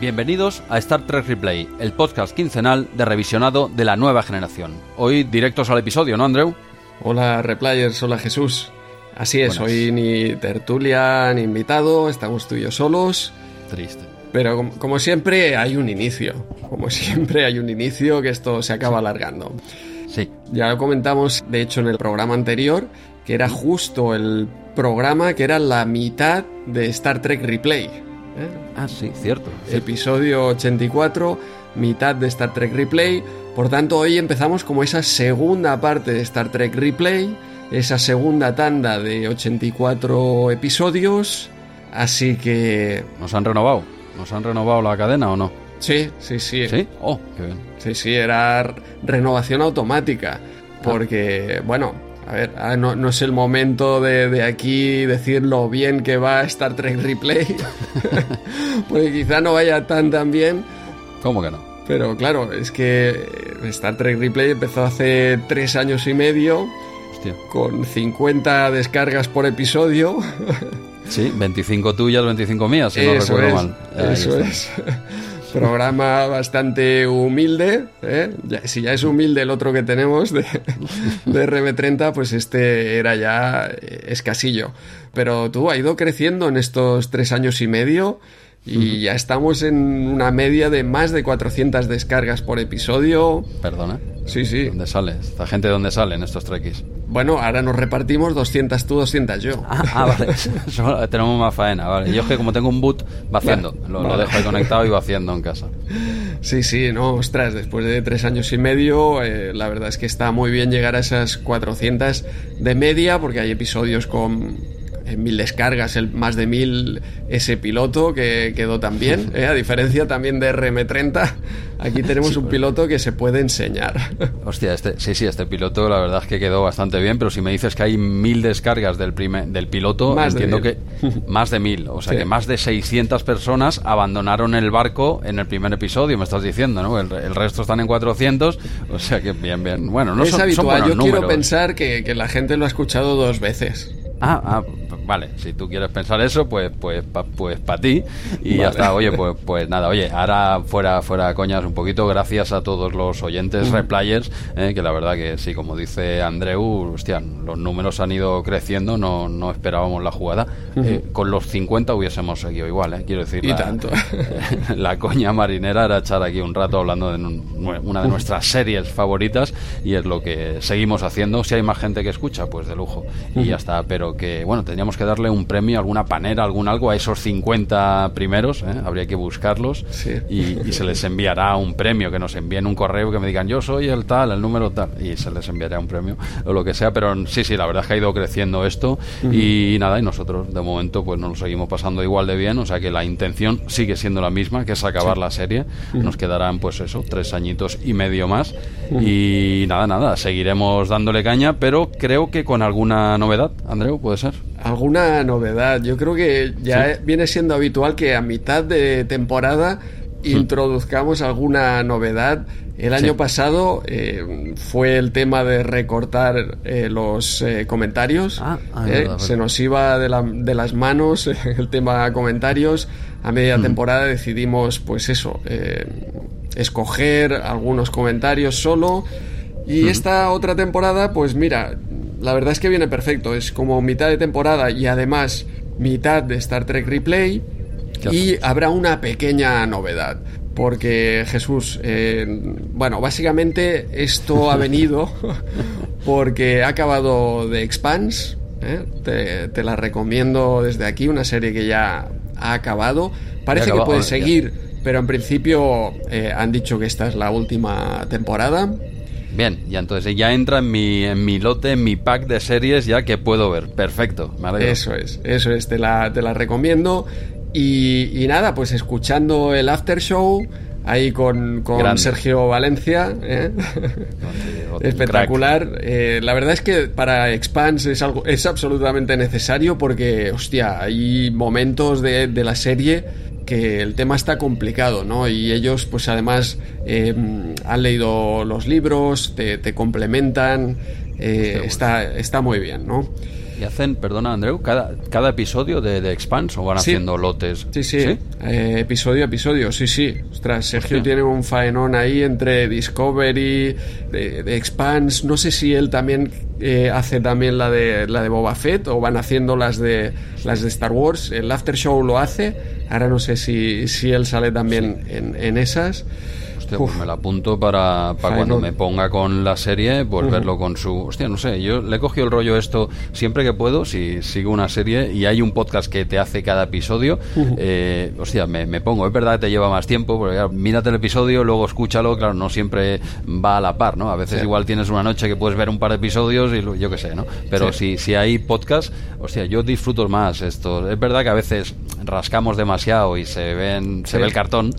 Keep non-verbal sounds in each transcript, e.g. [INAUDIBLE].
Bienvenidos a Star Trek Replay, el podcast quincenal de revisionado de la nueva generación. Hoy directos al episodio, ¿no, Andrew? Hola, Replayers, hola Jesús. Así es, Buenas. hoy ni tertulia ni invitado, estamos tú y yo solos. Triste. Pero como, como siempre hay un inicio, como [LAUGHS] siempre hay un inicio que esto se acaba alargando. Sí, Ya lo comentamos, de hecho, en el programa anterior, que era justo el programa que era la mitad de Star Trek Replay. ¿Eh? ah, sí, cierto. Episodio 84, mitad de Star Trek Replay. Por tanto, hoy empezamos como esa segunda parte de Star Trek Replay, esa segunda tanda de 84 episodios. Así que... ¿Nos han renovado? ¿Nos han renovado la cadena o no? Sí, sí, sí. ¿Sí? Oh, qué bien. Sí, sí, era renovación automática. Porque, bueno, a ver, ah, no, no es el momento de, de aquí decir lo bien que va Star Trek Replay. [LAUGHS] porque quizá no vaya tan tan bien. ¿Cómo que no? Pero claro, es que Star Trek Replay empezó hace tres años y medio Hostia. con 50 descargas por episodio. Sí, 25 tuyas, 25 mías, si no eso recuerdo es, mal. Ahí eso está. es. Programa bastante humilde. ¿eh? Si ya es humilde el otro que tenemos de, de RM30, pues este era ya eh, escasillo. Pero tú ha ido creciendo en estos tres años y medio y ya estamos en una media de más de 400 descargas por episodio. Perdona. Sí, sí. ¿Dónde sale? ¿Esta gente de dónde salen estos trekkies? Bueno, ahora nos repartimos 200 tú, 200 yo. Ah, ah, vale. [LAUGHS] [LAUGHS] Solo tenemos más faena, vale. Yo es que como tengo un boot, va haciendo. Lo, lo Vale. dejo ahí conectado y va haciendo en casa. Sí, sí, no, ostras, después de tres años y medio, eh, la verdad es que está muy bien llegar a esas 400 de media, porque hay episodios con eh, mil descargas, el más de mil ese piloto que quedó también, [LAUGHS] a diferencia también de RM30, aquí tenemos un piloto que se puede enseñar. Hostia, este, sí, sí, este piloto la verdad es que quedó bastante bien, pero si me dices que hay mil descargas del, prime- del piloto, Más de entiendo mil. que más de mil, o sea Sí. que más de 600 personas abandonaron el barco en el primer episodio, me estás diciendo, ¿no? El, el resto están en 400, o sea que bien, bien. Bueno, no es son, habitual, yo quiero pensar que, que la gente lo ha escuchado dos veces. Ah, ah, vale, si tú quieres pensar eso, pues pues pa, pues para ti y ya Vale. está. Oye, pues [LAUGHS] pues nada, oye, ahora fuera fuera coñas un poquito, gracias a todos los oyentes replayers, eh, que la verdad que sí, como dice Andreu, hostia, los números han ido creciendo, no no esperábamos la jugada. Eh, con los 50 hubiésemos seguido igual, eh, quiero decir, Y la, tanto. [LAUGHS] la coña marinera era echar aquí un rato hablando de una de nuestras series favoritas y es lo que seguimos haciendo. Si hay más gente que escucha, pues de lujo. Y ya está. Pero que, bueno, teníamos que darle un premio, alguna panera, algún algo a esos 50 primeros. ¿eh? Habría que buscarlos Sí. y, y se les enviará un premio, que nos envíen un correo que me digan yo soy el tal, el número tal, y se les enviará un premio o lo que sea. Pero sí, sí, la verdad es que ha ido creciendo esto y nada, y nosotros de momento pues nos lo seguimos pasando igual de bien. O sea que la intención sigue siendo la misma, que es acabar la serie. Nos quedarán pues eso, tres añitos y medio más. Y nada, nada, seguiremos dándole caña, pero creo que con alguna novedad, Andreu, puede ser. ¿Alguna novedad? Yo creo que ya Sí. viene siendo habitual que a mitad de temporada introduzcamos alguna novedad. El año Sí. pasado eh, fue el tema de recortar eh, los eh, comentarios. Ah, ah, Eh, verdad, se nos iba de, la- de las manos [LAUGHS] el tema comentarios. A media temporada decidimos, pues eso, eh, escoger algunos comentarios solo. Y esta otra temporada, pues mira, la verdad es que viene perfecto. Es como mitad de temporada y además mitad de Star Trek Replay. Y habrá una pequeña novedad. Porque Jesús, eh, bueno, básicamente esto ha [LAUGHS] venido porque ha acabado The Expanse. ¿eh? Te, te la recomiendo desde aquí, una serie que ya ha acabado. Parece acabado, que puede ya. seguir, pero en principio eh, han dicho que esta es la última temporada. Bien, ya entonces ya entra en mi, en mi lote, en mi pack de series ya que puedo ver. Perfecto, me. Eso es, eso es, te la, te la recomiendo. Y, y nada, pues escuchando el after show ahí con, con Grande. Sergio Valencia. ¿eh? [LAUGHS] Espectacular. Eh, la verdad es que para Expanse es, algo, es absolutamente necesario porque, hostia, hay momentos de, de la serie que el tema está complicado, ¿no? Y ellos, pues además, eh, han leído los libros, te, te complementan, eh, está, está muy bien, ¿no? Y hacen, perdona Andreu, cada, cada episodio de, de Expanse o van haciendo lotes. Sí, sí, eh, episodio a episodio, sí, sí. Ostras, Sergio tiene un faenón ahí entre Discovery, de, de Expanse. No sé si él también eh, hace también la de la de Boba Fett o van haciendo las de las de Star Wars. El After Show lo hace. Ahora no sé si, si él sale también en, en esas. Hostia, pues me la apunto para, para cuando me ponga con la serie, pues verlo con su... Hostia, no sé, yo le he cogido el rollo esto siempre que puedo, si sigo una serie y hay un podcast que te hace cada episodio, eh, hostia, me, me, pongo. Es verdad que te lleva más tiempo, porque claro, mírate el episodio, luego escúchalo, claro, no siempre va a la par, ¿no? A veces Sí. igual tienes una noche que puedes ver un par de episodios y yo qué sé, ¿no? Pero si, si hay podcast, hostia, yo disfruto más esto. Es verdad que a veces rascamos demasiado y se ven se ve el cartón,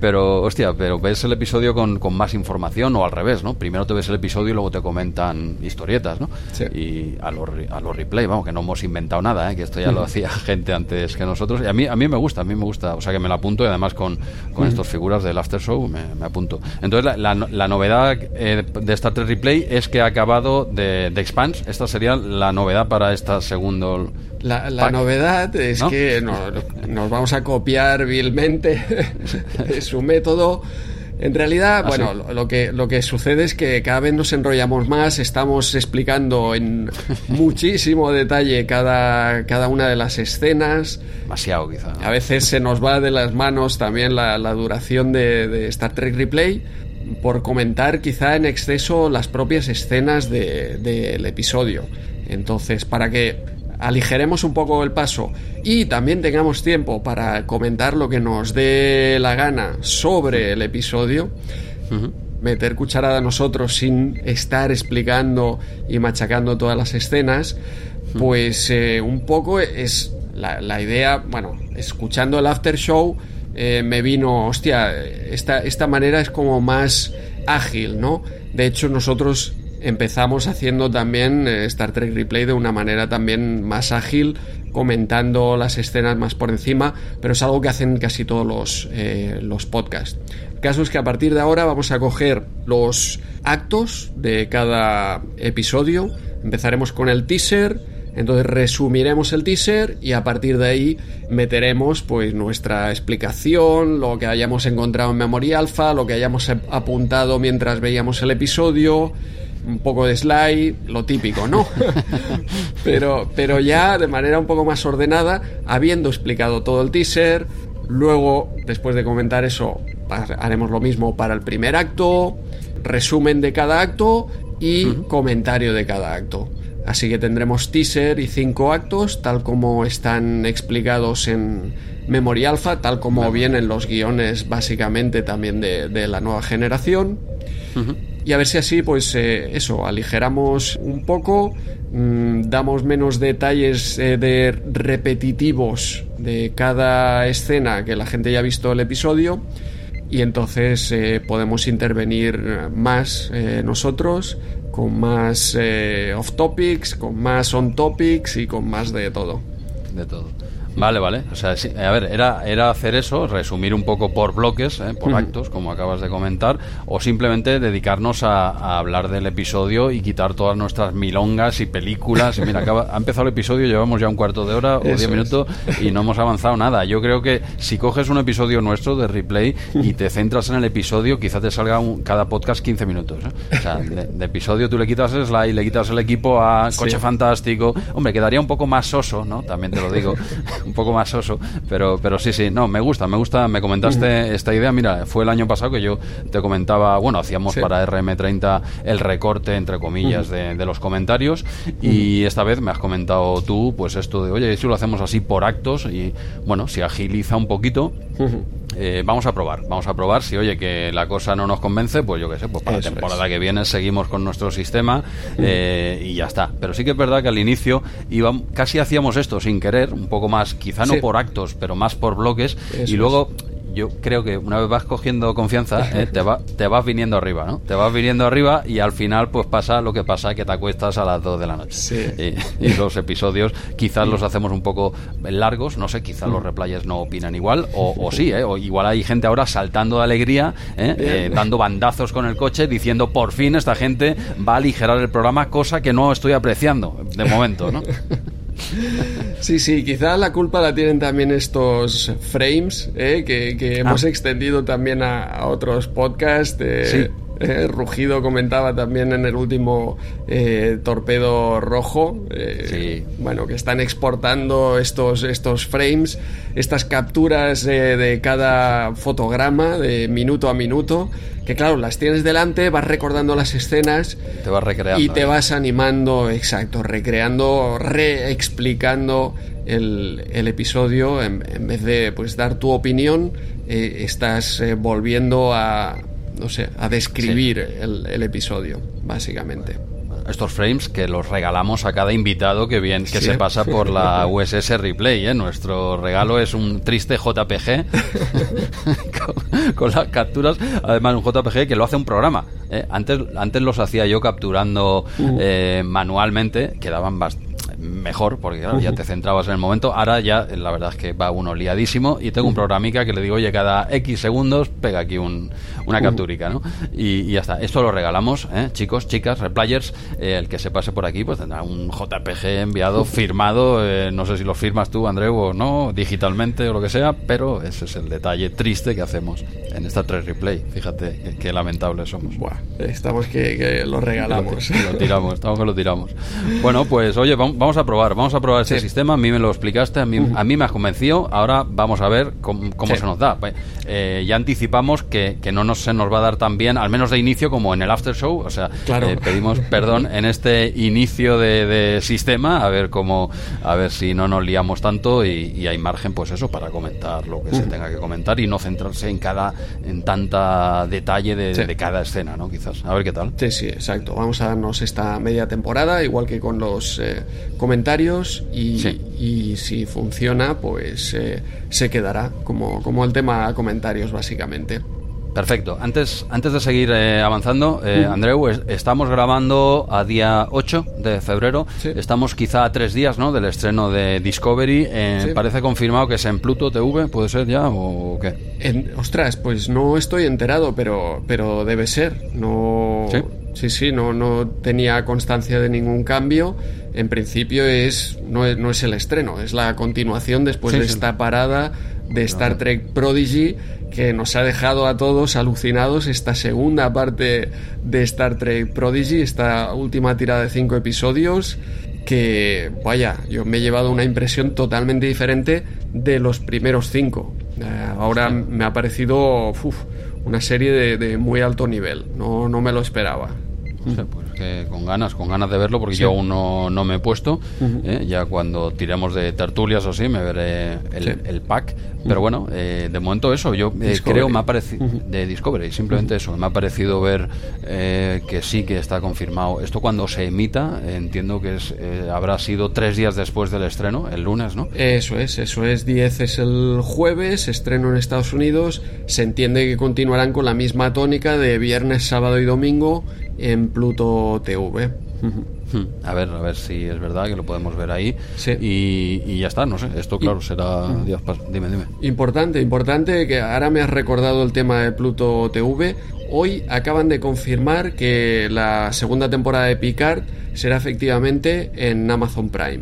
pero hostia, pero ves el episodio con, con más información o al revés, ¿no? Primero te ves el episodio y luego te comentan historietas, ¿no? Sí. Y a los a los replay, vamos, que no hemos inventado nada, ¿eh? que esto ya lo hacía [LAUGHS] gente antes que nosotros. Y a mí a mí me gusta, a mí me gusta, o sea que me la apunto y además con, con estas figuras del After Show me, me apunto. Entonces la, la, la novedad eh, de Star Trek Replay es que ha acabado de, de Expanse. Esta sería la novedad para esta segundo La, la novedad es ¿No? que no- nos vamos a copiar vilmente [LAUGHS] su método. En realidad, ¿Ah, bueno, lo, lo que, lo que sucede es que cada vez nos enrollamos más, estamos explicando en [LAUGHS] muchísimo detalle cada, cada una de las escenas. Demasiado quizá. A veces se nos va de las manos también la, la duración de, de Star Trek Replay por comentar quizá en exceso las propias escenas de- del episodio. Entonces, para que aligeremos un poco el paso y también tengamos tiempo para comentar lo que nos dé la gana sobre el episodio, meter cucharada nosotros sin estar explicando y machacando todas las escenas, pues eh, un poco es la, la idea, bueno, escuchando el after show, eh, me vino, hostia, esta, esta manera es como más ágil, ¿no? De hecho, nosotros empezamos haciendo también eh, Star Trek Replay de una manera también más ágil, comentando las escenas más por encima, pero es algo que hacen casi todos los, eh, los podcasts. El caso es que a partir de ahora vamos a coger los actos de cada episodio, empezaremos con el teaser, entonces resumiremos el teaser y a partir de ahí meteremos pues nuestra explicación, lo que hayamos encontrado en memoria alfa, lo que hayamos ap- apuntado mientras veíamos el episodio, un poco de slide, lo típico, ¿no? [LAUGHS] pero, pero ya de manera un poco más ordenada, habiendo explicado todo el teaser, luego, después de comentar eso, haremos lo mismo para el primer acto, resumen de cada acto y comentario de cada acto. Así que tendremos teaser y cinco actos, tal como están explicados en Memory Alpha, tal como vienen los guiones básicamente también de, de la nueva generación. Y a ver si así, pues eh, eso, aligeramos un poco, mm, damos menos detalles eh, de repetitivos de cada escena que la gente ya ha visto el episodio y entonces eh, podemos intervenir más eh, nosotros con más eh, off topics, con más on topics y con más de todo. de todo. Vale, vale. O sea, sí, a ver, era, era hacer eso, resumir un poco por bloques, ¿eh? por actos, como acabas de comentar, o simplemente dedicarnos a, a hablar del episodio y quitar todas nuestras milongas y películas. Y mira, acaba, ha empezado el episodio, llevamos ya un cuarto de hora o diez es. minutos y no hemos avanzado nada. Yo creo que si coges un episodio nuestro de replay y te centras en el episodio, quizá te salga un- cada podcast 15 minutos. ¿eh? O sea, de, de episodio tú le quitas el slide, le quitas el equipo a Coche Sí. Fantástico. Hombre, quedaría un poco más soso, ¿no? También te lo digo. [LAUGHS] [LAUGHS] un poco más soso, pero, pero sí, sí, no, me gusta, me gusta, me comentaste esta idea, mira, fue el año pasado que yo te comentaba, bueno, hacíamos Sí. para RM30 el recorte, entre comillas, de, de los comentarios, y esta vez me has comentado tú, pues esto de, oye, ¿y si lo hacemos así por actos, y bueno, si agiliza un poquito, eh, vamos a probar, vamos a probar. Si oye que la cosa no nos convence, pues yo qué sé, pues para Eso la temporada es. que viene seguimos con nuestro sistema eh, y ya está. Pero sí que es verdad que al inicio íbam- casi hacíamos esto sin querer, un poco más, quizá no Sí. por actos, pero más por bloques. Eso y luego yo creo que una vez vas cogiendo confianza, ¿eh? te, va, te vas viniendo arriba, ¿no? Te vas viniendo arriba y al final pues pasa lo que pasa, que te acuestas a las 2 de la noche. Sí. Y, y los episodios quizás los hacemos un poco largos, no sé, quizás los replayers no opinan igual, o, o sí, ¿eh? O igual hay gente ahora saltando de alegría, ¿eh? Eh, dando bandazos con el coche, diciendo por fin esta gente va a aligerar el programa, cosa que no estoy apreciando de momento, ¿no? [LAUGHS] Sí, sí, quizá la culpa la tienen también estos frames ¿eh? que, que hemos Ah. extendido también a, a otros podcasts. eh, Sí. eh, Rugido comentaba también en el último eh, Torpedo Rojo, Sí. bueno, que están exportando estos, estos frames, estas capturas de cada fotograma de minuto a minuto, que claro, las tienes delante, vas recordando las escenas Te vas recreando. y te ¿eh? vas animando, exacto, recreando, reexplicando el, el episodio en, en vez de pues dar tu opinión, eh, estás eh, volviendo a no sé, a describir el, el episodio, básicamente. Estos frames que los regalamos a cada invitado que bien que Sí. se pasa por la [LAUGHS] USS Replay. ¿eh? Nuestro regalo es un triste JPG [LAUGHS] con, con las capturas. Además, un JPG que lo hace un programa. ¿eh? Antes, antes los hacía yo capturando eh, manualmente, quedaban bastante mejor porque claro, ya te centrabas en el momento ahora ya eh, la verdad es que va uno liadísimo y tengo un programica que le digo oye cada X segundos pega aquí un, una capturica ¿no? y, y ya está esto lo regalamos ¿eh? chicos chicas replayers eh, el que se pase por aquí pues tendrá un JPG enviado firmado eh, no sé si lo firmas tú Andreu o no digitalmente o lo que sea pero ese es el detalle triste que hacemos en esta 3 replay fíjate qué, lamentables somos Buah, estamos que, que lo regalamos. lo, lo tiramos, estamos que lo tiramos. Bueno, pues oye, vam- vamos a probar, vamos a probar ese Sí. sistema. A mí me lo explicaste, a mí, a mí me has convencido. Ahora vamos a ver cómo, cómo Sí. se nos da. Pues, eh, ya anticipamos que, que no nos, se nos va a dar tan bien, al menos de inicio, como en el after show. O sea, Claro. eh, pedimos perdón [LAUGHS] en este inicio de, de sistema, a ver cómo, a ver si no nos liamos tanto y, y hay margen, pues eso, para comentar lo que se tenga que comentar y no centrarse en cada, en tanta detalle de, Sí. de cada escena, ¿no? Quizás. A ver qué tal. Sí, sí, exacto. Vamos a darnos esta media temporada, igual que con los eh, comentarios, y, Sí. y si funciona, pues eh, se quedará como, como el tema comentarios, básicamente. Perfecto. Antes, antes de seguir eh, avanzando, eh, Andreu, es- estamos grabando a día 8 de febrero. Sí. Estamos quizá a tres días ¿no? del estreno de Discovery. Eh, Sí. Parece confirmado que es en Pluto TV, ¿puede ser ya o qué? En- ostras, pues no estoy enterado, pero, pero debe ser. No, ¿Sí? Sí, sí, no, no tenía constancia de ningún cambio. En principio es no, es no es el estreno, es la continuación después Sí, de sí. esta parada de Star Trek Prodigy que nos ha dejado a todos alucinados esta segunda parte de Star Trek Prodigy, esta última tirada de cinco episodios que, vaya, yo me he llevado una impresión totalmente diferente de los primeros cinco. Eh, ahora me ha parecido uf, una serie de, de muy alto nivel, no, no me lo esperaba. O sea, pues que con ganas, con ganas de verlo, porque yo aún no, no me he puesto. ¿eh? Ya cuando tiremos de tertulias o así, me veré el, Sí. el pack. Pero bueno, eh, de momento eso. Yo eh, creo, me ha parecido. De Discovery, simplemente eso. Me ha parecido ver eh, que sí que está confirmado. Esto cuando se emita, entiendo que es, eh, habrá sido tres días después del estreno, el lunes, ¿no? Eso es, eso es. 10 es el jueves, estreno en Estados Unidos. Se entiende que continuarán con la misma tónica de viernes, sábado y domingo en Pluto TV. A ver, a ver si es verdad que lo podemos ver ahí. Sí. Y, y ya está, no sé. Esto, claro, será. pas- Dime, dime. Importante, importante, que ahora me has recordado el tema de Pluto TV. Hoy acaban de confirmar que la segunda temporada de Picard será efectivamente en Amazon Prime.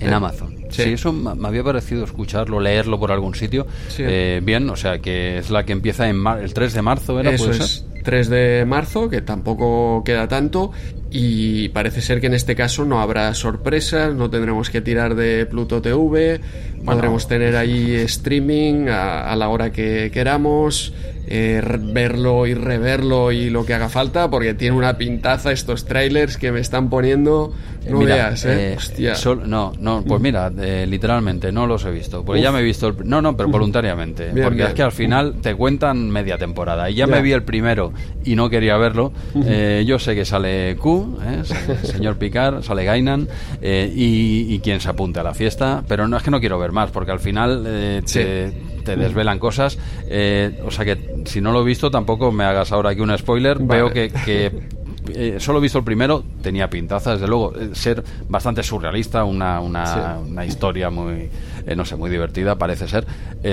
En Eh, Amazon. Sí, Sí. eso me había parecido escucharlo, leerlo por algún sitio. Sí. Eh, bien, o sea, que es la que empieza en mar- el 3 de marzo, ¿era? Eso ¿Puede es ser? 3 de marzo, que tampoco queda tanto. Y parece ser que en este caso no habrá sorpresas, no tendremos que tirar de Pluto TV, podremos tener ahí streaming a, a la hora que queramos, eh, verlo y reverlo y lo que haga falta, porque tiene una pintaza estos trailers que me están poniendo. No Mira, veas, ¿eh? eh, Hostia. sol- no, no, pues mira, eh, literalmente no los he visto. Porque Uf. ya me he visto. el- no, no, pero voluntariamente. Bien, porque es que al final te cuentan media temporada. Y ya, Ya. me vi el primero y no quería verlo. Eh, yo sé que sale Q, ¿eh? sale [LAUGHS] señor Picard, sale Gainan eh, y, y quien se apunte a la fiesta. Pero no es que no quiero ver más, porque al final eh, te, te desvelan cosas. Eh, o sea que si no lo he visto, tampoco me hagas ahora aquí un spoiler. Veo que, [LAUGHS] eh, solo he visto el primero, tenía pintaza, desde luego, eh, ser bastante surrealista, una, una, una historia muy, no sé, muy divertida, parece ser.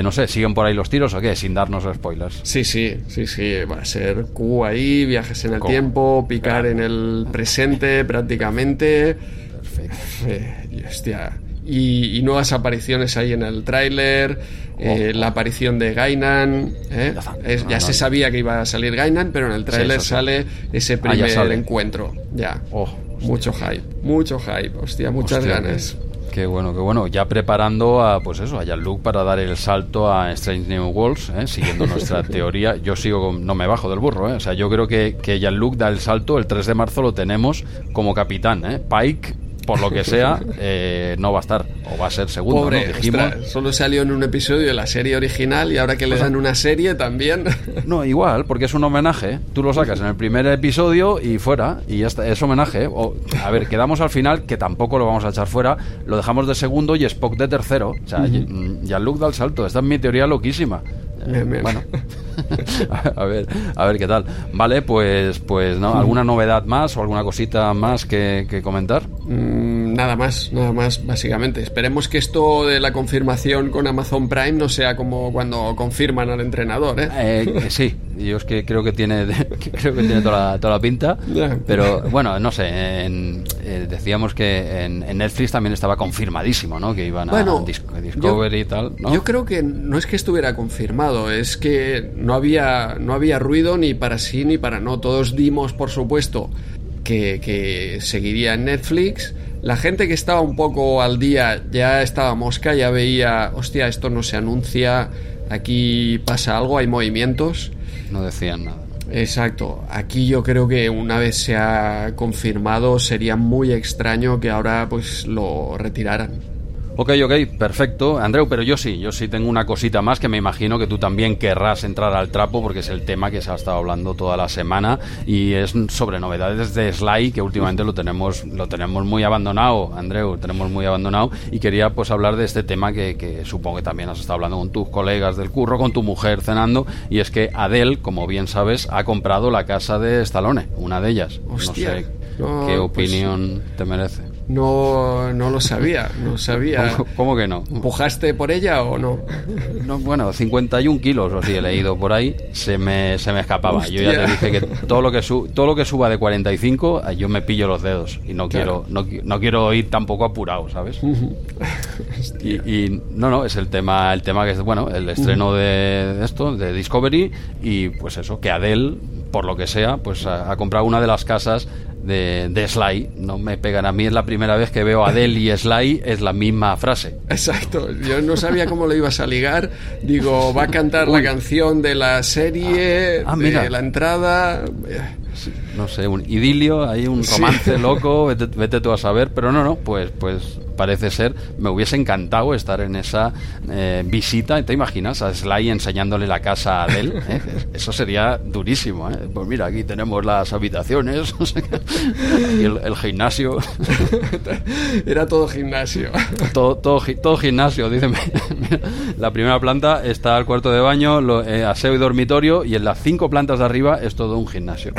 no sé, ¿siguen por ahí los tiros o qué? Sin darnos spoilers. Sí, sí, sí, sí, va a ser Q ahí, viajes en el tiempo, picar en el presente prácticamente. Perfecto. hostia y, nuevas apariciones ahí en el tráiler, eh, la aparición de Gainan, ¿eh? ya se sabía que iba a salir Gainan, pero en el tráiler sale ese ah, primer encuentro, ya. Oh, mucho hype, mucho hype, hostia, muchas ganas. Qué, bueno, qué bueno. Ya preparando a, pues eso, a Jean-Luc para dar el salto a Strange New Worlds, ¿eh? siguiendo [LAUGHS] nuestra teoría. Yo sigo, no me bajo del burro, o sea, yo creo que, que Jean-Luc da el salto, el 3 de marzo lo tenemos como capitán, Pike por lo que [LAUGHS] sea, eh, no va a estar. O va a ser segundo. Pobre, solo salió en un episodio de la serie original y ahora que le dan una serie también. [LAUGHS] No, igual, porque es un homenaje. Tú lo sacas en el primer episodio y fuera, y ya está. Es homenaje. O, a ver, quedamos al final, que tampoco lo vamos a echar fuera. Lo dejamos de segundo y Spock de tercero. O sea, ya Luke da el salto. Esta es mi teoría loquísima. Bueno, [LAUGHS] [LAUGHS] a ver, a ver qué tal. Vale, pues, pues no, ¿alguna novedad más o alguna cosita más que, comentar? Mm, nada más, nada más, básicamente. Esperemos que esto de la confirmación con Amazon Prime no sea como cuando confirman al entrenador, ¿eh? eh sí, yo es que creo que tiene, [LAUGHS] creo que tiene toda la, toda la pinta. Pero bueno, no sé, eh, decíamos que en, Netflix también estaba confirmadísimo, ¿no? Que iban a Discovery y tal. Yo creo que no es que estuviera confirmado, es que no había, no había ruido ni para sí ni para no. Todos dimos, por supuesto, que, que seguiría en Netflix. La gente que estaba un poco al día ya estaba mosca, ya veía, hostia, esto no se anuncia, aquí pasa algo, hay movimientos no decían nada. Exacto. Aquí yo creo que una vez se ha confirmado sería muy extraño que ahora pues lo retiraran. Ok, ok, perfecto. Andreu, pero yo sí, yo sí tengo una cosita más que me imagino que tú también querrás entrar al trapo porque es el tema que se ha estado hablando toda la semana y es sobre novedades de Sly que últimamente lo tenemos, lo tenemos muy abandonado, Andreu, tenemos muy abandonado y quería pues hablar de este tema que, supongo que también has estado hablando con tus colegas del curro, con tu mujer cenando y es que Adele, como bien sabes, ha comprado la casa de Stallone, una de ellas. no sé qué pues opinión te merece. No, no lo sabía, no sabía. ¿Cómo, que no? ¿Empujaste por ella o no? no bueno, 51 kilos o así he leído por ahí, se me, se me escapaba. Yo ya te dije que todo lo que, todo lo que suba de 45, eh, yo me pillo los dedos y no, quiero, no, no, quiero ir tampoco apurado, ¿sabes? y, no, no, es el tema, el tema que es, bueno, el estreno de esto, de Discovery y pues eso, que Adele, por lo que sea, pues ha comprado una de las casas de, Sly. No me pegan a mí, es la primera vez que veo a Adele y Sly, es la misma frase. Exacto, yo no sabía cómo lo ibas a ligar. Digo, va a cantar la canción de la serie, ah, de la entrada. No sé, un idilio, hay un romance [LAUGHS] loco, vete, vete, tú a saber, pero no, no, pues, pues parece ser, me hubiese encantado estar en esa eh, visita. ¿Te imaginas a Sly enseñándole la casa a Adele? [LAUGHS] ¿Eh? Eso sería durísimo. ¿eh? Pues mira, aquí tenemos las habitaciones [LAUGHS] y el, gimnasio. Era todo gimnasio. Todo, todo, gimnasio, dice. la primera planta está el cuarto de baño, lo, aseo y dormitorio, y en las cinco plantas de arriba es todo un gimnasio.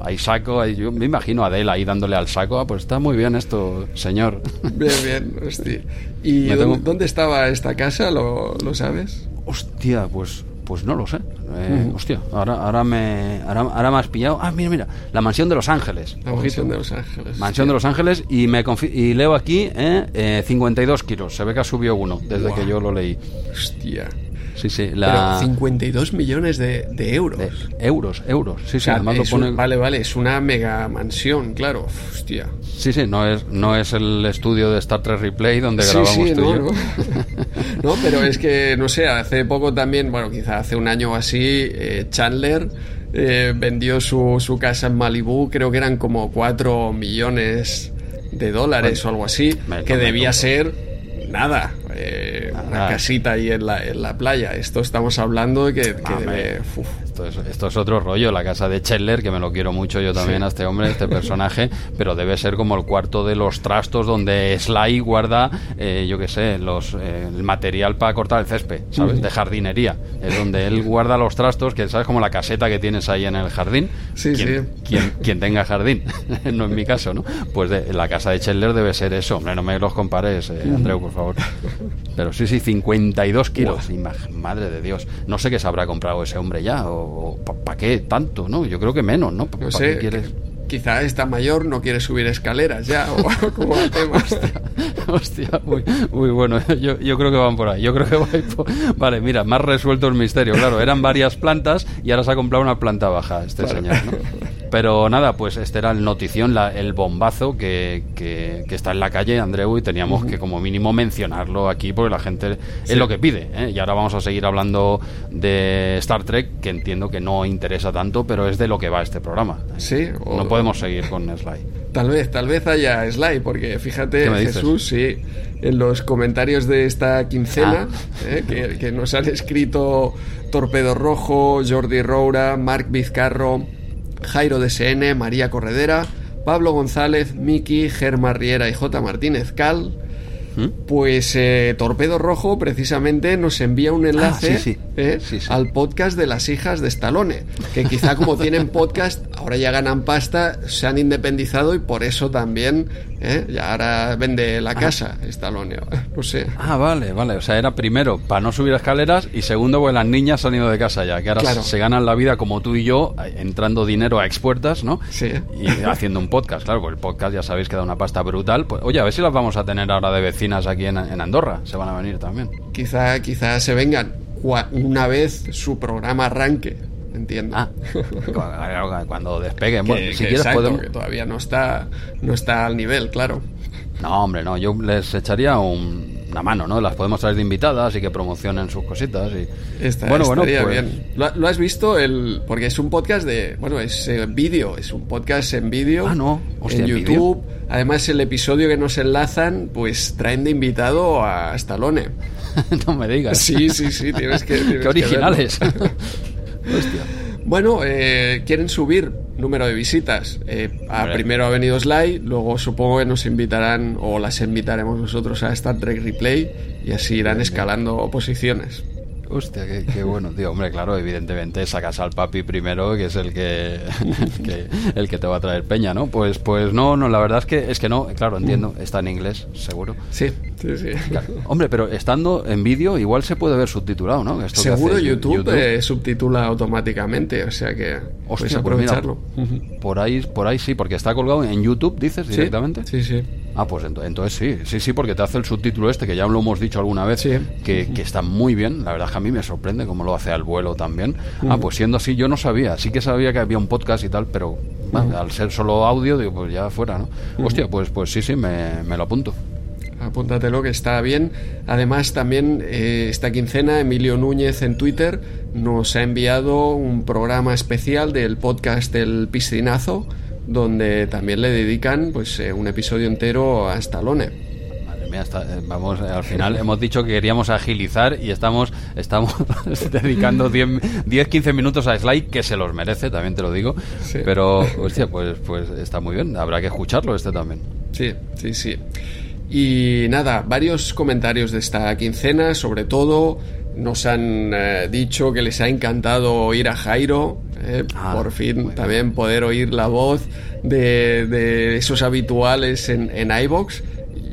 Hay saco, yo me imagino a Adele ahí dándole al saco. Ah, pues está muy bien esto, señor. Bien, bien, hostia. ¿Y dónde, estaba esta casa? ¿Lo, sabes? Hostia, pues pues no lo sé. Eh, hostia, ahora, ahora, me, ahora, me has pillado. Ah, mira, mira. La mansión de Los Ángeles. La mansión de Los Ángeles. Mansión de Los Ángeles. Y, me y leo aquí eh, 52 eh, kilos. Se ve que ha subido uno desde que yo lo leí. Hostia. Sí, sí. La... 52 millones de, euros. euros, euros. Sí, sí. además lo pone... vale, vale. Es una mega mansión, claro. Hostia. Sí, sí. No es, no es el estudio de Star Trek Replay donde grabamos sí, tú no, [LAUGHS] no. pero es que, no sé, hace poco también, bueno, quizá hace un año o así, eh, Chandler eh, vendió su, su casa en Malibu. Creo que eran como 4 millones de dólares o algo así. Que debía ser nada. Eh, una casita ahí en la, en la playa. Esto estamos hablando de que, que esto es, esto es otro rollo, la casa de Chandler, que me lo quiero mucho yo también a este hombre, este personaje, [LAUGHS] pero debe ser como el cuarto de los trastos donde Sly guarda, eh, yo qué sé, los, eh, el material para cortar el césped, ¿sabes? De jardinería. Es donde él [LAUGHS] guarda los trastos, que sabes como la caseta que tienes ahí en el jardín. Sí, quien, Quien, quien, tenga jardín, [LAUGHS] no en mi caso, ¿no? Pues de, la casa de Chandler debe ser eso, hombre, no me los compares, eh, Andreu, por favor. Pero sí, sí, 52 kilos, madre de Dios. No sé qué se habrá comprado ese hombre ya, o, ¿para qué tanto, no? Yo creo que menos, ¿no? ¿Para qué quieres? quizá está mayor, no quiere subir escaleras ya, o [LAUGHS] como hostia, [LAUGHS] hostia muy, muy, bueno. [LAUGHS] Yo, yo, creo que van por ahí. Yo creo que va por... Vale, mira, más resuelto el misterio. Claro, eran varias plantas y ahora se ha comprado una planta baja este señor, ¿no? Pero nada, pues este era el notición, la, el bombazo que, que, está en la calle, Andreu, y teníamos que como mínimo mencionarlo aquí porque la gente es lo que pide. ¿eh? Y ahora vamos a seguir hablando de Star Trek, que entiendo que no interesa tanto, pero es de lo que va este programa. Sí. No podemos seguir con Sly. Tal vez, tal vez haya Sly, porque fíjate, Jesús, sí, en los comentarios de esta quincena, ah. ¿eh? que, que nos han escrito Torpedo Rojo, Jordi Roura, Mark Vizcarro, Jairo DSN, María Corredera, Pablo González, Miki, Germa Riera y J. Martínez Cal. ¿Mm? Pues eh, Torpedo Rojo precisamente nos envía un enlace ah, ¿eh? al podcast de las hijas de Stallone, que quizá como tienen podcast, ahora ya ganan pasta, se han independizado y por eso también ¿Eh? Y ahora vende la ah. casa, Stallone, [LAUGHS] no sé. Ah, vale, vale. O sea, era primero para no subir escaleras y segundo, pues las niñas han ido de casa ya, que ahora se ganan la vida como tú y yo, entrando dinero a expuertas, ¿no? Sí. Y haciendo un podcast, claro, pues el podcast ya sabéis que da una pasta brutal. Pues, oye, a ver si las vamos a tener ahora de vecinas aquí en, en Andorra, se van a venir también. Quizá, quizá se vengan una vez su programa arranque entiendo. Ah, [LAUGHS] cuando despeguen. Bueno, si quieres podemos... que todavía no está, no está al nivel, claro. No, hombre, no. Yo les echaría una mano, ¿no? Las podemos traer de invitadas y que promocionen sus cositas. Y... bueno, bueno, pues... bien. ¿Lo, has visto? el Porque es un podcast de... Bueno, es eh, vídeo. Es un podcast en vídeo. Ah, no. en YouTube. Además, el episodio que nos enlazan, pues traen de invitado a Stallone. [LAUGHS] no me digas. Sí, sí, sí. Tienes que... [LAUGHS] Qué originales. Bueno, eh, quieren subir número de visitas. Eh, primero ha venido Sly, luego supongo que nos invitarán o las invitaremos nosotros a Star Trek Replay y así irán escalando posiciones. Hostia, qué, bueno, tío. Hombre, claro, evidentemente sacas al papi primero, que es el [LAUGHS] que, el que te va a traer peña, ¿no? Pues, pues no, no, la verdad es que es que no, claro, entiendo, está en inglés, seguro. Sí, sí, sí. Hombre, pero estando en vídeo, igual se puede ver subtitulado, ¿no? seguro YouTube, eh, subtitula automáticamente, o sea que puedes pues aprovecharlo. por ahí, por ahí sí, porque está colgado en YouTube, dices directamente. Sí, sí. Ah, pues entonces sí, sí, sí, porque te hace el subtítulo este, que ya lo hemos dicho alguna vez, que, que, está muy bien. La verdad es que a mí me sorprende cómo lo hace al vuelo también. Ah, pues siendo así, yo no sabía. Sí que sabía que había un podcast y tal, pero al ser solo audio, digo, pues ya fuera, ¿no? Hostia, pues, pues sí, sí, me, me lo apunto apúntatelo que está bien. Además, también eh, esta quincena Emilio Núñez en Twitter nos ha enviado un programa especial del podcast El Piscinazo donde también le dedican pues eh, un episodio entero a Stallone. Madre mía, eh, vamos, al final hemos dicho que queríamos agilizar y estamos, estamos [LAUGHS] dedicando 10-15 minutos a Sly, que se los merece, también te lo digo. Pero, hostia, pues, pues está muy bien, habrá que escucharlo este también. Sí, sí, sí. Y nada, varios comentarios de esta quincena, sobre todo nos han eh, dicho que les ha encantado oír a Jairo, eh, ah, por fin también poder oír la voz de, esos habituales en, en iBox.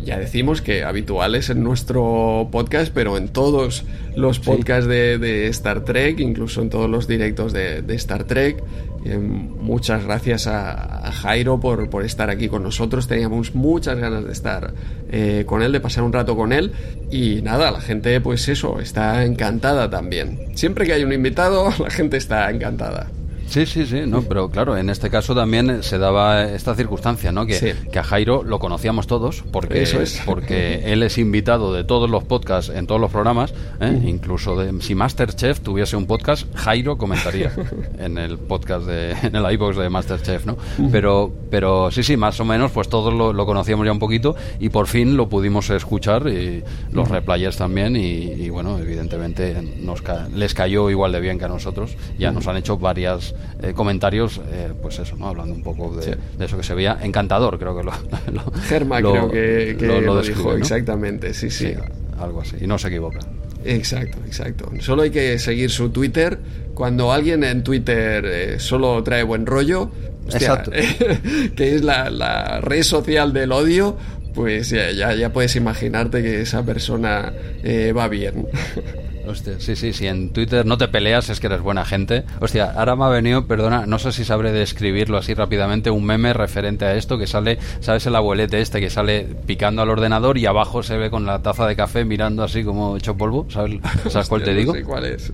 Ya decimos que habituales en nuestro podcast, pero en todos los podcasts de, Star Trek, incluso en todos los directos de, Star Trek. Eh, muchas gracias a, Jairo por, por, estar aquí con nosotros. Teníamos muchas ganas de estar eh, con él, de pasar un rato con él. Y nada, la gente, pues eso, está encantada también. Siempre que hay un invitado, [LAUGHS] la gente está encantada. Sí, sí, sí, no, pero claro, en este caso también se daba esta circunstancia, ¿no? Que, que a Jairo lo conocíamos todos, porque, porque él es invitado de todos los podcasts en todos los programas, ¿eh? incluso de, si Masterchef tuviese un podcast, Jairo comentaría [LAUGHS] en el podcast de, en el iBox de Masterchef, ¿no? Pero, pero sí, sí, más o menos, pues todos lo, conocíamos ya un poquito y por fin lo pudimos escuchar y los replayers también y, bueno, evidentemente nos les cayó igual de bien que a nosotros. Ya nos han hecho varios eh, comentarios, eh, pues eso, ¿no? Hablando un poco de, eso que se veía encantador, creo que lo, [LAUGHS] Germa creo que, lo, dijo, exactamente, sí, sí, Algo así, y no se equivoca. Exacto, exacto. Solo hay que seguir su Twitter. Cuando alguien en Twitter eh, solo trae buen rollo, exacto. [LAUGHS] que es la, red social del odio, pues ya, ya, puedes imaginarte que esa persona eh, va bien. [LAUGHS] Hostia, sí, sí, si en Twitter no te peleas es que eres buena gente. Hostia, ahora me ha venido, perdona, no sé si sabré describirlo así rápidamente, un meme referente a esto que sale, ¿sabes el abuelete este que sale picando al ordenador y abajo se ve con la taza de café mirando así como hecho polvo? ¿Sabes, [LAUGHS] ¿sabes cuál te digo? No sé cuál es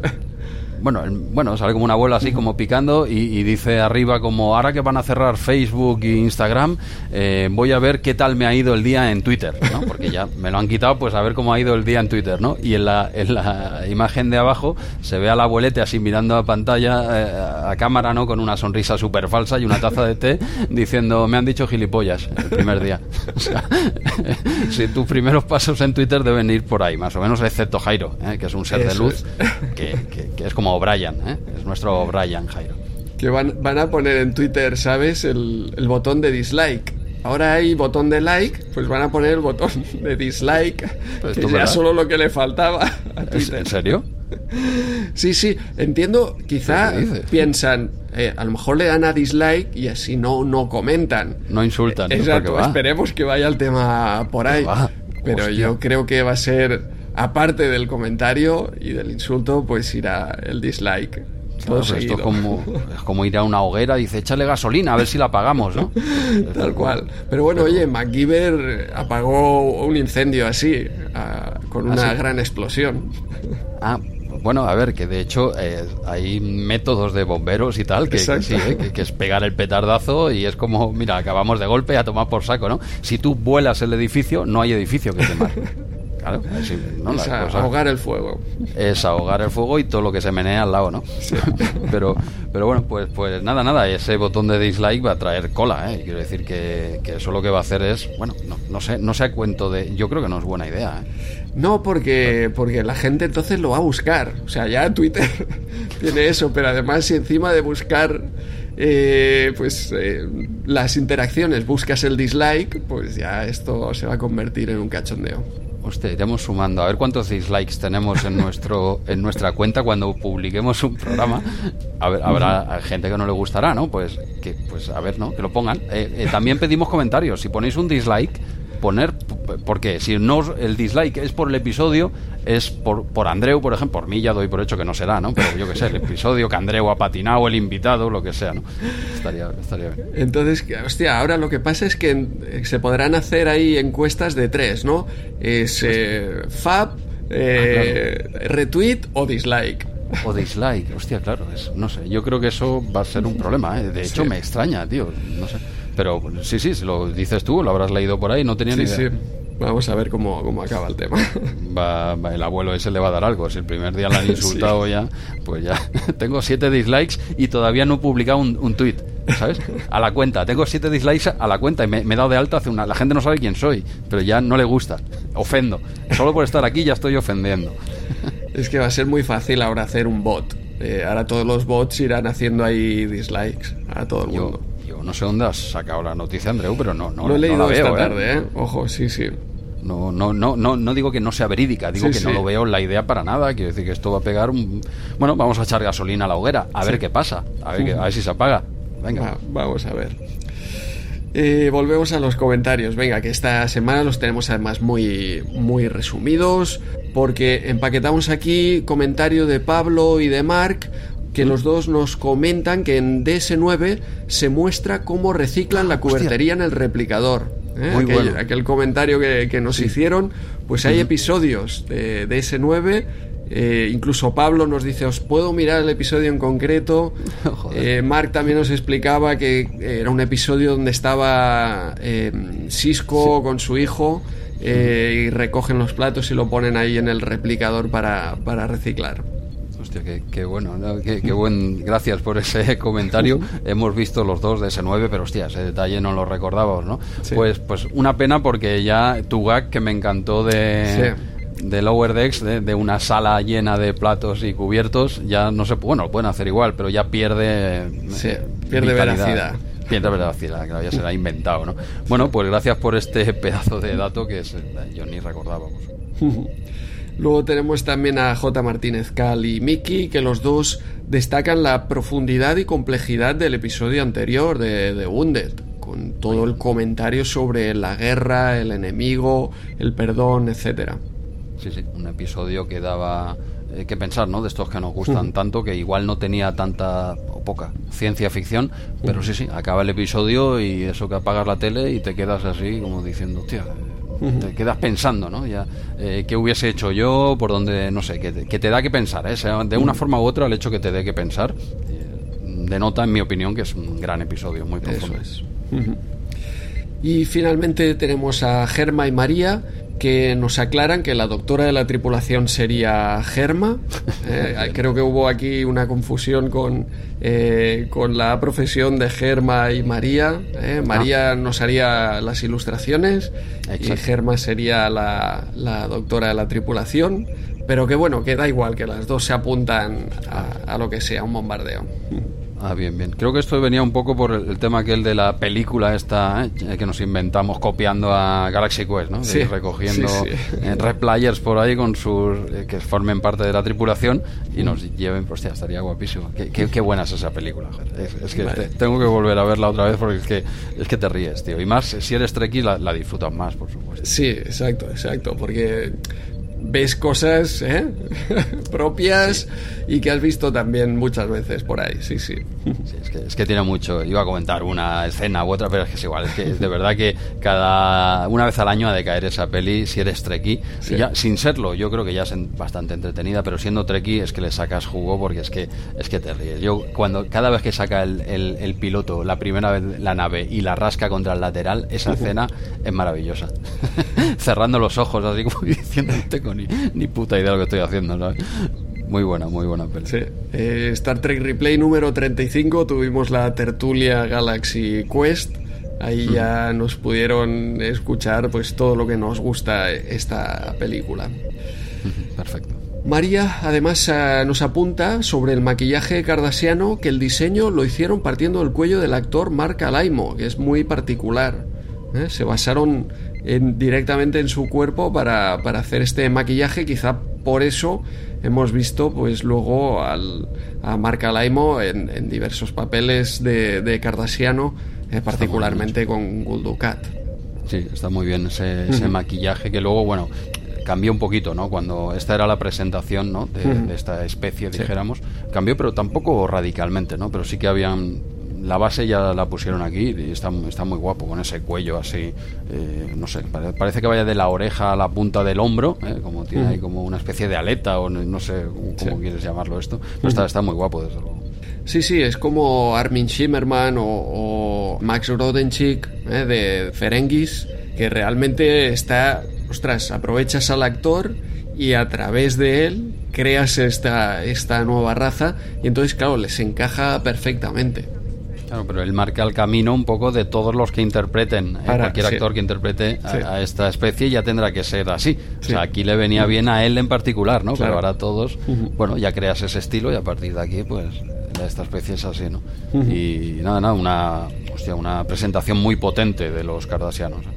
bueno, bueno, sale como una abuela así como picando y, dice arriba como ahora que van a cerrar Facebook e Instagram, eh, voy a ver qué tal me ha ido el día en Twitter, ¿no? Porque ya me lo han quitado, pues a ver cómo ha ido el día en Twitter, ¿no? Y en la, en la imagen de abajo se ve a la abuelete así mirando a pantalla, eh, a cámara, ¿no? Con una sonrisa súper falsa y una taza de té diciendo, me han dicho gilipollas el primer día. [LAUGHS] O sea, [LAUGHS] si tus primeros pasos en Twitter deben ir por ahí, más o menos, excepto Jairo, ¿eh? que es un ser de luz, que, que es como O'Brien, ¿eh? es nuestro O'Brien, Jairo. Que van, van a poner en Twitter, ¿sabes? El, botón de dislike. Ahora hay botón de like, pues van a poner el botón [LAUGHS] de dislike, pues que ya solo lo que le faltaba a Twitter. ¿En serio? [LAUGHS] Sí, sí, entiendo, quizá piensan, eh, a lo mejor le dan a dislike y así no, no comentan. No insultan. Exacto, esperemos que vaya el tema por ahí. Pero yo creo que va a ser aparte del comentario y del insulto, pues irá el dislike. Todo esto es como, es como ir a una hoguera dice, échale gasolina, a ver si la apagamos, ¿no? [LAUGHS] Tal cual. Pero bueno, oye, MacGyver apagó un incendio así, con una ¿Ah, gran explosión. Ah, bueno, a ver, que de hecho eh, hay métodos de bomberos y tal, que, sí, eh, que, es pegar el petardazo y es como, mira, acabamos de golpe a tomar por saco, ¿no? Si tú vuelas el edificio, no hay edificio que quemar. [LAUGHS] Claro, es ahogar el fuego. Es ahogar el fuego y todo lo que se menea al lado, ¿no? pero, pero bueno, pues, pues nada, nada, ese botón de dislike va a traer cola, ¿eh? Quiero decir que, eso lo que va a hacer es, bueno, no, no sé, no sé a cuento de, yo creo que no es buena idea, ¿eh? No, porque, porque la gente entonces lo va a buscar. O sea, ya Twitter [LAUGHS] tiene eso, pero además si encima de buscar eh, pues eh, las interacciones buscas el dislike, pues ya esto se va a convertir en un cachondeo. Hostia, iremos sumando. A ver cuántos dislikes tenemos en nuestro en nuestra cuenta cuando publiquemos un programa. A ver, habrá gente que no le gustará, ¿no? Pues que pues a ver, ¿no? Que lo pongan. Eh, eh, también pedimos comentarios. Si ponéis un dislike, poner porque si no el dislike es por el episodio es por, por Andreu por ejemplo por mí ya doy por hecho que no será no pero yo que sé el episodio que Andreu ha patinado el invitado lo que sea no estaría, estaría bien. Entonces hostia ahora lo que pasa es que se podrán hacer ahí encuestas de tres no es eh, fab eh, ah, retweet o dislike. O dislike, hostia, claro, no sé, yo creo que eso va a ser un problema, ¿eh? de hecho me extraña, tío, no sé. Pero sí, sí, si lo dices tú, lo habrás leído por ahí, no tenía ni idea. Sí. Vamos a ver cómo, cómo acaba el tema. [LAUGHS] Va, el abuelo ese le va a dar algo. Si el primer día le han [LAUGHS] insultado ya, pues ya. [LAUGHS] Tengo siete dislikes y todavía no he publicado un, un tweet, ¿sabes? A la cuenta. Tengo siete dislikes a la cuenta y me, me, he dado de alta hace una. La gente no sabe quién soy, pero ya no le gusta. Ofendo. Solo por estar aquí ya estoy ofendiendo. Es que va a ser muy fácil ahora hacer un bot. Eh, ahora todos los bots irán haciendo ahí dislikes a todo el mundo no sé dónde has sacado la noticia, Andreu, pero no, no, Lo he leído la veo, esta ¿eh? tarde, ¿eh? Ojo, sí, sí. No, no, no, no, no digo que no sea verídica, digo que no lo veo en la idea para nada. Quiero decir que esto va a pegar un. Bueno, vamos a echar gasolina a la hoguera, a ver qué pasa, a ver, a ver si se apaga. Venga. vamos a ver. Eh, volvemos a los comentarios. Venga, que esta semana los tenemos además muy, muy resumidos, porque empaquetamos aquí comentario de Pablo y de Mark que los dos nos comentan que en DS9 se muestra cómo reciclan la cubertería en el replicador. ¿eh? aquel, aquel, comentario que, nos hicieron, pues hay episodios de DS9 Eh, incluso Pablo nos dice, os puedo mirar el episodio en concreto. [LAUGHS] Eh, Mark también nos explicaba que era un episodio donde estaba eh, Cisco con su hijo y recogen los platos y lo ponen ahí en el replicador para, para reciclar. Hostia, qué, bueno, qué, buen. Gracias por ese [LAUGHS] comentario. Hemos visto los dos de ese 9, pero hostia, ese detalle no lo recordábamos, ¿no? Pues, pues una pena porque ya tu gag que me encantó de de Lower Decks, de, una sala llena de platos y cubiertos, ya no se bueno, lo pueden hacer igual, pero ya pierde eh, pierde veracidad. Pierde veracidad, que ya se la ha inventado, ¿no? Bueno, pues gracias por este [LAUGHS] pedazo de dato que es, yo ni recordaba. [LAUGHS] Luego tenemos también a J. Martínez Cal y Mickey, que los dos destacan la profundidad y complejidad del episodio anterior de, de Wounded, con todo el comentario sobre la guerra, el enemigo, el perdón, etcétera. Sí, sí, un episodio que daba eh, que pensar, ¿no? De estos que nos gustan tanto, que igual no tenía tanta o poca ciencia ficción, pero sí, sí, acaba el episodio y eso que apagas la tele y te quedas así como diciendo, hostia, te quedas pensando, ¿no? Ya, eh, ¿Qué hubiese hecho yo? Por donde, no sé, que te, da que pensar, ¿eh? de una forma u otra el hecho que te dé que pensar eh, denota, en mi opinión, que es un gran episodio, muy profundo. Eso es. Y finalmente tenemos a Germa y María, que nos aclaran que la doctora de la tripulación sería Germa. [LAUGHS] Eh, creo que hubo aquí una confusión con, eh, con la profesión de Germa y María. Eh. María nos haría las ilustraciones y Germa sería la, la, doctora de la tripulación. Pero que bueno, que da igual, que las dos se apuntan a, a lo que sea, un bombardeo. Ah, bien, bien. Creo que esto venía un poco por el, tema aquel de la película esta ¿eh? que nos inventamos copiando a Galaxy Quest, ¿no? Sí, recogiendo eh, replayers por ahí con sus eh, que formen parte de la tripulación y nos lleven, pues ya estaría guapísimo. Qué, buena es esa película. Es, que tengo que volver a verla otra vez porque es que es que te ríes, tío. Y más si eres Trekkie la, la disfrutas más, por supuesto. Sí, exacto, exacto, porque ves cosas ¿eh? [LAUGHS] propias y que has visto también muchas veces por ahí, sí, sí. es, que, tiene mucho. Iba a comentar una escena u otra, pero es que es igual. Es que de verdad que cada una vez al año ha de caer esa peli si eres treki. Ya, sin serlo, yo creo que ya es bastante entretenida, pero siendo treki es que le sacas jugo porque es que es que te ríes. Yo cuando cada vez que saca el, el, piloto la primera vez la nave y la rasca contra el lateral, esa escena es maravillosa. [LAUGHS] Cerrando los ojos así como [LAUGHS] diciendo ni, ni puta idea de lo que estoy haciendo, Muy buena, muy buena peli. Eh, Star Trek Replay número 35, tuvimos la tertulia Galaxy Quest. Ahí ya nos pudieron escuchar pues todo lo que nos gusta esta película. Perfecto. María además eh, nos apunta sobre el maquillaje cardasiano que el diseño lo hicieron partiendo del cuello del actor Mark Alaimo, que es muy particular. ¿eh? Se basaron directamente en su cuerpo para, hacer este maquillaje. Quizá por eso hemos visto pues luego al, a Mark Alaimo en, diversos papeles de, de Kardashiano, eh, particularmente con Guldukat. Sí, está muy bien ese, maquillaje que luego, bueno, cambió un poquito, ¿no? Cuando esta era la presentación, ¿no? De, esta especie, dijéramos, cambió, pero tampoco radicalmente, ¿no? Pero sí que habían la base ya la pusieron aquí y está, está muy guapo con ese cuello así, eh, no sé, parece que vaya de la oreja a la punta del hombro, eh, como tiene ahí como una especie de aleta o no sé cómo quieres llamarlo esto, pero está, está muy guapo desde luego. Sí, sí, es como Armin Shimmerman o, Max Rodenchik eh, de Ferengis, que realmente está, ostras, aprovechas al actor y a través de él creas esta, esta nueva raza y entonces, claro, les encaja perfectamente. Claro, pero él marca el camino un poco de todos los que interpreten, eh, cualquier actor que interprete a, esta especie ya tendrá que ser así. O sea, aquí le venía bien a él en particular, ¿no? Pero ahora todos, bueno, ya creas ese estilo y a partir de aquí, pues, esta especie es así, ¿no? Y nada, nada, una, hostia, una presentación muy potente de los cardasianos.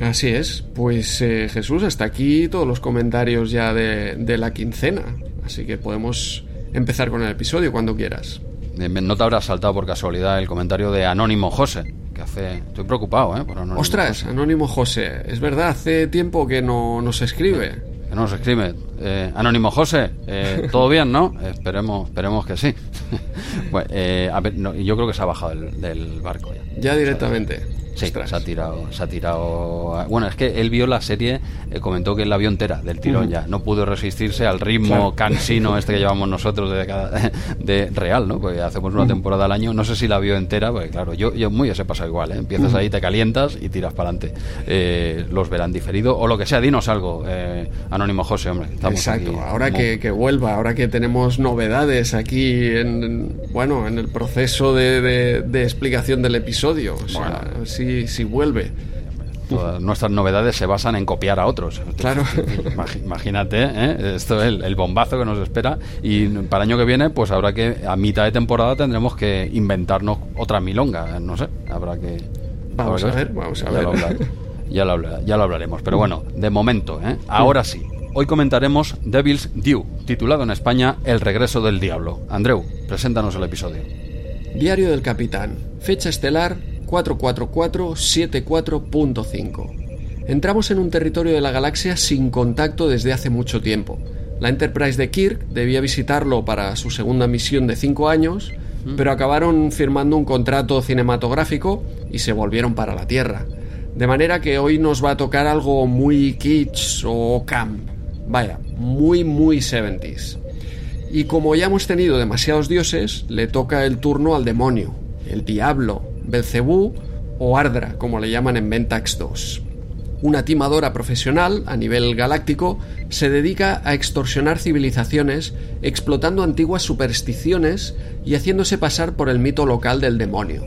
Así es. Pues eh, Jesús, hasta aquí todos los comentarios ya de, de la quincena. Así que podemos empezar con el episodio cuando quieras. No te habrá saltado por casualidad el comentario de Anónimo José, que hace... Estoy preocupado, ¿eh? Por Anónimo Ostras, Anónimo José. Es verdad, hace tiempo que no nos escribe. Que no nos escribe. Eh, Anónimo José, eh, ¿todo bien, no? [LAUGHS] esperemos, esperemos que sí. [LAUGHS] pues, eh, a ver, yo creo que se ha bajado del, barco ya. Ya directamente. Sí, se ha tirado, se ha tirado. Bueno, es que él vio la serie, eh, comentó que la vio entera del tirón ya. No pudo resistirse al ritmo cansino [LAUGHS] este que llevamos nosotros de, cada, de real, ¿no? Porque hacemos una temporada al año. No sé si la vio entera, porque claro, yo, yo muy se pasa igual, ¿eh? Empiezas ahí, te calientas y tiras para adelante. Eh, los verán diferido o lo que sea. Dinos algo, eh, Anónimo José, hombre. Exacto. ahora que, que, vuelva, ahora que tenemos novedades aquí en, bueno, en el proceso de, de, explicación del episodio. O sea, si, vuelve. Todas nuestras novedades se basan en copiar a otros. Claro. [LAUGHS] Imagínate, ¿eh? esto es el, bombazo que nos espera. Y para el año que viene, pues habrá que, a mitad de temporada, tendremos que inventarnos otra milonga. No sé, habrá que. Vamos a ver, vamos a ver. Ya lo, ya lo hablaremos. Pero bueno, de momento, ¿eh? ahora sí. Hoy comentaremos Devil's Due, titulado en España El regreso del diablo. Andreu, preséntanos el episodio. Diario del Capitán. Fecha estelar 444-74.5. Entramos en un territorio de la galaxia sin contacto desde hace mucho tiempo. La Enterprise de Kirk debía visitarlo para su segunda misión de cinco años, pero acabaron firmando un contrato cinematográfico y se volvieron para la Tierra. De manera que hoy nos va a tocar algo muy kitsch o camp. Vaya, muy, muy 70s. Y como ya hemos tenido demasiados dioses, le toca el turno al demonio, el diablo, Belcebú o Ardra, como le llaman en Ventax 2. Una timadora profesional a nivel galáctico se dedica a extorsionar civilizaciones explotando antiguas supersticiones y haciéndose pasar por el mito local del demonio.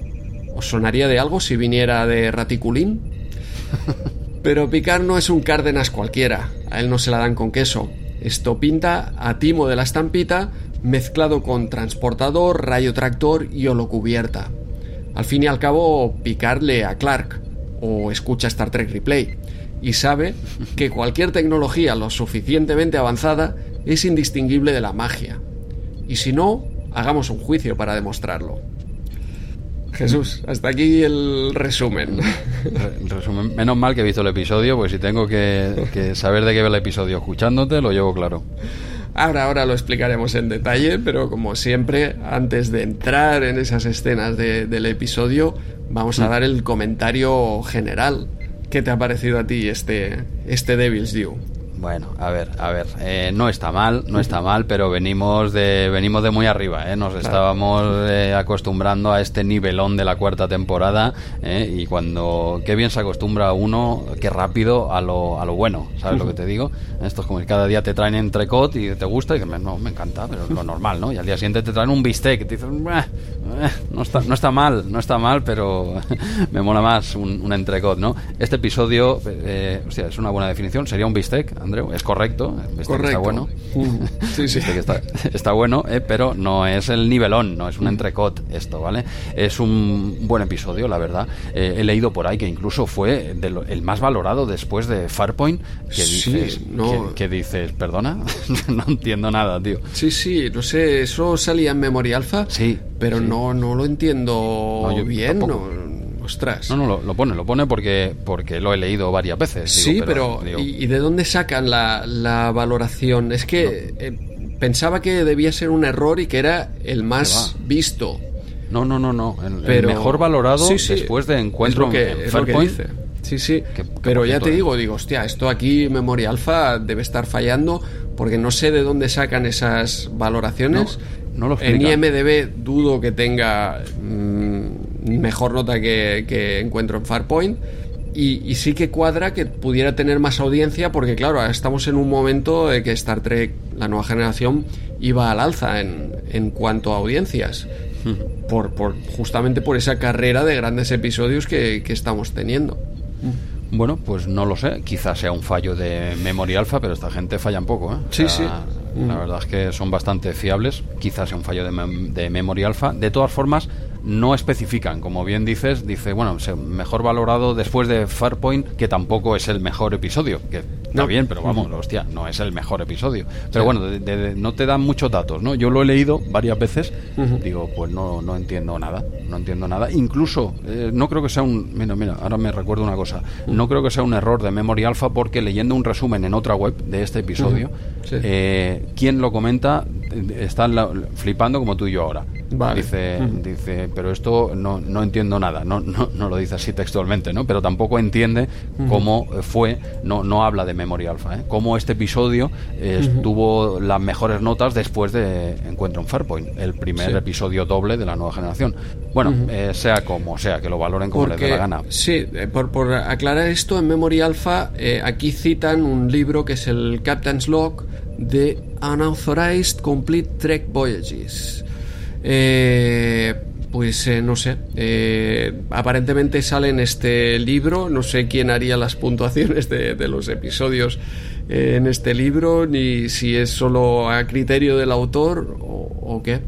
¿Os sonaría de algo si viniera de Raticulín? [LAUGHS] Pero Picard no es un Cárdenas cualquiera, a él no se la dan con queso. Esto pinta a Timo de la Estampita mezclado con transportador, rayo tractor y holocubierta. Al fin y al cabo, picarle a Clark o escucha Star Trek Replay y sabe que [LAUGHS] cualquier tecnología lo suficientemente avanzada es indistinguible de la magia. Y si no, hagamos un juicio para demostrarlo. Jesús, hasta aquí el resumen. resumen. Menos mal que he visto el episodio, pues si tengo que, que saber de qué va el episodio escuchándote, lo llevo claro. Ahora, ahora lo explicaremos en detalle, pero como siempre, antes de entrar en esas escenas del episodio, vamos a mm. dar el comentario general. ¿Qué te ha parecido a ti este, este Devil's Due? Bueno, a ver, a ver, eh, no está mal, no está [LAUGHS] mal, pero venimos de venimos de muy arriba, ¿eh? nos estábamos eh, acostumbrando a este nivelón de la cuarta temporada ¿eh? y cuando qué bien se acostumbra uno, qué rápido a lo, a lo bueno, ¿sabes lo que te digo? Esto es como que cada día te traen entrecot y te gusta y dices, no, me encanta, pero es lo normal, ¿no? Y al día siguiente te traen un bistec y te dices, no está, no está mal, no está mal, pero [LAUGHS] me mola más un, un entrecot, ¿no? Este episodio, hostia, es una buena definición, sería un bistec es correcto, está bueno. Sí, sí. [LAUGHS] está, bueno, eh, pero no es el nivelón, no es un mm. entrecot esto, ¿vale? Es un buen episodio, la verdad. Eh, he leído por ahí que incluso fue el más valorado después de Farpoint. Que dices, no. que, dices, perdona, [LAUGHS] no entiendo nada, tío. Sí, sí, no sé, eso salía en Memoria Alpha. Sí. Pero no, no lo entiendo bien, no no, no, lo, pone, lo pone porque, porque lo he leído varias veces. sí, pero, ¿y, de dónde sacan la, valoración? Es que eh, pensaba que debía ser un error y que era el más visto. No, no, no, no. El, mejor valorado después de encuentro que, dice. Sí, sí. pero ya te digo, digo, hostia, esto aquí Memoria Alpha debe estar fallando porque no sé de dónde sacan esas valoraciones. No, lo en IMDB dudo que tenga mm, mejor nota que, encuentro en Farpoint. Y, sí que cuadra que pudiera tener más audiencia porque claro, estamos en un momento de que Star Trek, la nueva generación, iba al alza en, en cuanto a audiencias. Por, por, justamente por esa carrera de grandes episodios que, estamos teniendo. Bueno, pues no lo sé. Quizás sea un fallo de memoria alfa, pero esta gente falla un poco. ¿eh? sí, sí. La verdad es que son bastante fiables. Quizás sea un fallo de, de memoria alfa. De todas formas, no especifican, como bien dices, dice, bueno, mejor valorado después de Farpoint, que tampoco es el mejor episodio, que está bien, pero vamos, hostia, no es el mejor episodio. Pero bueno, no te dan muchos datos, ¿no? Yo lo he leído varias veces, digo, pues no, no entiendo nada, no entiendo nada. Incluso, eh, no creo que sea un, mira, mira, ahora me recuerdo una cosa, no creo que sea un error de Memory Alpha porque leyendo un resumen en otra web de este episodio, eh, quien lo comenta están flipando como tú y yo ahora. Dice, dice, pero esto no, no entiendo nada. No, no, no, lo dice así textualmente, ¿no? Pero tampoco entiende cómo fue, no, no habla de Memory Alpha, ¿eh? Cómo este episodio tuvo las mejores notas después de Encuentro en Fairpoint, el primer episodio doble de la nueva generación. Bueno, eh, sea como sea, que lo valoren como les dé la gana. Sí, eh, por, por, aclarar esto, en Memory Alpha, eh, aquí citan un libro que es el Captain's Log de Unauthorized Complete Trek Voyages. pues no sé, aparentemente sale en este libro, no sé quién haría las puntuaciones de, de los episodios en este libro, ni si es solo a criterio del autor o, o qué.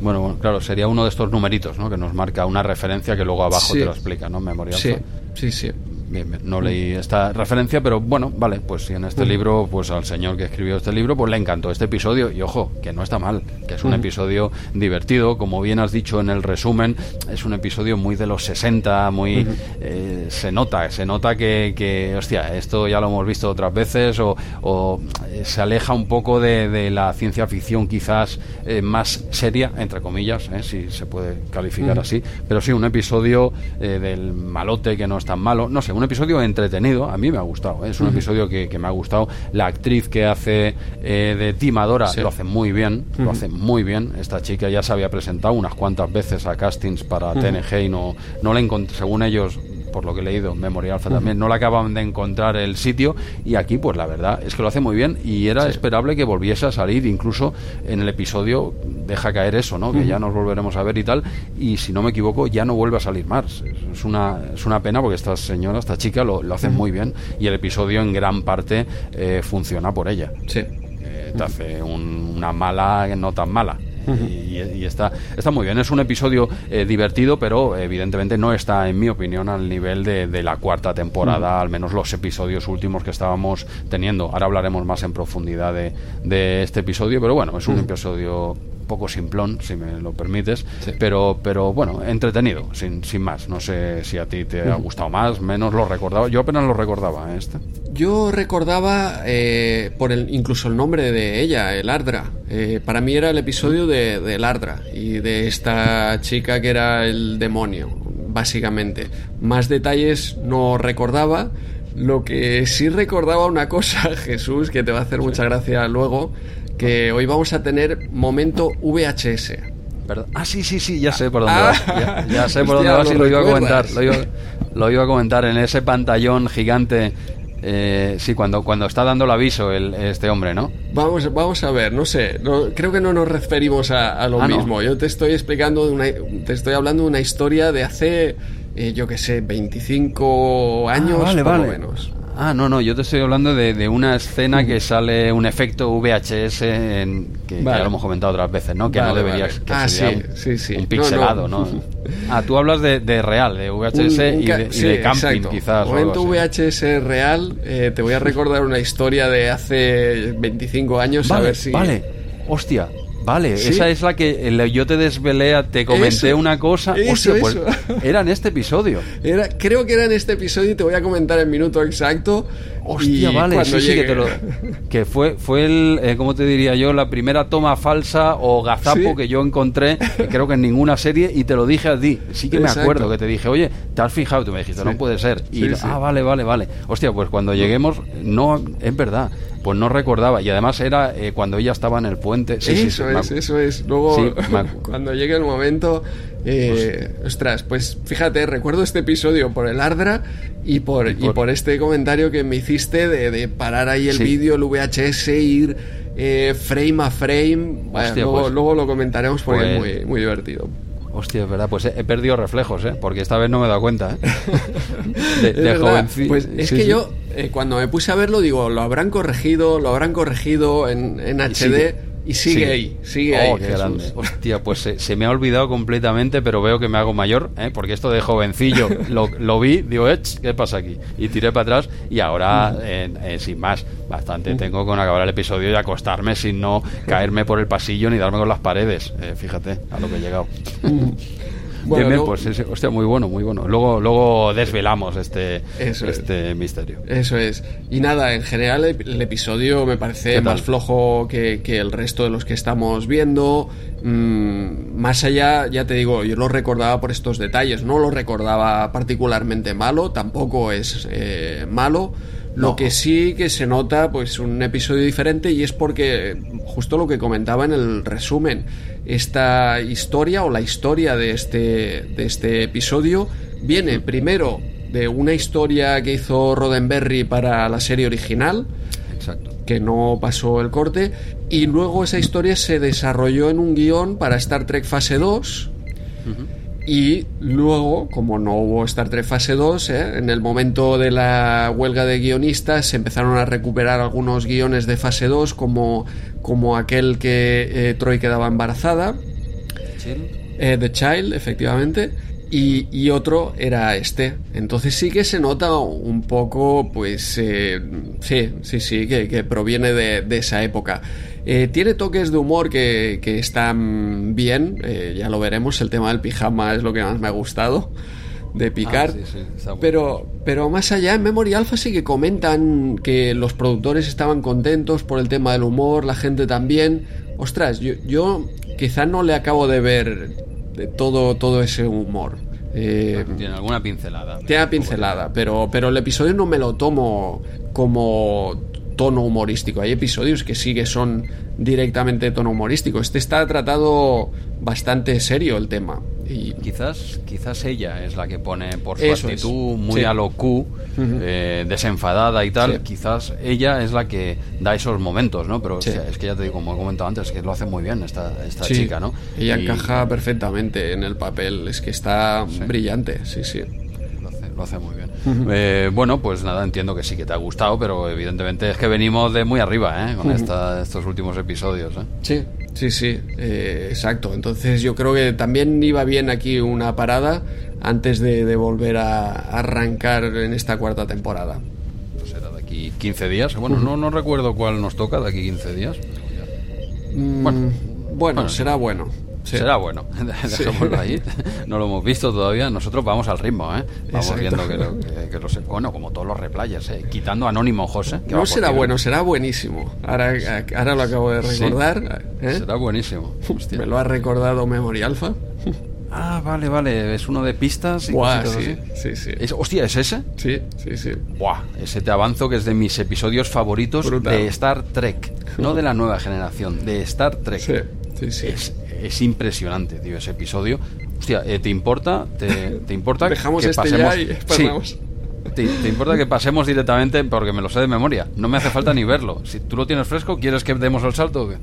Bueno, claro, sería uno de estos numeritos, ¿no? Que nos marca una referencia que luego abajo te lo explica, ¿no? Memorial. Sí, sí, sí no leí esta referencia, pero bueno, vale, pues si en este libro, pues al señor que escribió este libro, pues le encantó este episodio. Y ojo, que no está mal, que es un episodio divertido, como bien has dicho en el resumen, es un episodio muy de los 60, muy... Eh, se nota, se nota que, que, hostia, esto ya lo hemos visto otras veces o, eh, se aleja un poco de, la ciencia ficción quizás eh, más seria, entre comillas, si se puede calificar así, pero sí, un episodio del malote que no es tan malo, no sé, un episodio entretenido, a mí me ha gustado, ¿eh? es un episodio que, me ha gustado. La actriz que hace eh, de timadora lo hace muy bien, lo hace muy bien. Esta chica ya se había presentado unas cuantas veces a castings para TNG y no, no la encontré, según ellos, por lo que he leído, Memory Alpha también, no le acaban de encontrar el sitio y aquí pues la verdad es que lo hace muy bien y era esperable que volviese a salir, incluso en el episodio deja caer eso, ¿no? Que ya nos volveremos a ver y tal y si no me equivoco ya no vuelve a salir más. Es una, es una pena porque esta señora, esta chica lo, lo hace muy bien y el episodio en gran parte eh, funciona por ella. Sí. Eh, te hace una mala no tan mala y, está, está muy bien. Es un episodio eh, divertido, pero evidentemente no está, en mi opinión, al nivel de, la cuarta temporada, al menos los episodios últimos que estábamos teniendo. Ahora hablaremos más en profundidad de, de este episodio, pero bueno, es un episodio poco simplón, si me lo permites, pero, pero bueno, entretenido, sin, sin más. No sé si a ti te ha gustado más, menos lo recordaba. Yo apenas lo recordaba, ¿eh? este. Yo recordaba eh, por el, incluso el nombre de ella, el Ardra. Eh, para mí era el episodio de, de Ardra y de esta chica que era el demonio, básicamente. Más detalles no recordaba. Lo que sí recordaba una cosa, [LAUGHS] Jesús, que te va a hacer mucha gracia luego, que hoy vamos a tener momento VHS. Ah, sí, sí, sí, ya sé por dónde vas. Ya, [LAUGHS] sé por dónde vas y lo iba a comentar. Lo iba, a comentar en ese pantallón gigante. Eh, sí, cuando, cuando está dando el aviso el, este hombre, ¿no? Vamos, vamos a ver, no sé, creo que no nos referimos a, lo ah, mismo. Yo te estoy explicando, una, te estoy hablando de una historia de hace, eh, yo qué sé, 25 años, ah, por lo menos. Ah, no, no, yo te estoy hablando de, una escena que sale un efecto VHS en, que, ya lo hemos comentado otras veces, ¿no? Que no deberías que ah, sí, sí, sí. un pixelado, ¿no? [LAUGHS] Ah, tú hablas de, real, de VHS y, de, camping, quizás. Momento VHS real, eh, te voy a recordar una historia de hace 25 años, a ver si... Vale, hostia, Vale, esa es la que yo te desvelé, te comenté una cosa. Hostia, pues [LAUGHS] era en este episodio. Era, creo que era en este episodio y te voy a comentar el minuto exacto. Hostia, vale, sí, sí, que, te lo, [LAUGHS] que fue, fue el, eh, ¿cómo te diría yo? La primera toma falsa o gazapo que yo encontré, creo que en ninguna serie, y te lo dije a ti. Sí que me acuerdo que te dije, oye, ¿te has fijado? Tú me dijiste, no puede ser. Y, ah, vale, vale, vale. Hostia, pues cuando lleguemos, no, es verdad pues no recordaba. Y además era eh, cuando ella estaba en el puente. Sí, eso es, eso es. Luego, [LAUGHS] cuando llegue el momento. Eh, ostras, pues fíjate, recuerdo este episodio por el Ardra y por, y por... este comentario que me hiciste de, parar ahí el vídeo, el VHS, ir eh, frame a frame. Pues luego, lo comentaremos porque es pues muy, muy divertido. Hostia, es verdad, pues he, perdido reflejos, ¿eh? Porque esta vez no me he dado cuenta, ¿eh? [LAUGHS] De, jovencito. Pues es que yo, eh, cuando me puse a verlo, digo, lo habrán corregido, lo habrán corregido en, en HD. Y sigue, ahí, sigue oh, ahí. Qué grande. Hostia, pues se, me ha olvidado completamente, pero veo que me hago mayor, ¿eh? porque esto de jovencillo [LAUGHS] lo, lo vi, digo, ¿qué pasa aquí? Y tiré para atrás y ahora, eh, sin más, bastante tengo con acabar el episodio y acostarme sin no caerme por el pasillo ni darme con las paredes. Eh, fíjate a lo que he llegado. Bien, pues hostia, muy bueno, muy bueno. Luego, luego desvelamos este, este misterio. Eso es. Y nada, en general el, episodio me parece más flojo que, el resto de los que estamos viendo. Mm, más allá, ya te digo, yo lo recordaba por estos detalles. No lo recordaba particularmente malo, tampoco es eh, malo. Lo que sí que se nota, pues un episodio diferente y es porque, justo lo que comentaba en el resumen, esta historia o la historia de este, de este episodio viene primero de una historia que hizo Roddenberry para la serie original, que no pasó el corte, y luego esa historia se desarrolló en un guion para Star Trek Fase 2. Y luego, como no hubo Star Trek Fase 2, ¿eh? en el momento de la huelga de guionistas se empezaron a recuperar algunos guiones de Fase 2, como, como aquel que eh, Troy quedaba embarazada. Eh, The Child, efectivamente. Y, otro era este. Entonces sí que se nota un poco, pues, sí, sí, sí, que, proviene de, de esa época. Eh, tiene toques de humor que, están bien, eh, ya lo veremos, el tema del pijama es lo que más me ha gustado de picar. Ah, pero, pero más allá, en Memory Alpha sí que comentan que los productores estaban contentos por el tema del humor, la gente también. Ostras, yo, yo quizá no le acabo de ver de todo, todo ese humor. Eh, tiene alguna pincelada. Tiene pincelada, pero, pero el episodio no me lo tomo como tono humorístico. Hay episodios que sí que son directamente tono humorístico. Este está tratado bastante serio el tema. Y quizás, quizás ella es la que pone por su actitud muy a lo Q, eh, desenfadada y tal. Quizás ella es la que da esos momentos, ¿no? Pero es que ya te digo, como he comentado antes, que lo hace muy bien esta, esta chica, ¿no? Ella encaja perfectamente en el papel, es que está brillante, sí, sí lo hace muy bien. Eh, bueno, pues nada, entiendo que sí que te ha gustado, pero evidentemente es que venimos de muy arriba ¿eh? con estos últimos episodios. ¿eh? Sí, sí, sí, eh, exacto. Entonces yo creo que también iba bien aquí una parada antes de, volver a arrancar en esta cuarta temporada. Pues será de aquí 15 días. Bueno, no, no recuerdo cuál nos toca de aquí 15 días. Mm, bueno, bueno, será bueno. Será bueno. [LAUGHS] Dejémoslo ahí. No lo hemos visto todavía. Nosotros vamos al ritmo, ¿eh? Vamos viendo que, lo, que, los, bueno, como todos los replayers, ¿eh? quitando Anónimo José. no será bueno, será buenísimo. Ahora, ahora lo acabo de recordar. ¿eh? Será buenísimo. [LAUGHS] Me lo ha recordado Memory Alpha. Ah, vale, vale. Es uno de pistas. Y sí, sí, sí. hostia, ¿es ese? Sí, sí, sí. Buah, ese te avanzo que es de mis episodios favoritos de Star Trek. No [LAUGHS] de la nueva generación, de Star Trek. Sí, sí, sí es impresionante, tío, ese episodio. Hostia, eh, ¿te importa? ¿Te, te importa [LAUGHS] Dejamos que este pasemos? Ya y sí. ¿Te, ¿Te, importa que pasemos directamente? Porque me lo sé de memoria. No me hace falta ni verlo. Si tú lo tienes fresco, ¿quieres que demos el salto o qué?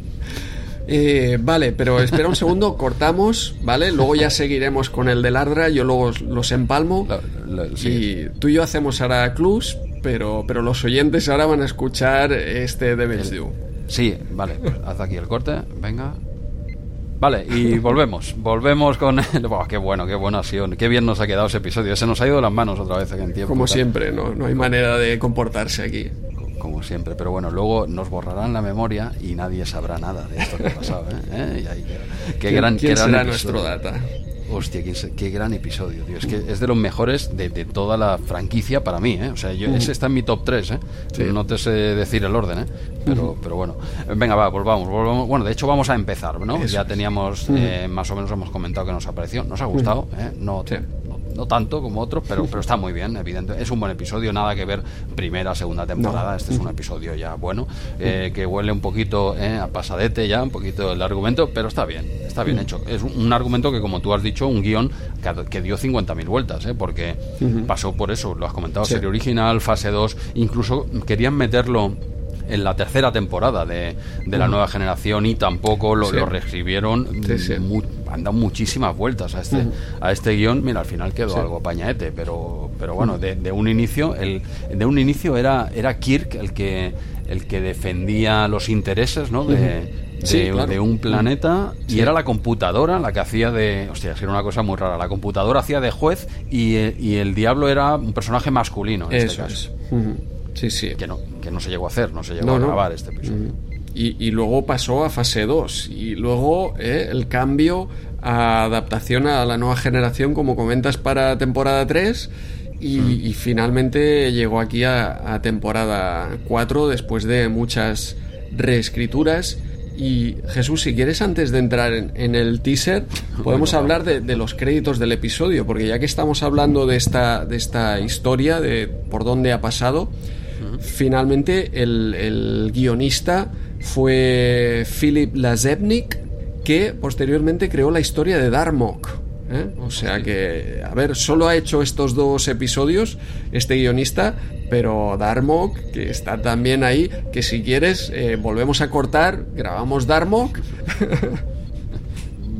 Eh, vale, pero espera un segundo, cortamos, ¿vale? Luego ya seguiremos con el de Lardra, yo luego los empalmo. Y tú y yo hacemos ahora clues, pero, pero los oyentes ahora van a escuchar este de Sí, vale, pues haz aquí el corte, venga. Vale, y volvemos. Volvemos con. [LAUGHS] qué bueno, qué buena sido. Qué bien nos ha quedado ese episodio. Se nos ha ido de las manos otra vez en tiempo. Como siempre, ¿no? No hay manera de comportarse aquí. Como siempre, pero bueno, luego nos borrarán la memoria y nadie sabrá nada de esto que ha pasado. ¿eh? ¿Eh? qué ¿Quién, gran, ¿quién será nuestro data? Hostia, qué, gran episodio, tío. Es que es de los mejores de, toda la franquicia para mí, ¿eh? O sea, yo, ese está en mi top 3, ¿eh? No te sé decir el orden, ¿eh? Pero, pero bueno. Venga, va, volvamos, volvamos. Bueno, de hecho vamos a empezar, ¿no? Ya teníamos, eh, más o menos hemos comentado que nos ha parecido. Nos ha gustado, ¿eh? No, no tanto como otros, pero, pero está muy bien, evidente. Es un buen episodio, nada que ver primera, segunda temporada. Este es un episodio ya bueno, eh, que huele un poquito eh, a pasadete ya, un poquito el argumento, pero está bien, está bien hecho. Es un, argumento que, como tú has dicho, un guion que, que dio 50.000 vueltas, eh, porque pasó por eso, lo has comentado, serie original, fase 2, incluso querían meterlo en la tercera temporada de, de la nueva generación y tampoco lo, lo reescribieron. han dado muchísimas vueltas a este, a este guion. Mira, al final quedó algo pañaete, pero, pero bueno, de, un inicio, el, de un inicio era, era Kirk el que, el que defendía los intereses ¿no? de, de, un planeta y era la computadora la que hacía de. Hostia, era una cosa muy rara. La computadora hacía de juez y, y el diablo era un personaje masculino en este caso. Sí, sí. Que no, que no se llegó a hacer, no se llegó a grabar este episodio. Y, y, luego pasó a fase 2. Y luego eh, el cambio adaptación a la nueva generación, como comentas, para temporada 3. Y, y finalmente llegó aquí a, a temporada 4 después de muchas reescrituras. Y Jesús, si quieres, antes de entrar en, en el teaser, [LAUGHS] podemos hablar de, de los créditos del episodio, porque ya que estamos hablando de esta, de esta historia, de por dónde ha pasado, finalmente el, el guionista fue Philip Lazebnik, que posteriormente creó la historia de Darmok. ¿eh? O sea que, a ver, solo ha hecho estos dos episodios este guionista, pero Darmok, que está también ahí, que si quieres, eh, volvemos a cortar, grabamos Darmok. [LAUGHS]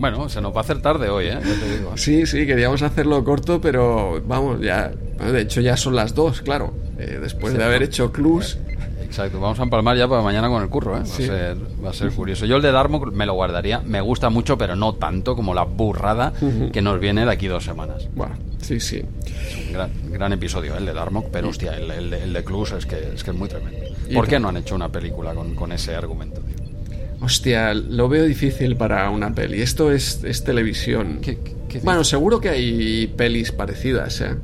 Bueno, se nos va a hacer tarde hoy, ¿eh? Ya te digo. sí, sí, queríamos hacerlo corto, pero vamos, ya, de hecho ya son las dos, claro, eh, después Sí, de haber ¿no? hecho Clues. Exacto, vamos a empalmar ya para mañana con el curro, ¿eh? Va, Sí. a, ser, va a ser curioso. Yo el de Darmok me lo guardaría, me gusta mucho, pero no tanto como la burrada que nos viene de aquí dos semanas. Bueno, sí, sí. Es un gran, gran episodio ¿eh? el de Darmok, pero hostia, el, el de- el de Clues es que, es que es muy tremendo. ¿Por qué no han hecho una película con, con ese argumento? tío? Hostia, lo veo difícil para una peli. Esto es, es televisión. ¿Qué- qué- qué bueno, seguro que hay pelis parecidas, ¿eh?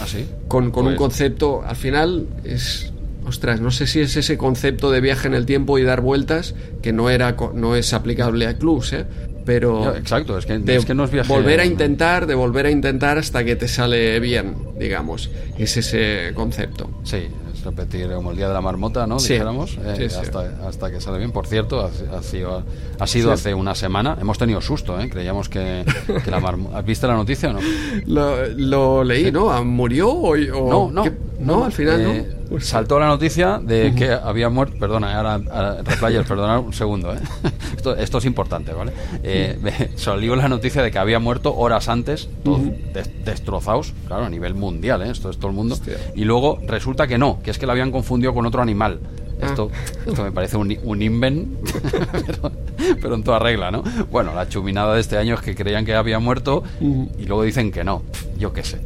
¿Ah, sí? Con, con un Pues- concepto, al final es... Ostras, no sé si es ese concepto de viaje en el tiempo y dar vueltas que no era no es aplicable a Clues, ¿eh? Pero exacto, es que, de es que no es viaje... volver a intentar, de volver a intentar hasta que te sale bien, digamos. Es ese concepto. Sí, repetir como el día de la marmota, ¿no? Sí. Dijéramos, eh, Sí. Hasta, hasta que sale bien. Por cierto, ha, ha sido, ha sido hace una semana. Hemos tenido susto, ¿eh? Creíamos que, que la marmota... [LAUGHS] ¿Viste la noticia o no? Lo, lo leí, ¿no? ¿Ah, ¿Murió o, o No, no. qué? No, al final Eh, no. Pues- saltó la noticia de que había muerto. Perdona, ahora, ahora Replayers, perdonad un segundo. ¿eh? [LAUGHS] Esto, esto es importante, ¿vale? Eh, [LAUGHS] salió la noticia de que había muerto horas antes, todos des- destrozados, claro, a nivel mundial, ¿eh? Esto es todo el mundo. Hostia. Y luego resulta que no, que es que la habían confundido con otro animal. Esto, Ah. esto me parece un, un invent, [LAUGHS] pero, pero en toda regla, ¿no? Bueno, la chuminada de este año es que creían que había muerto y luego dicen que no. Yo qué sé.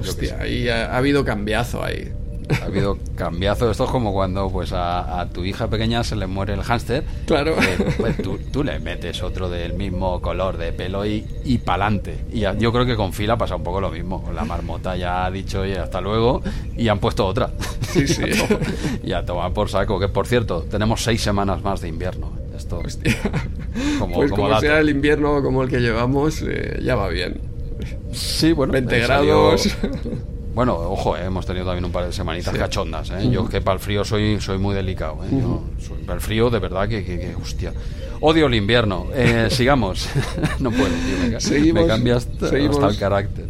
Hostia, ahí ha, ha habido cambiazo ahí. Ha habido cambiazo. Esto es como cuando pues a, a tu hija pequeña se le muere el hámster. Claro. Eh, pues tú, tú le metes otro del mismo color de pelo y, y pa'lante. Y ya- yo creo que con Fila pasa un poco lo mismo. La marmota ya ha dicho, oye, hasta luego, y han puesto otra. Sí, sí. [LAUGHS] y, a y a tomar por saco. Que por cierto, tenemos seis semanas más de invierno. Esto Hostia. como, pues como sea el invierno como el que llevamos, eh, ya va bien. Sí, bueno. 20 eh, salió- grados. [LAUGHS] Bueno, ojo, eh, hemos tenido también un par de semanitas Sí. cachondas. eh. Yo que para el frío soy, soy muy delicado. eh. Yo soy- para el frío, de verdad, que, que, que, hostia. Odio el invierno. Eh, [LAUGHS] sigamos. [LAUGHS] no puedo, tío. Me, Seguimos, me cambia hasta, seguimos. hasta el carácter.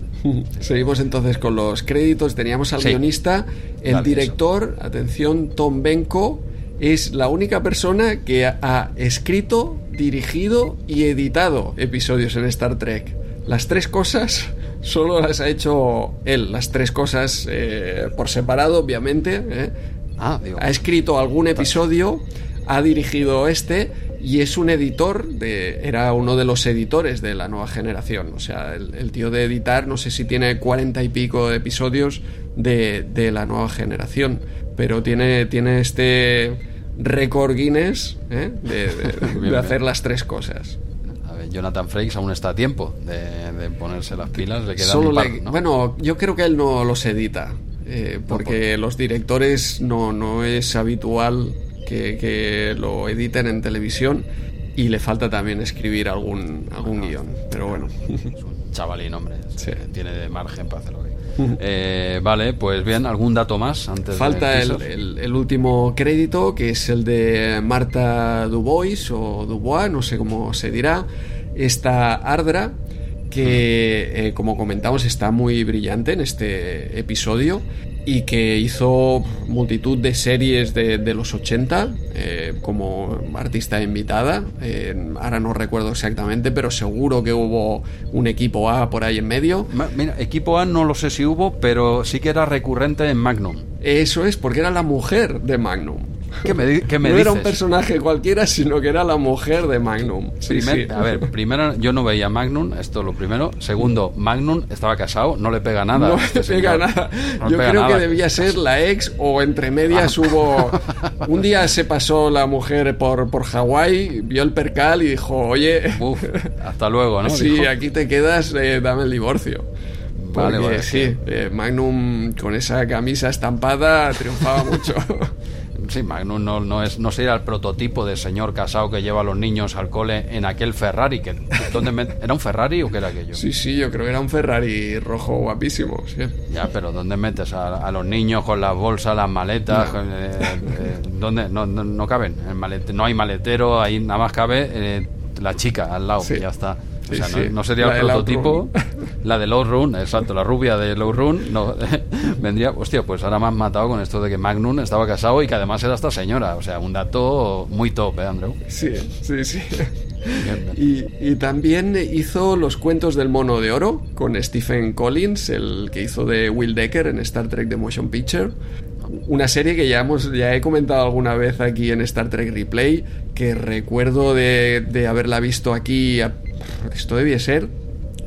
Seguimos entonces con los créditos. Teníamos al Sí. guionista, el Dale, director, atención, Tom Benko, es la única persona que ha escrito, dirigido y editado episodios en Star Trek. Las tres cosas solo las ha hecho él, las tres cosas eh, por separado, obviamente. ¿eh? Ah, digo. Ha escrito algún episodio, ha dirigido este y es un editor de era uno de los editores de la nueva generación o sea el, el tío de editar no sé si tiene cuarenta y pico de episodios de, de la nueva generación pero tiene tiene este récord Guinness ¿eh? de, [LAUGHS] hacer las tres cosas Jonathan Frakes aún está a tiempo de, de ponerse las pilas. Le quedan Solo un par, le- ¿no? Bueno, yo creo que él no los edita, eh, porque los directores no, no es habitual que, que lo editen en televisión y le falta también escribir algún, algún guion. Pero bueno, Es un chavalín, hombre. Sí. Tiene de margen para hacerlo bien. [LAUGHS] Eh, vale, pues bien, ¿algún dato más antes de falta el, teaser? el- el último crédito, que es el de Marta Dubois o Dubois, no sé cómo se dirá. Esta Ardra, que eh, como comentamos está muy brillante en este episodio y que hizo multitud de series de, de los 80 eh, como artista invitada. Eh, ahora no recuerdo exactamente, pero seguro que hubo un equipo A por ahí en medio. Mira, equipo A no lo sé si hubo, pero sí que era recurrente en Magnum. Eso es, porque era la mujer de Magnum. ¿Qué me, qué me no dices? era un personaje cualquiera, sino que era la mujer de Magnum. Sí, Primer- sí. A ver, primero yo no veía a Magnum, esto lo primero. Segundo, Magnum estaba casado, no le pega nada. No a este le pega señor. nada. No le Yo pega creo nada. que debía ser la ex o entre medias hubo... [LAUGHS] Un día se pasó la mujer por, por Hawái, vio el percal y dijo, oye, Uf, hasta luego, ¿no? [LAUGHS] si Dijo. aquí te quedas, eh, dame el divorcio. Vale, Porque vale, sí, eh, Magnum con esa camisa estampada [LAUGHS] triunfaba mucho. [LAUGHS] Sí, Magnum no, no, es, no sería el prototipo de señor casado que lleva a los niños al cole en aquel Ferrari. Que, [LAUGHS] ¿dónde ¿Era un Ferrari o qué era aquello? Sí, sí, yo creo que era un Ferrari rojo guapísimo. sí. Ya, pero ¿dónde metes a, a los niños con las bolsas, las maletas? No. Eh, eh, ¿Dónde? No, no, no caben. El malete- no hay maletero, ahí nada más cabe eh, la chica al lado, Sí. y ya está. O Sí, sea, sí. no, no sería el prototipo. La de Low Run, exacto, la rubia de Low Run. No, [LAUGHS] vendría, hostia, pues ahora me han matado con esto de que Magnum estaba casado y que además era esta señora. O sea, un dato muy top, ¿eh, Andrew? Sí, sí, sí. Bien. Y, y también hizo los cuentos del mono de oro con Stephen Collins, el que hizo de Will Decker en Star Trek The Motion Picture. Una serie que ya, hemos, ya he comentado alguna vez aquí en Star Trek Replay, que recuerdo de, de haberla visto aquí, a- esto debía ser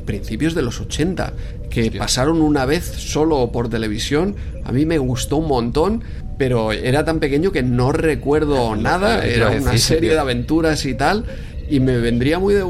principios de los 80, que Hostia. pasaron una vez solo por televisión. A mí me gustó un montón, pero era tan pequeño que no recuerdo [LAUGHS] nada. Era una serie de aventuras y tal. Y me vendría muy de.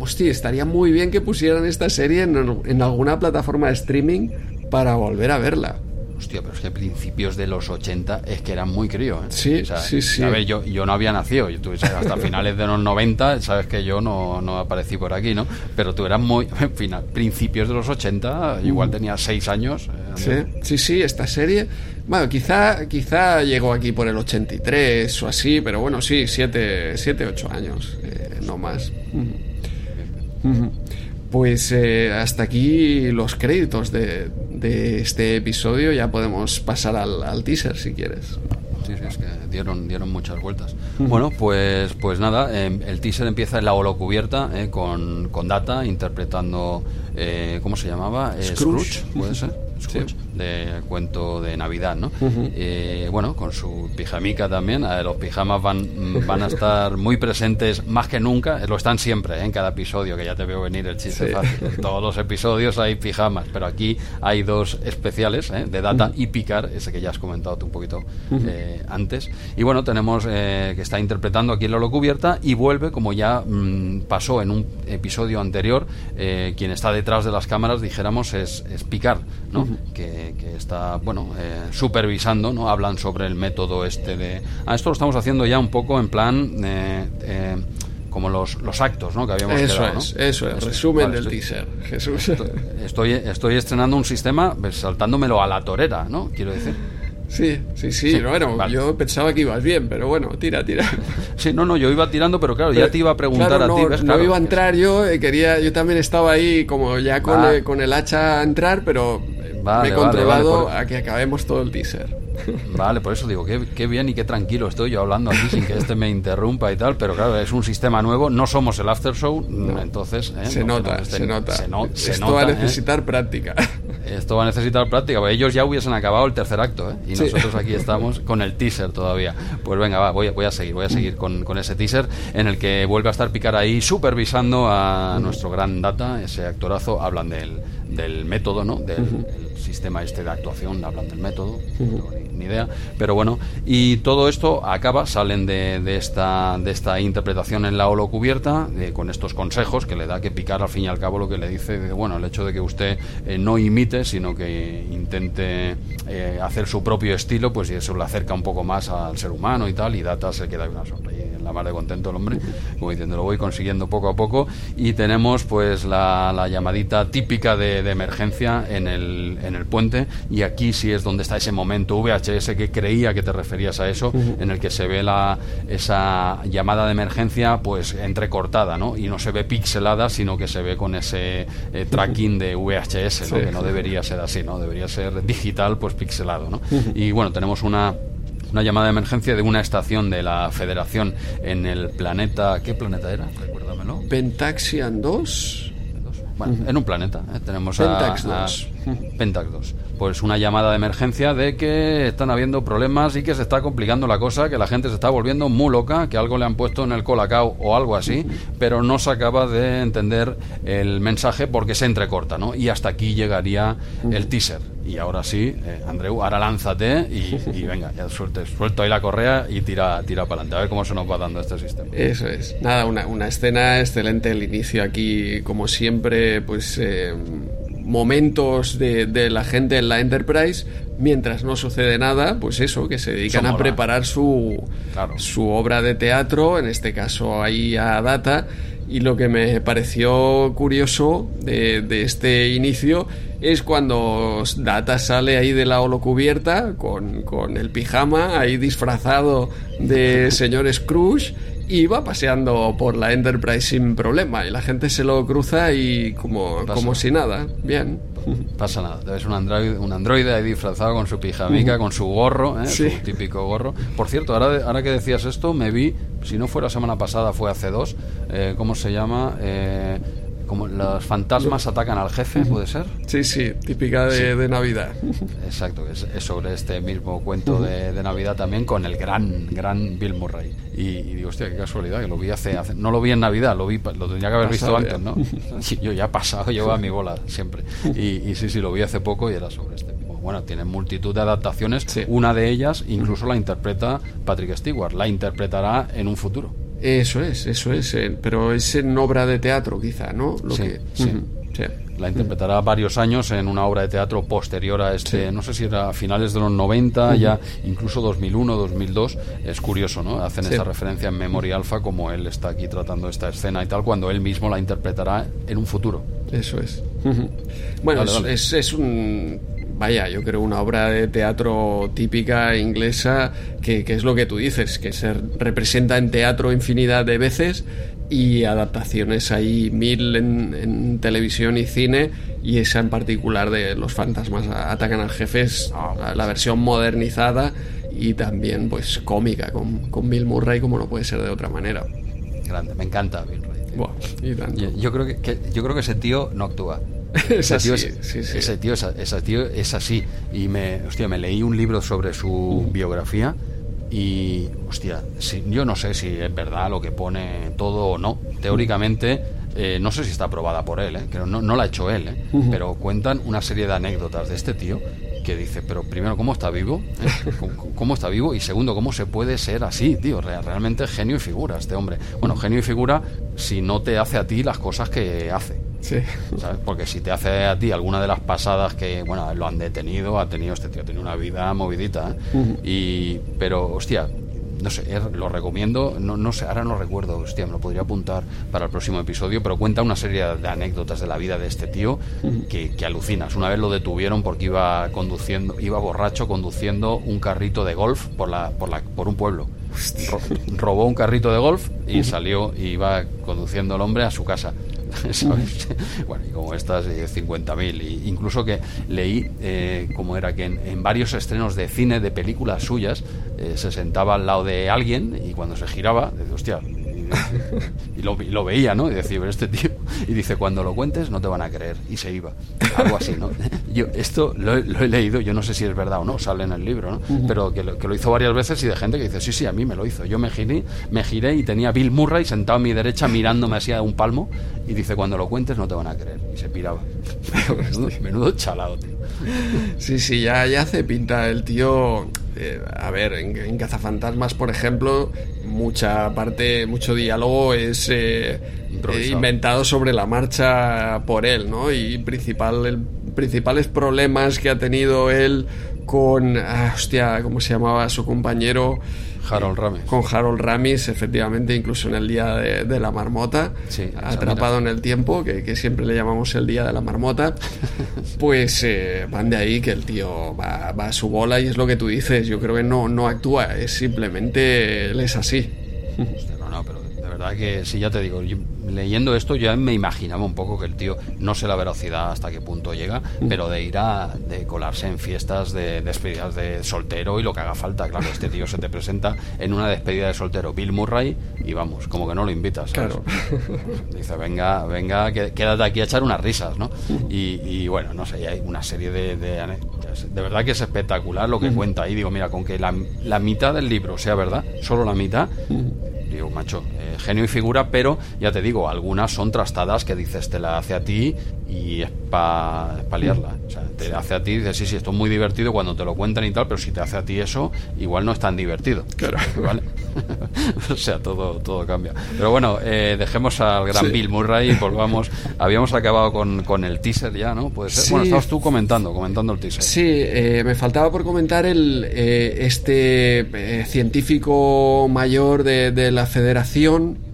Hostia, estaría muy bien que pusieran esta serie en, en alguna plataforma de streaming para volver a verla. Hostia, pero es que principios de los 80 es que eran muy crío. ¿eh? Sí, O sea, sí, sí. A ver, yo, yo no había nacido. Yo, tú, sabes, hasta [LAUGHS] finales de los 90, sabes que yo no, no aparecí por aquí, ¿no? Pero tú eras muy. En final, principios de los 80, igual tenía 6 años. eh, Sí, sí, sí, esta serie. Bueno, quizá, quizá llegó aquí por el 83 o así, pero bueno, sí, 7, 7 8 años, eh, no más. Ujú. Ujú. Pues eh, hasta aquí los créditos de, de este episodio. Ya podemos pasar al, al teaser si quieres. Sí, sí, es que dieron, dieron muchas vueltas. Bueno, pues, pues nada, eh, el teaser empieza en la holocubierta eh, con, con Data interpretando, eh, ¿cómo se llamaba? Eh, Scrooge. ¿puede ser? [LAUGHS] De cuento de Navidad, ¿no? Eh, bueno, con su pijamica también. eh, los pijamas van, van a estar muy presentes más que nunca. eh, Lo están siempre, eh, en cada episodio, que ya te veo venir el chiste Sí. fácil. En todos los episodios hay pijamas, pero aquí hay dos especiales, ¿eh? de Data y Picard, ese que ya has comentado tú un poquito antes. Y bueno, tenemos eh, que está interpretando aquí en la holocubierta y vuelve, como ya mm, pasó en un episodio anterior, quien está detrás de las cámaras, dijéramos, es, es Picard, ¿no? Que, que está, bueno, eh, supervisando, ¿no? Hablan sobre el método este de... Ah, esto lo estamos haciendo ya un poco en plan... eh, eh, como los, los actos ¿no? que habíamos Eso quedado, ¿no? es, eso es. Resumen Vale, del estoy- teaser, Jesús. Estoy, estoy estrenando un sistema pues, saltándomelo a la torera, ¿no? Quiero decir. Sí, sí, sí. bueno, vale. yo pensaba que ibas bien, pero bueno, tira, tira. Sí, no, no, yo iba tirando, pero claro, ya te iba a preguntar Claro, a ti. no, ¿ves? no Claro, iba a entrar yo, eh, quería, yo también estaba ahí como ya con, Ah. eh, con el hacha a entrar, pero Vale, me he vale, controlado vale, por- a que acabemos todo el teaser. Vale, por eso digo, qué, qué bien y qué tranquilo estoy yo hablando aquí sin que este me interrumpa y tal, pero claro, es un sistema nuevo, no somos el after show, entonces... ¿eh? se, no nota, se estén- nota, se no- se Esto nota, va a ¿eh? necesitar práctica. Esto va a necesitar práctica, porque ellos ya hubiesen acabado el tercer acto, ¿eh? Y Sí. nosotros aquí estamos con el teaser todavía. Pues venga, va, voy, a- voy a seguir, voy a seguir con, con ese teaser en el que vuelve a estar Picar ahí supervisando a nuestro gran data, ese actorazo, hablan del, del método, ¿no? Del el sistema este de actuación, hablan del método, ni, idea, pero bueno, y todo esto acaba, salen de, de esta, de esta interpretación en la holocubierta, eh, con estos consejos que le da que Picar al fin y al cabo lo que le dice, de, bueno, el hecho de que usted eh, no imite, sino que intente eh, hacer su propio estilo, pues y eso le acerca un poco más al ser humano y tal, y Data se queda una sonrisa en la mar de contento el hombre, como diciendo, lo voy consiguiendo poco a poco, y tenemos pues la, la llamadita típica de, de emergencia en el, en el puente, y aquí sí es donde está ese momento VHS que creía que te referías a eso, en el que se ve la, esa llamada de emergencia pues entrecortada, ¿no? Y no se ve pixelada, sino que se ve con ese eh, tracking de VHS, ¿no? Sí. Que no debería ser así, ¿no? Debería ser digital, pues pixelado, ¿no? Y bueno, tenemos una una llamada de emergencia de una estación de la Federación en el planeta. ¿Qué planeta era? Recuérdamelo. Pentaxian 2. Bueno, en un planeta. ¿eh? Tenemos Pentax a 2. Pentax [LAUGHS] 2. Pues una llamada de emergencia de que están habiendo problemas y que se está complicando la cosa, que la gente se está volviendo muy loca, que algo le han puesto en el colacao o algo así, pero no se acaba de entender el mensaje porque se entrecorta, ¿no? Y hasta aquí llegaría el teaser. Y ahora sí, eh, Andreu, ahora lánzate y, venga, ya suelte, suelto ahí la correa y tira, tira para adelante, a ver cómo se nos va dando este sistema. Eso es. Nada, una, una escena excelente el inicio aquí, como siempre, pues... Eh, momentos de, la gente en la Enterprise, mientras no sucede nada, pues eso, que se dedican a preparar su, su obra de teatro, en este caso ahí a Data, y lo que me pareció curioso de, de este inicio es cuando Data sale ahí de la holocubierta con, con el pijama ahí disfrazado de señor Scrooge y va paseando por la Enterprise sin problema y la gente se lo cruza y como, como si nada, bien. Pasa nada, ser un androide, un androide ahí disfrazado con su pijamica, con su gorro, ¿eh? su típico gorro. Por cierto, ahora, ahora que decías esto, me vi, si no fue la semana pasada, fue hace dos, eh, ¿cómo se llama? Eh, como los fantasmas atacan al jefe, ¿puede ser? Sí, sí, típica de, Navidad. Exacto, es, sobre este mismo cuento de, Navidad también con el gran, gran Bill Murray. Y, digo, hostia, qué casualidad, que lo vi hace, hace, No lo vi en Navidad, lo vi lo tendría que haber visto antes, ¿no? [LAUGHS] yo ya he pasado, llevo a mi bola siempre. Y, sí, sí, lo vi hace poco y era sobre este bueno, tiene multitud de adaptaciones. Una de ellas incluso la interpreta Patrick Stewart. La interpretará en un futuro. Eso es, eso es. Eh, pero es en obra de teatro, quizá, ¿no? Lo sí, que... sí. La interpretará varios años en una obra de teatro posterior a este, no sé si era a finales de los 90, ya incluso 2001, 2002. Es curioso, ¿no? Hacen esa referencia en Memoria Alpha como él está aquí tratando esta escena y tal, cuando él mismo la interpretará en un futuro. Eso es. Bueno, es, es, un vaya, yo creo una obra de teatro típica inglesa que, es lo que tú dices, que se representa en teatro infinidad de veces y adaptaciones ahí mil en, televisión y cine y esa en particular de los fantasmas atacan al jefe es la, versión modernizada y también pues cómica con, con Bill Murray como no puede ser de otra manera. Grande, me encanta Bill Murray. yo, creo que, yo creo que ese tío no actúa [LAUGHS] ese, tío es, ese tío, tío es así. Y me, hostia, me leí un libro sobre su biografía y, hostia, yo no sé si es verdad lo que pone todo o no. Teóricamente, eh, no sé si está aprobada por él, eh, no, no la ha hecho él, eh, pero cuentan una serie de anécdotas de este tío que dice, pero primero, ¿cómo está vivo? ¿Cómo, está vivo? Y segundo, ¿cómo se puede ser así, tío? Realmente genio y figura este hombre. Bueno, genio y figura si no te hace a ti las cosas que hace. Sí. Porque si te hace a ti alguna de las pasadas que, bueno, lo han detenido, ha tenido este tío, tiene una vida movidita, ¿eh? y, pero, hostia, no sé, lo recomiendo, no, no sé, ahora no recuerdo, hostia, me lo podría apuntar para el próximo episodio, pero cuenta una serie de anécdotas de la vida de este tío que, que, alucinas. Una vez lo detuvieron porque iba conduciendo, iba borracho conduciendo un carrito de golf por la, por la, por un pueblo. robó un carrito de golf y salió y iba conduciendo el hombre a su casa. [LAUGHS] bueno, y como estas, eh, 50.000. Incluso que leí eh, como era que en, varios estrenos de cine, de películas suyas, eh, se sentaba al lado de alguien y cuando se giraba, decía, hostia, [LAUGHS] y lo, lo, veía, ¿no? Y decía, pero este tío. Y dice, cuando lo cuentes no te van a creer. Y se iba. Algo así, ¿no? [LAUGHS] Yo esto lo, he leído, yo no sé si es verdad o no, sale en el libro, ¿no? Pero que lo, que lo, hizo varias veces y de gente que dice, sí, sí, a mí me lo hizo. Yo me giré, me giré y tenía Bill Murray sentado a mi derecha mirándome así a un palmo y dice, cuando lo cuentes no te van a creer. Y se piraba. [LAUGHS] menudo, chalado, tío. Sí, sí, ya, ya hace pinta el tío eh, a ver, en, Cazafantasmas, por ejemplo, mucha parte, mucho diálogo es eh, eh, inventado sobre la marcha por él, ¿no? Y principal, el, principales problemas que ha tenido él con, ah, hostia, ¿cómo se llamaba su compañero? Harold Ramis. Con Harold Ramis, efectivamente, incluso en el día de, la marmota, atrapado en el tiempo, que, siempre le llamamos el día de la marmota, [LAUGHS] pues eh, van de ahí que el tío va, a su bola y es lo que tú dices. Yo creo que no, no actúa, es simplemente él es así. no, no, pero verdad que sí, ya te digo, leyendo esto ya me imaginaba un poco que el tío no sé la velocidad hasta qué punto llega, mm. pero de ir a de colarse en fiestas de despedidas de soltero y lo que haga falta. Claro, este tío se te presenta en una despedida de soltero, Bill Murray, y vamos, como que no lo invitas. Claro. [LAUGHS] Dice, venga, venga, quédate aquí a echar unas risas, ¿no? Y, bueno, no sé, hay una serie de, de, de verdad que es espectacular lo que cuenta ahí. Digo, mira, con que la, la, mitad del libro sea verdad, solo la mitad, digo, macho, eh, genio y figura, pero ya te digo, algunas son trastadas que dices, te la hace a ti y es para paliarla. O sea, te hace a ti dices, sí, sí, esto es muy divertido cuando te lo cuentan y tal, pero si te hace a ti eso, igual no es tan divertido. Claro. [LAUGHS] ¿Vale? [LAUGHS] o sea, todo, todo cambia. Pero bueno, eh, dejemos al gran Bill Murray y volvamos. [LAUGHS] Habíamos acabado con, con, el teaser ya, ¿no? Puede ser. Bueno, estabas tú comentando, comentando el teaser. Sí, eh, me faltaba por comentar el eh, este científico mayor de, de la Federación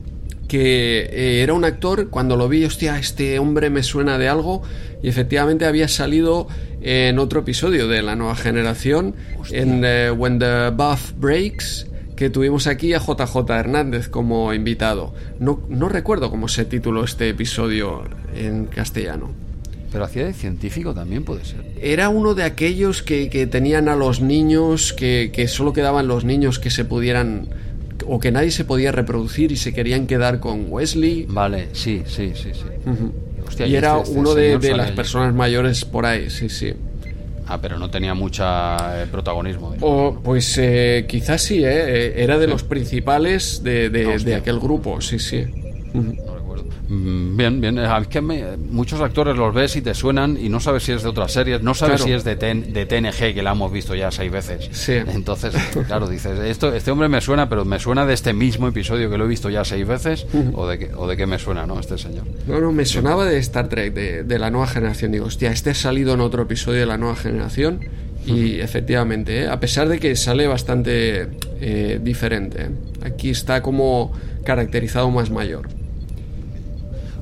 que era un actor, cuando lo vi, hostia, este hombre me suena de algo, y efectivamente había salido en otro episodio de la nueva generación, en When the Buff Breaks, que tuvimos aquí a JJ Hernández como invitado. No, no recuerdo cómo se tituló este episodio en castellano. Pero hacía de científico también puede ser. Era uno de aquellos que, tenían a los niños, que, que, solo quedaban los niños que se pudieran o que nadie se podía reproducir y se querían quedar con Wesley. Vale, sí, sí, sí, sí. y, era este, este uno de, de las personas mayores por ahí, sí, sí. Ah, pero no tenía mucha eh, protagonismo. O, pues eh, quizás sí, ¿eh? era de los principales de, de, aquel grupo, sí, sí. Bien, bien. Es que muchos actores los ves y te suenan y no sabes si es de otras series, no sabes si es de, de TNG, que la hemos visto ya seis veces. Sí. Entonces, [LAUGHS] claro, dices, esto, este hombre me suena, pero me suena de este mismo episodio que lo he visto ya seis veces, o, de que, o de qué me suena, ¿no? Este señor. No, no, me sonaba de Star Trek, de, de la nueva generación. Digo, hostia, este ha salido en otro episodio de la nueva generación. Y efectivamente, ¿eh? a pesar de que sale bastante eh, diferente, aquí está como caracterizado más mayor.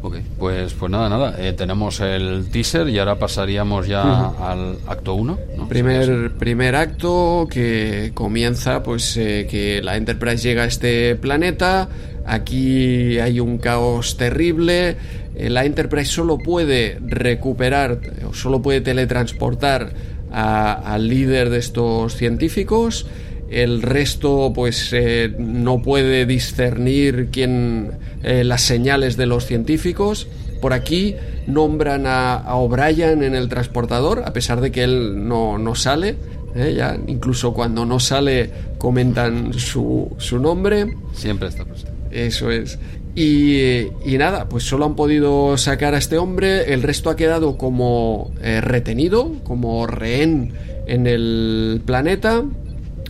Ok, pues, pues nada, nada. Eh, tenemos el teaser y ahora pasaríamos ya al acto 1. Primer, primer acto que comienza pues eh, que la Enterprise llega a este planeta. Aquí hay un caos terrible. Eh, la Enterprise solo puede recuperar o solo puede teletransportar al líder de estos científicos el resto pues eh, no puede discernir quién eh, las señales de los científicos. Por aquí nombran a, O'Brien en el transportador a pesar de que él no, no sale ¿eh? ya incluso cuando no sale comentan su, su nombre. Siempre está presente eso es. Y, y, nada, pues solo han podido sacar a este hombre, el resto ha quedado como retenido, como rehén en el planeta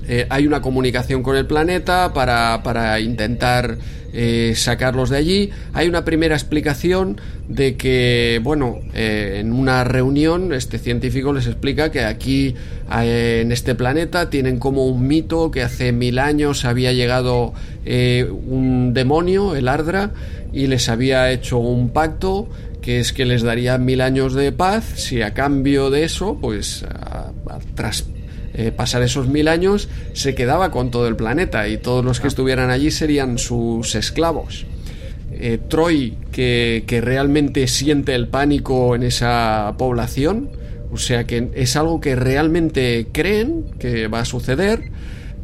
eh, hay una comunicación con el planeta para, intentar eh, sacarlos de allí. Hay una primera explicación de que, bueno, eh, en una reunión este científico les explica que aquí en este planeta tienen como un mito que hace mil años había llegado un demonio, el Ardra, y les había hecho un pacto que es que les daría mil años de paz si a cambio de eso, pues tras eh, pasar esos mil años, se quedaba con todo el planeta y todos los que estuvieran allí serían sus esclavos. Eh, Troy, que, que realmente siente el pánico en esa población, o sea que es algo que realmente creen que va a suceder.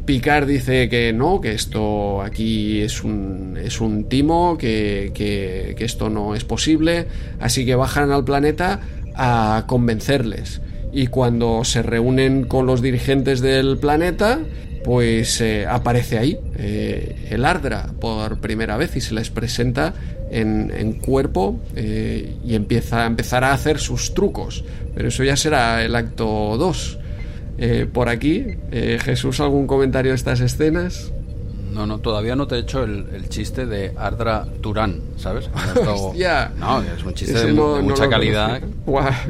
Picard dice que no, que esto aquí es un, es un timo, que, que, que esto no es posible, así que bajan al planeta a convencerles y cuando se reúnen con los dirigentes del planeta, pues eh, aparece ahí eh, el Ardra por primera vez y se les presenta en, cuerpo eh, y empieza a empezar a hacer sus trucos. Pero eso ya será el acto 2. por aquí, Jesús, ¿algún comentario de estas escenas? No, no, todavía no te he hecho el, chiste de Ardra Turán, ¿sabes? [LAUGHS] No, es un chiste de, mucha calidad.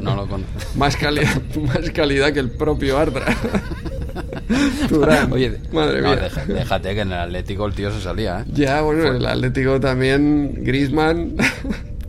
No lo. [LAUGHS] Más, calidad, más calidad que el propio Ardra. [LAUGHS] Turán. Oye, madre mía. déjate que en el Atlético el tío se salía, ¿eh? Ya, bueno, en el Atlético también, Grisman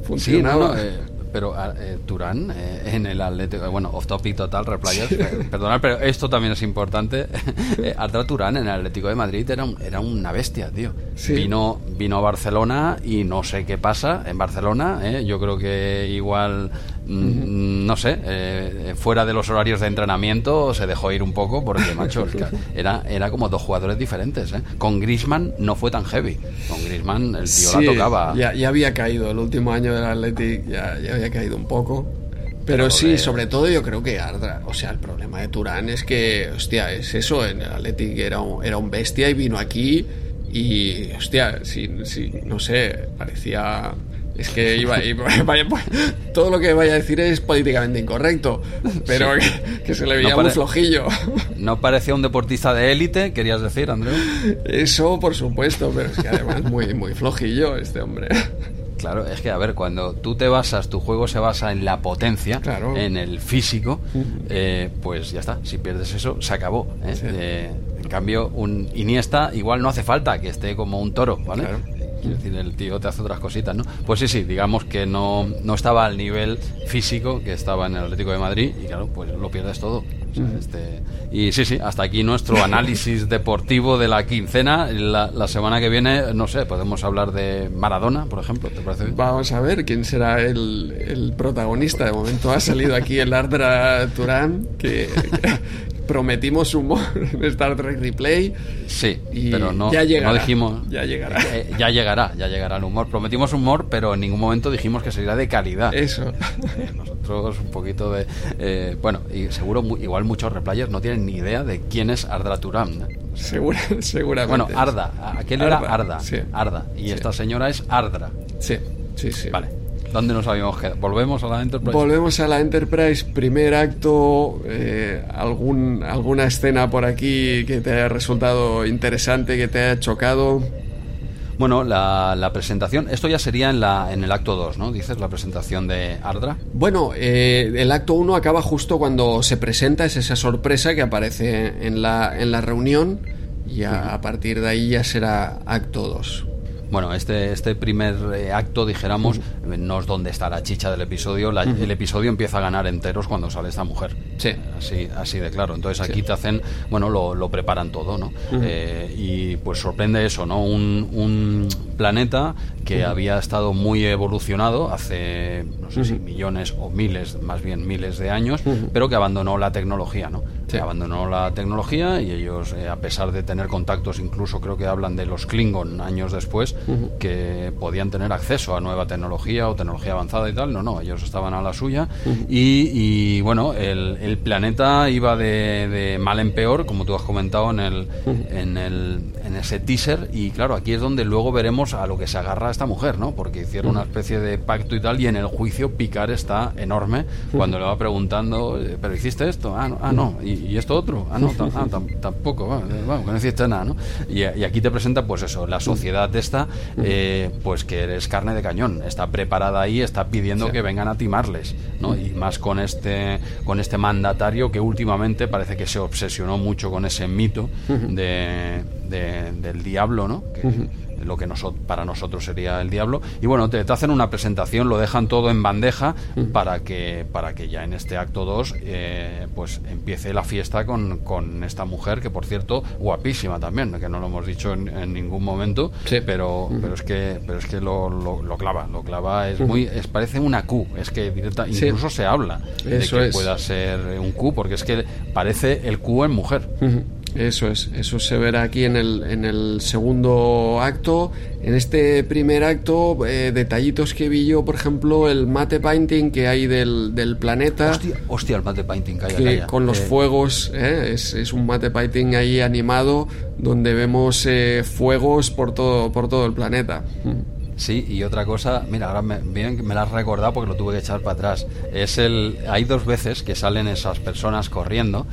funcionaba. Sí, eh, pero eh, Turán eh, en el Atlético, bueno, off topic total, replayers, eh, [LAUGHS] perdonad, pero esto también es importante. [LAUGHS] eh, Arda Turán en el Atlético de Madrid era, un- era una bestia, tío. Sí. Vino, vino a Barcelona y no sé qué pasa en Barcelona. eh, Yo creo que igual, no sé, eh, fuera de los horarios de entrenamiento se dejó ir un poco porque, [LAUGHS] macho, era, era como dos jugadores diferentes. eh. Con Grisman no fue tan heavy. Con Grisman el tío Sí, la tocaba. Ya, ya había caído el último año del Athletic, ya, ya había caído un poco. Pero, Pero sí, de- sobre todo yo creo que Arda, o sea, el problema de Turán es que, hostia, es eso, en el Athletic era un, era un bestia y vino aquí y, hostia, si, si, no sé, parecía... Es que iba, iba- [LAUGHS] vaya, pues, todo lo que vaya a decir es políticamente incorrecto, pero que, que se le veía No muy flojillo. No parecía un deportista de élite, querías decir, Andreu. Eso, por supuesto, pero es que además muy, muy flojillo este hombre. Claro, es que a ver, cuando tú te basas, tu juego se basa en la potencia, Claro. en el físico, eh, pues ya está. Si pierdes eso, se acabó. ¿eh? Sí. Eh, en cambio, un Iniesta igual no hace falta que esté como un toro, ¿vale? Claro. Quiero decir, el tío te hace otras cositas, ¿no? Pues sí, sí, digamos que no, no estaba al nivel físico que estaba en el Atlético de Madrid y claro, pues lo pierdes todo. O sea, este- y sí, sí, hasta aquí nuestro análisis [LAUGHS] deportivo de la quincena. La, la semana que viene, no sé, podemos hablar de Maradona, por ejemplo, ¿te parece bien? Vamos a ver quién será el, el protagonista. De momento ha salido aquí el Ardra Turán, que [LAUGHS] prometimos humor [LAUGHS] en Star Trek Replay. Sí, Y pero no, ya llegará, no dijimos. ya llegará. [LAUGHS] Eh, ya llegará, ya llegará el humor. Prometimos humor, pero en ningún momento dijimos que sería de calidad. Eso. [LAUGHS] Eh, Nosotros un poquito de... eh, bueno, y seguro igual muchos replayers no tienen ni idea de quién es Ardra Turam. Segura, seguramente. Bueno, Arda. Aquel era Arda, Arda. sí. Arda. Y Sí. esta señora es Ardra. Sí, sí, sí. Vale. ¿Dónde nos habíamos quedado? ¿Volvemos a la Enterprise? Volvemos a la Enterprise, primer acto, eh, algún, alguna escena por aquí que te haya resultado interesante, que te haya chocado. Bueno, la, la presentación... Esto ya sería en, la, en el acto 2, ¿no? Dices, la presentación de Ardra. Bueno, eh, el acto 1 acaba justo cuando se presenta, es esa sorpresa que aparece en la, en la reunión y a, a partir de ahí ya será acto 2. Bueno, este, este primer eh, acto, dijéramos, eh, no es donde está la chicha del episodio. La- El episodio empieza a ganar enteros cuando sale esta mujer. Sí. Así, así de claro. Entonces aquí te hacen, bueno, lo, lo preparan todo, ¿no? Eh, y pues sorprende eso, ¿no? Un, un planeta que había estado muy evolucionado hace, no sé si millones o miles, más bien miles de años, pero que abandonó la tecnología, ¿no? Sí. Abandonó la tecnología y ellos, eh, a pesar de tener contactos, incluso creo que hablan de los Klingon años después, que podían tener acceso a nueva tecnología o tecnología avanzada y tal, no, no, ellos estaban a la suya. Y, y, bueno, el, el planeta iba de, de mal en peor, como tú has comentado en, el, en, el, en ese teaser. Y claro, aquí es donde luego veremos a lo que se agarra esta mujer, ¿no? Porque hicieron una especie de pacto y tal y en el juicio Picard está enorme cuando le va preguntando, eh, pero hiciste esto, ah, no, ah, no. ¿Y, y esto otro, ah, no, ah, tam- tampoco, va, eh, vamos, que no hiciste nada, ¿no? Y, y aquí te presenta, pues eso, la sociedad esta, eh, pues que eres carne de cañón, está preparada ahí, está pidiendo Sí. que vengan a timarles, ¿no? Y más con este, con este mandatario que últimamente parece que se obsesionó mucho con ese mito de, de- del diablo, ¿no? Que, lo que noso- para nosotros sería el diablo y bueno te, te hacen una presentación lo dejan todo en bandeja para que para que ya en este acto 2 eh, pues empiece la fiesta con, con esta mujer que por cierto guapísima también que no lo hemos dicho en, en ningún momento Sí. pero pero es que pero es que lo, lo, lo clava lo clava es muy es parece una Q es que directa Sí. incluso se habla de que es. pueda ser un Q porque es que parece el Q en mujer. Eso es, eso se verá aquí en el, en el segundo acto. En este primer acto, eh, detallitos que vi yo, por ejemplo, el mate painting que hay del, del planeta. hostia, hostia el mate painting calla, que calla. con los Eh, fuegos, ¿eh? es, es un mate painting ahí animado donde vemos eh, fuegos por todo, por todo el planeta. Sí, y otra cosa, mira, ahora me, bien me la has recordado porque lo tuve que echar para atrás. Es el, hay dos veces que salen esas personas corriendo.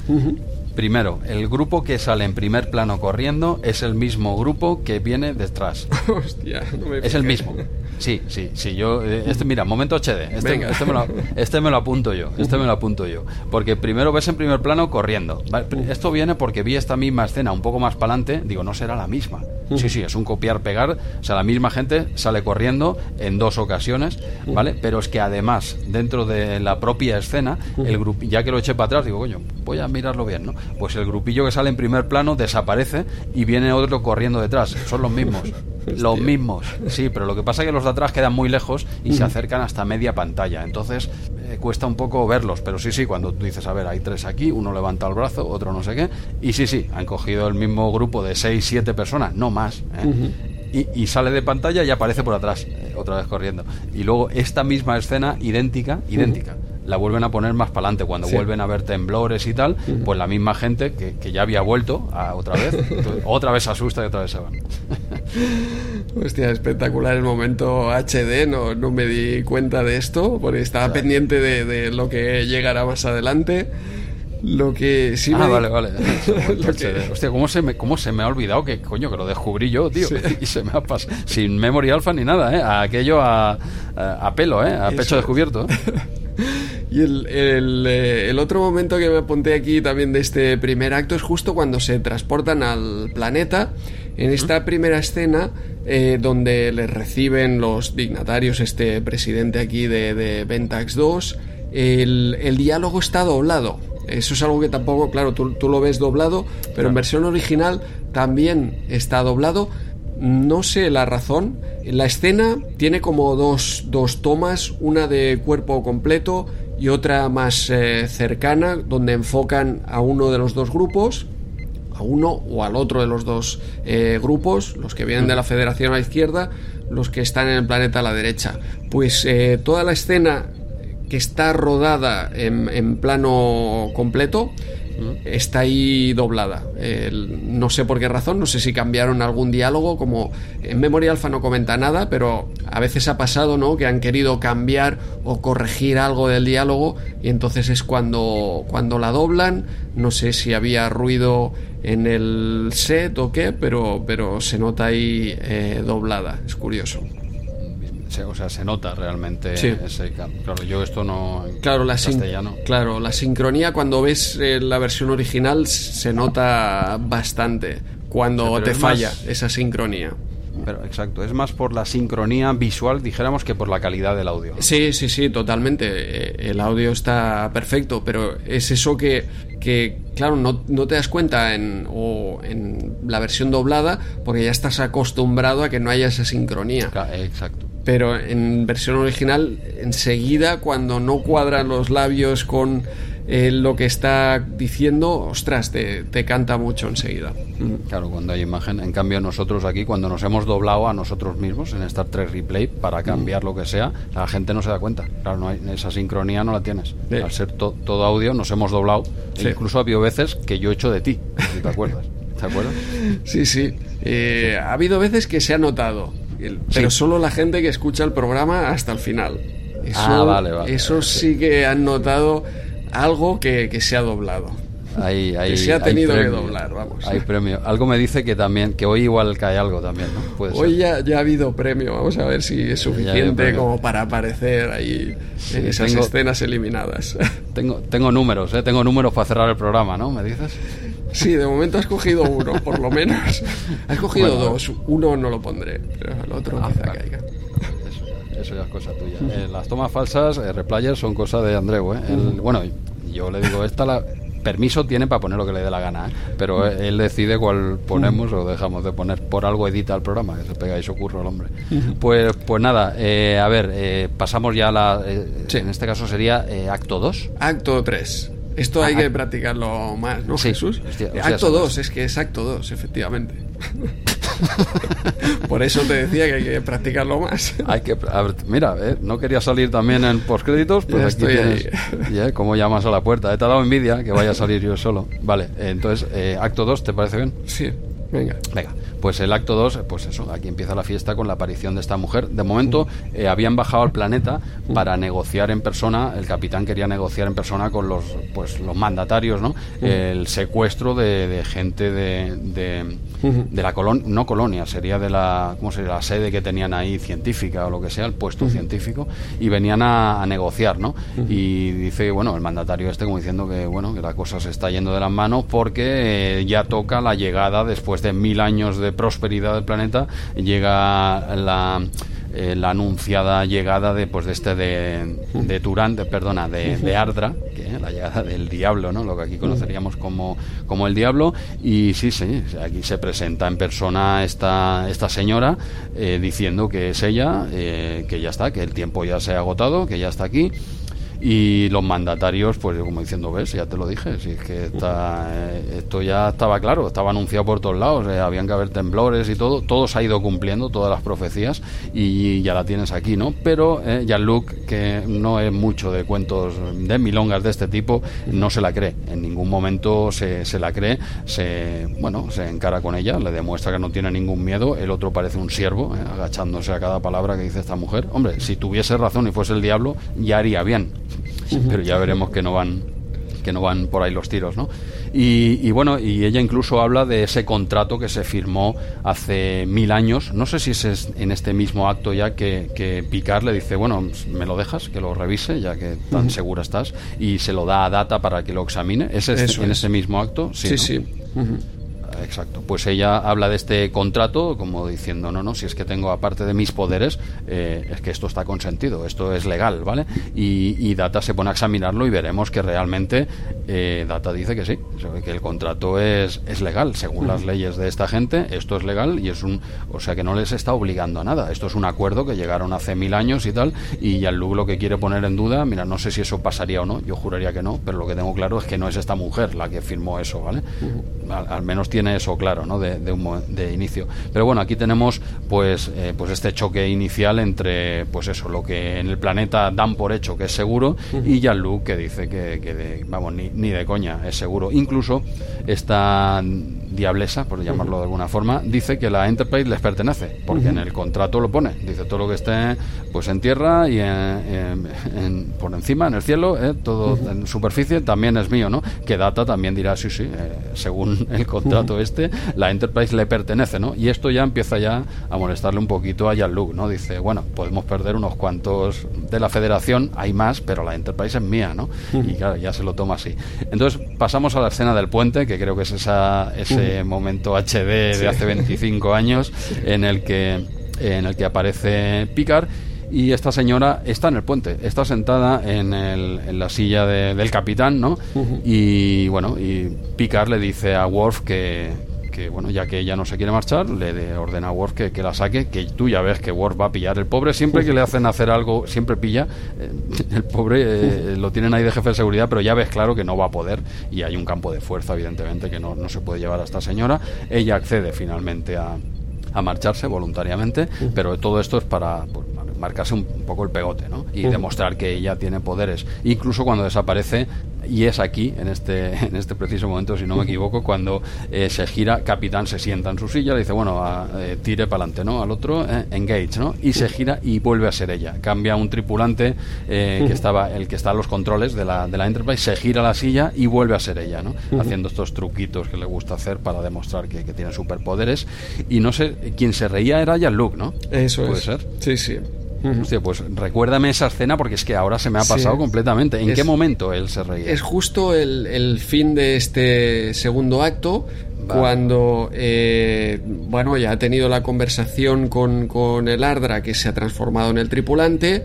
Primero, el grupo que sale en primer plano corriendo es el mismo grupo que viene detrás. [LAUGHS] Hostia, no me Es el mismo. Sí, sí, sí. Yo, eh, este, mira, momento HD. Este, este, me lo, este, me lo, apunto yo. Este me lo apunto yo. Porque primero ves en primer plano corriendo. Esto viene porque vi esta misma escena un poco más para adelante. Digo, no será la misma. Sí, sí, es un copiar-pegar. O sea, la misma gente sale corriendo en dos ocasiones, ¿vale? Pero es que además, dentro de la propia escena, el grupo, ya que lo eché para atrás, digo, coño, voy a mirarlo bien, ¿no? Pues el grupillo que sale en primer plano desaparece y viene otro corriendo detrás. Son los mismos. [LAUGHS] los mismos, sí, pero lo que pasa es que los de atrás quedan muy lejos y se acercan hasta media pantalla. Entonces eh, cuesta un poco verlos, pero sí, sí, cuando tú dices, a ver, hay tres aquí, uno levanta el brazo, otro no sé qué, y sí, sí, han cogido el mismo grupo de seis, siete personas, no más. ¿eh? y, sale de pantalla y aparece por atrás, eh, otra vez corriendo. Y luego esta misma escena, idéntica, idéntica la vuelven a poner más para adelante. Cuando vuelven a ver temblores y tal, pues la misma gente que, ya había vuelto a otra vez, [LAUGHS] otra vez se asusta y otra vez se van. [LAUGHS] Hostia, espectacular el momento HD, no, no me di cuenta de esto, porque estaba pendiente de, lo que llegará más adelante. Lo que sí ah, vale, vale. [LAUGHS] Hostia, ¿cómo se, me, ¿cómo se me ha olvidado que, coño, que lo descubrí yo, tío? [LAUGHS] Y se me ha pasado. Sin memory alpha ni nada, ¿eh? Aquello a, a, pelo, ¿eh? A pecho descubierto. [LAUGHS] Y el, eh, el, otro momento que me apunté aquí también de este primer acto es justo cuando se transportan al planeta. En esta primera escena, eh, donde les reciben los dignatarios, este presidente aquí de, de Ventax 2, el, el diálogo está doblado. Eso es algo que tampoco, claro, tú, tú lo ves doblado, pero en versión original también está doblado. No sé la razón. La escena tiene como dos, dos tomas, una de cuerpo completo y otra más eh, cercana donde enfocan a uno de los dos grupos a uno o al otro de los dos eh, grupos, los que vienen de la federación a la izquierda, los que están en el planeta a la derecha. Pues eh, toda la escena que está rodada en plano completo está ahí doblada. no sé por qué razón, no sé si cambiaron algún diálogo, como en Memoria Alpha no comenta nada, pero a veces ha pasado, ¿no? Que han querido cambiar o corregir algo del diálogo y entonces es cuando, cuando la doblan. No sé si había ruido en el set o qué, pero, pero se nota ahí eh, doblada. Es curioso o sea, se nota realmente ese Claro, yo esto no. Claro, la castellano. Claro, la sincronía cuando ves eh, la versión original se nota bastante cuando te falla esa sincronía. Pero exacto, es más por la sincronía visual, dijéramos, que por la calidad del audio. Sí, sí, sí, totalmente. Eh, el audio está perfecto, pero es eso que, que claro, no, no, te das cuenta en, o en la versión doblada porque ya estás acostumbrado a que no haya esa sincronía. Exacto pero en versión original enseguida cuando no cuadran los labios con eh, lo que está diciendo, ostras, te, canta mucho enseguida. Mm. Claro, cuando hay imagen. En cambio, nosotros aquí, cuando nos hemos doblado a nosotros mismos en Star Trek Replay para cambiar lo que sea, la gente no se da cuenta. Claro, no hay, esa sincronía no la tienes. Al ser todo audio, nos hemos doblado. incluso ha habido veces que yo he hecho de ti, si te acuerdas. ¿Te acuerdas? [LAUGHS] Sí, sí. Eh, ha habido veces que se ha notado pero solo la gente que escucha el programa hasta el final. Eso, ah, vale, vale. Eso sí que han notado algo que, se ha doblado. Ahí, que se ha tenido que doblar, vamos. Hay premio. Algo me dice que también, que hoy igual cae algo también, ¿no? hoy Ya, ya ha habido premio, vamos a ver si es suficiente como para aparecer ahí en esas escenas eliminadas. [LAUGHS] Tengo, tengo números, ¿eh? Tengo números para cerrar el programa, ¿no? ¿Me dices? Sí, de momento has cogido uno, por lo menos. Has cogido dos. Uno no lo pondré, pero el otro ah, quizá caiga. Eso, ya es cosa tuya. Eh, las tomas falsas, eh, replayers, son cosa de Andreu. ¿eh? bueno, yo le digo, esta la, permiso tiene para poner lo que le dé la gana, ¿eh? pero él decide cuál ponemos o dejamos de poner. Por algo edita el programa, que se pega y se ocurre el hombre. Pues, pues nada, a ver, pasamos ya a la. En este caso sería acto 2. Acto 3. Esto hay ah, que ah. practicarlo más, ¿no, Jesús? acto 2, es que es acto 2, efectivamente. [LAUGHS] Por eso te decía que hay que practicarlo más. Hay que, mira, eh, no quería salir también en postcréditos, pues aquí tienes ¿eh? cómo llamas a la puerta. He te dado envidia que vaya a salir yo solo. Vale, entonces, eh, acto 2, ¿te parece bien? Sí, venga. Venga, Pues el acto 2, pues eso, aquí empieza la fiesta con la aparición de esta mujer. De momento eh, habían bajado al planeta para negociar en persona, el capitán quería negociar en persona con los, pues, los mandatarios, ¿no? El secuestro de, gente de, de, la colonia, no colonia, sería de la, ¿cómo sería? La sede que tenían ahí científica o lo que sea, el puesto científico, y venían a, negociar, ¿no? Y dice, bueno, el mandatario este como diciendo que, bueno, que la cosa se está yendo de las manos porque eh, ya toca la llegada después de mil años de prosperidad del planeta, llega la eh, la anunciada llegada de, pues, de este de, de Turán, de, perdona, de, de Ardra, que, la llegada del diablo, ¿no? lo que aquí conoceríamos como, como el diablo, y sí, sí, aquí se presenta en persona esta, esta señora eh, diciendo que es ella, eh, que ya está, que el tiempo ya se ha agotado, que ya está aquí y los mandatarios, pues como diciendo, ves, ya te lo dije, si es que está, eh, esto ya estaba claro, estaba anunciado por todos lados, eh, habían que haber temblores y todo, todo se ha ido cumpliendo, todas las profecías, y ya la tienes aquí, ¿no? Pero eh, Jean-Luc, que no es mucho de cuentos de milongas de este tipo, no se la cree, en ningún momento se, se la cree, se, bueno, se encara con ella, le demuestra que no tiene ningún miedo, el otro parece un siervo, agachándose a cada palabra que dice esta mujer. Hombre, si tuviese razón y fuese el diablo, ya haría bien pero ya veremos que no van que no van por ahí los tiros, ¿no? Y, bueno, y ella incluso habla de ese contrato que se firmó hace mil años. No sé si es en este mismo acto ya que, que Picard le dice, bueno, me lo dejas, que lo revise, ya que tan segura estás, y se lo da a Data para que lo examine. ¿Es, en ese mismo acto? Sí, sí. Exacto. Pues ella habla de este contrato como diciendo, no, no, si es que tengo aparte de mis poderes, eh, es que esto está consentido, esto es legal, ¿vale? Y, Data se pone a examinarlo y veremos que realmente eh, Data dice que sí, que el contrato es, es legal, según las leyes de esta gente, esto es legal y es un, o sea que no les está obligando a nada. Esto es un acuerdo que llegaron hace mil años y tal, y Jean-Luc lo que quiere poner en duda, mira, no sé si eso pasaría o no, yo juraría que no, pero lo que tengo claro es que no es esta mujer la que firmó eso, ¿vale? al, menos tiene eso claro, ¿no? De, de, inicio. Pero bueno, aquí tenemos pues, eh, pues este choque inicial entre, pues eso, lo que en el planeta dan por hecho que es seguro y Jean-Luc que dice que, vamos, ni, ni, de coña es seguro. Incluso esta diablesa, por llamarlo de alguna forma, dice que la Enterprise les pertenece, porque en el contrato lo pone. Dice todo lo que esté pues en tierra y en, por encima, en el cielo, eh, todo en superficie, también es mío, ¿no? Que Data también dirá, sí, sí, eh, según [LAUGHS] el contrato este, la Enterprise le pertenece, ¿no? Y esto ya empieza ya a molestarle un poquito a Jean-Luc, ¿no? Dice, bueno, podemos perder unos cuantos de la Federación, hay más, pero la Enterprise es mía, ¿no? Y claro, ya se lo toma así. Entonces pasamos a la escena del puente, que creo que es esa, ese momento HD de hace 25 años [LAUGHS] en el que en el que aparece Picard y esta señora está en el puente, está sentada en, el, en la silla del capitán, ¿no? Y bueno, y Picard le dice a Worf que, que, bueno, ya que ella no se quiere marchar, le ordena a Worf que, que, la saque, que tú ya ves que Worf va a pillar. El pobre siempre que le hacen hacer algo, siempre pilla. Eh, [LAUGHS] el pobre eh, lo tienen ahí de jefe de seguridad, pero ya ves claro que no va a poder y hay un campo de fuerza, evidentemente, que no, no se puede llevar a esta señora. Ella accede finalmente a, a marcharse voluntariamente, pero todo esto es para pues, marcarse un poco el pegote ¿no? y demostrar que ella tiene poderes. Incluso cuando desaparece, y es aquí, en este, [LAUGHS] en este preciso momento, si no me equivoco, cuando eh, se gira, Capitán se sienta en su silla, le dice, bueno, eh, tire para adelante, ¿no? Al otro, eh, engage, ¿no? Y se gira y vuelve a ser ella. Cambia un tripulante que estaba, el que está a los controles de la, de la Enterprise, se gira la silla y vuelve a ser ella, ¿no? Haciendo estos truquitos que le gusta hacer para demostrar que, que tiene superpoderes. Y no sé, quien se reía era ya Luke, ¿no? Eso ¿Puede es. ser? Sí, sí. Hostia, pues recuérdame esa escena porque es que ahora se me ha pasado completamente. ¿En qué momento él se reía? Es justo el, fin de este segundo acto, cuando eh, bueno ya ha tenido la conversación con, el Ardra que se ha transformado en el tripulante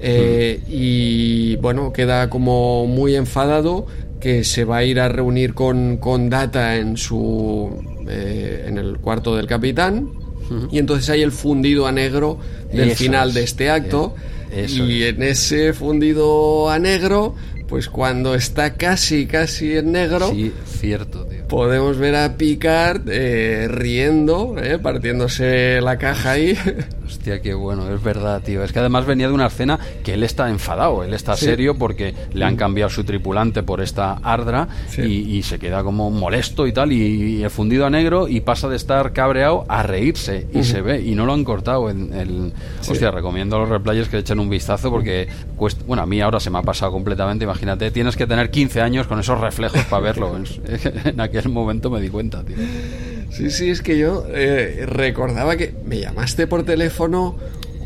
eh, y bueno queda como muy enfadado que se va a ir a reunir con, con Data en su eh, en el cuarto del capitán y entonces hay el fundido a negro del final de este acto. y en ese fundido a negro, pues cuando está casi, casi en negro, cierto, podemos ver a Picard eh, riendo, eh, partiéndose la caja ahí. [LAUGHS] Hostia, qué bueno, es verdad, tío. Es que además venía de una escena que él está enfadado, él está serio porque le han cambiado su tripulante por esta Ardra y, se queda como molesto y tal, y, el fundido a negro y pasa de estar cabreado a reírse y se ve, y no lo han cortado en el... Hostia, recomiendo a los replayers que echen un vistazo porque, bueno, a mí ahora se me ha pasado completamente, imagínate, tienes que tener 15 años con esos reflejos para verlo. [LAUGHS] [LAUGHS] en, aquel momento me di cuenta, tío. Sí, sí, es que yo eh, recordaba que me llamaste por teléfono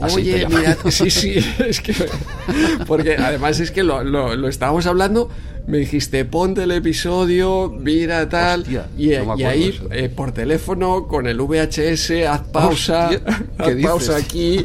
Oye, mira, [LAUGHS] sí, sí, es que. [LAUGHS] Porque además es que lo, lo, estábamos hablando, me dijiste, ponte el episodio, mira tal. y, ahí, eh, por teléfono, con el VHS, haz pausa, haz pausa aquí.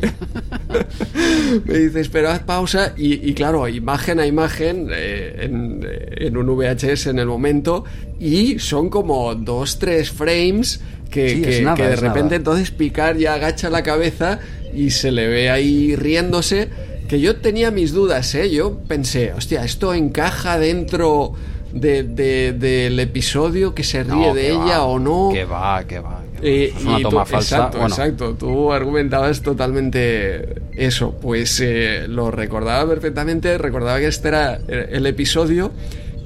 [LAUGHS] me dices, pero haz pausa. Y, claro, imagen a imagen eh, en, en, un VHS en el momento. Y son como dos, tres frames que, que, de repente entonces picar ya agacha la cabeza y se le ve ahí riéndose. Que yo tenía mis dudas, ¿eh? Yo pensé, hostia, ¿esto encaja dentro de, del episodio que se ríe de ella o no? Que va, que va. Eh, es una toma falsa. Exacto, exacto. Tú argumentabas totalmente eso. Pues eh, lo recordaba perfectamente. Recordaba que este era el episodio.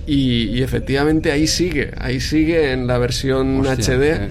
Y, efectivamente ahí sigue. Ahí sigue en la versión HD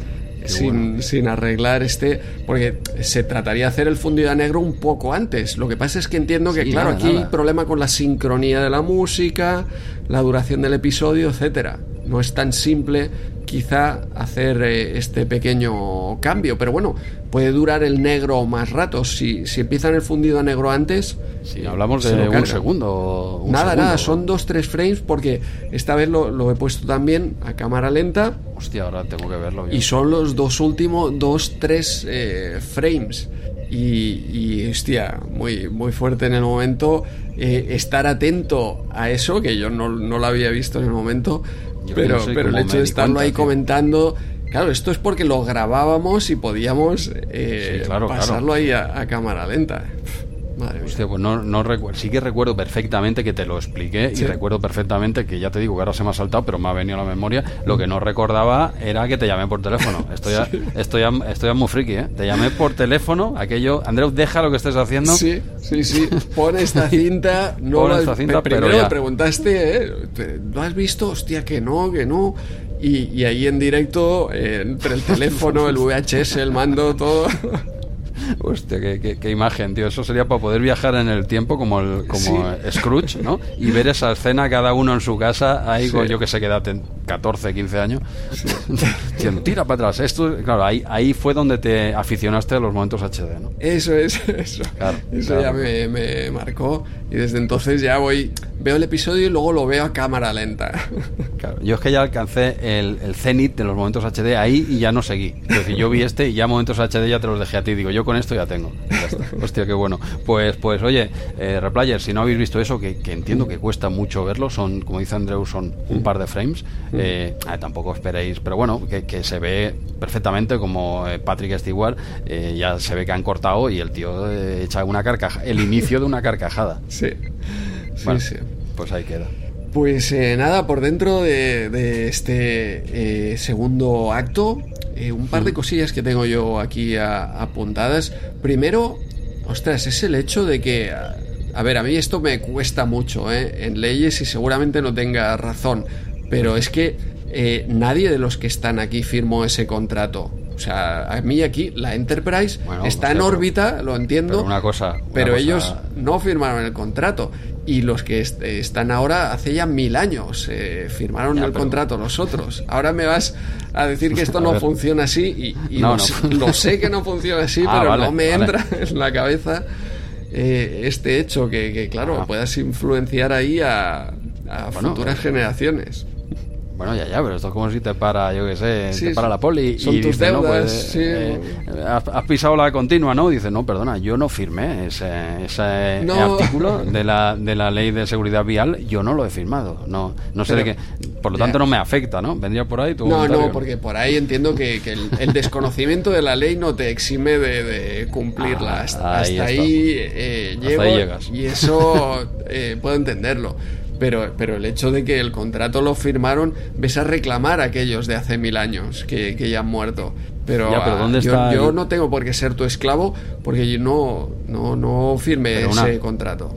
sin, sin, arreglar este, porque se trataría de hacer el fundido a negro un poco antes. Lo que pasa es que entiendo que, claro, aquí hay problema con la sincronía de la música, la duración del episodio, etcétera. No es tan simple quizá hacer eh, este pequeño cambio, pero bueno, puede durar el negro más rato. Si, si empiezan el fundido a negro antes, si hablamos de un segundo. nada, nada, son dos, tres frames porque esta vez lo, he puesto también a cámara lenta. Hostia, ahora tengo que verlo. Y son los dos últimos, dos, tres eh, frames. Y, y, hostia, muy, muy fuerte en el momento. Eh, estar atento a eso, que yo no, no lo había visto en el momento, pero, pero el hecho de estarlo ahí comentando. Claro, esto es porque lo grabábamos y podíamos eh, pasarlo ahí a, cámara lenta. Madre Hostia, pues no, no recuerdo. Sí que recuerdo perfectamente que te lo expliqué y recuerdo perfectamente que ya te digo que ahora se me ha saltado, pero me ha venido a la memoria. Lo que no recordaba era que te llamé por teléfono. Estoy, [LAUGHS] estoy, estoy muy friki, ¿eh? Te llamé por teléfono, aquello. Andreu, deja lo que estés haciendo. Sí, sí, sí. Pon esta [LAUGHS] cinta. No Pon esta cinta, primero pero me preguntaste, ¿eh? ¿Lo has visto? Hostia, que no, que no. Y, y ahí en directo, eh, entre el teléfono, el VHS, el mando, todo. [LAUGHS] [LAUGHS] Hostia, qué, imagen, tío. Eso sería para poder viajar en el tiempo como, el, como Scrooge, ¿no? Y ver esa escena cada uno en su casa, ahí con yo que sé, quédate 14, 15 años. [LAUGHS] tira para atrás. Esto, claro, ahí, ahí fue donde te aficionaste a los momentos HD, ¿no? Eso es, [LAUGHS] eso. eso ya me, me marcó. Y desde entonces ya voy, veo el episodio y luego lo veo a cámara lenta. Claro, yo es que ya alcancé el, el cenit de los momentos HD ahí y ya no seguí. Es decir, yo vi este y ya momentos HD ya te los dejé a ti. Digo, yo con esto ya tengo. Hostia, qué bueno. Pues, pues oye, eh, Replayer, si no habéis visto eso, que, entiendo que cuesta mucho verlo, son, como dice Andreu, son un par de frames. Eh, tampoco esperéis, pero bueno, que, se ve perfectamente como eh, Patrick Stewart, eh, ya se ve que han cortado y el tío echa una carcajada, el inicio de una carcajada. Sí, sí, Pues ahí queda. Pues nada, por dentro de, este segundo acto, un par de cosillas que tengo yo aquí apuntadas. Primero, ostras, es el hecho de que... A ver, a mí esto me cuesta mucho ¿eh? en leyes y seguramente no tenga razón, pero es que eh, nadie de los que están aquí firmó ese contrato. O sea, a mí aquí la Enterprise está en órbita, lo entiendo. Pero una cosa. pero ellos no firmaron el contrato. Y los que están ahora hace ya mil años eh, firmaron el contrato los otros. Ahora me vas a decir que [LAUGHS] esto no funciona así y, no, lo, sé que no funciona así, [LAUGHS] ah, pero no me entra [LAUGHS] en la cabeza eh, este hecho que, claro, ah. puedas influenciar ahí a, futuras generaciones. Bueno, ya, ya, pero esto es como si te para, yo qué sé, te para la poli son y tus dice, no, pues, sí. Eh, has, pisado la continua, ¿no? Dice, no, perdona, yo no firmé ese, ese artículo [LAUGHS] de la, de la ley de seguridad vial, yo no lo he firmado, no, no sé de qué, por lo tanto no me afecta, ¿no? Vendría por ahí tu No, no, porque por ahí entiendo que, que el, desconocimiento de la ley no te exime de, cumplirla, ah, hasta, ahí, eh, llego y eso eh, puedo entenderlo pero, pero el hecho de que el contrato lo firmaron, ves a reclamar a aquellos de hace mil años que, que ya han muerto. Pero, Ya, pero ah, ¿dónde yo, está yo el- no tengo por qué ser tu esclavo porque yo no, no, no una- ese contrato.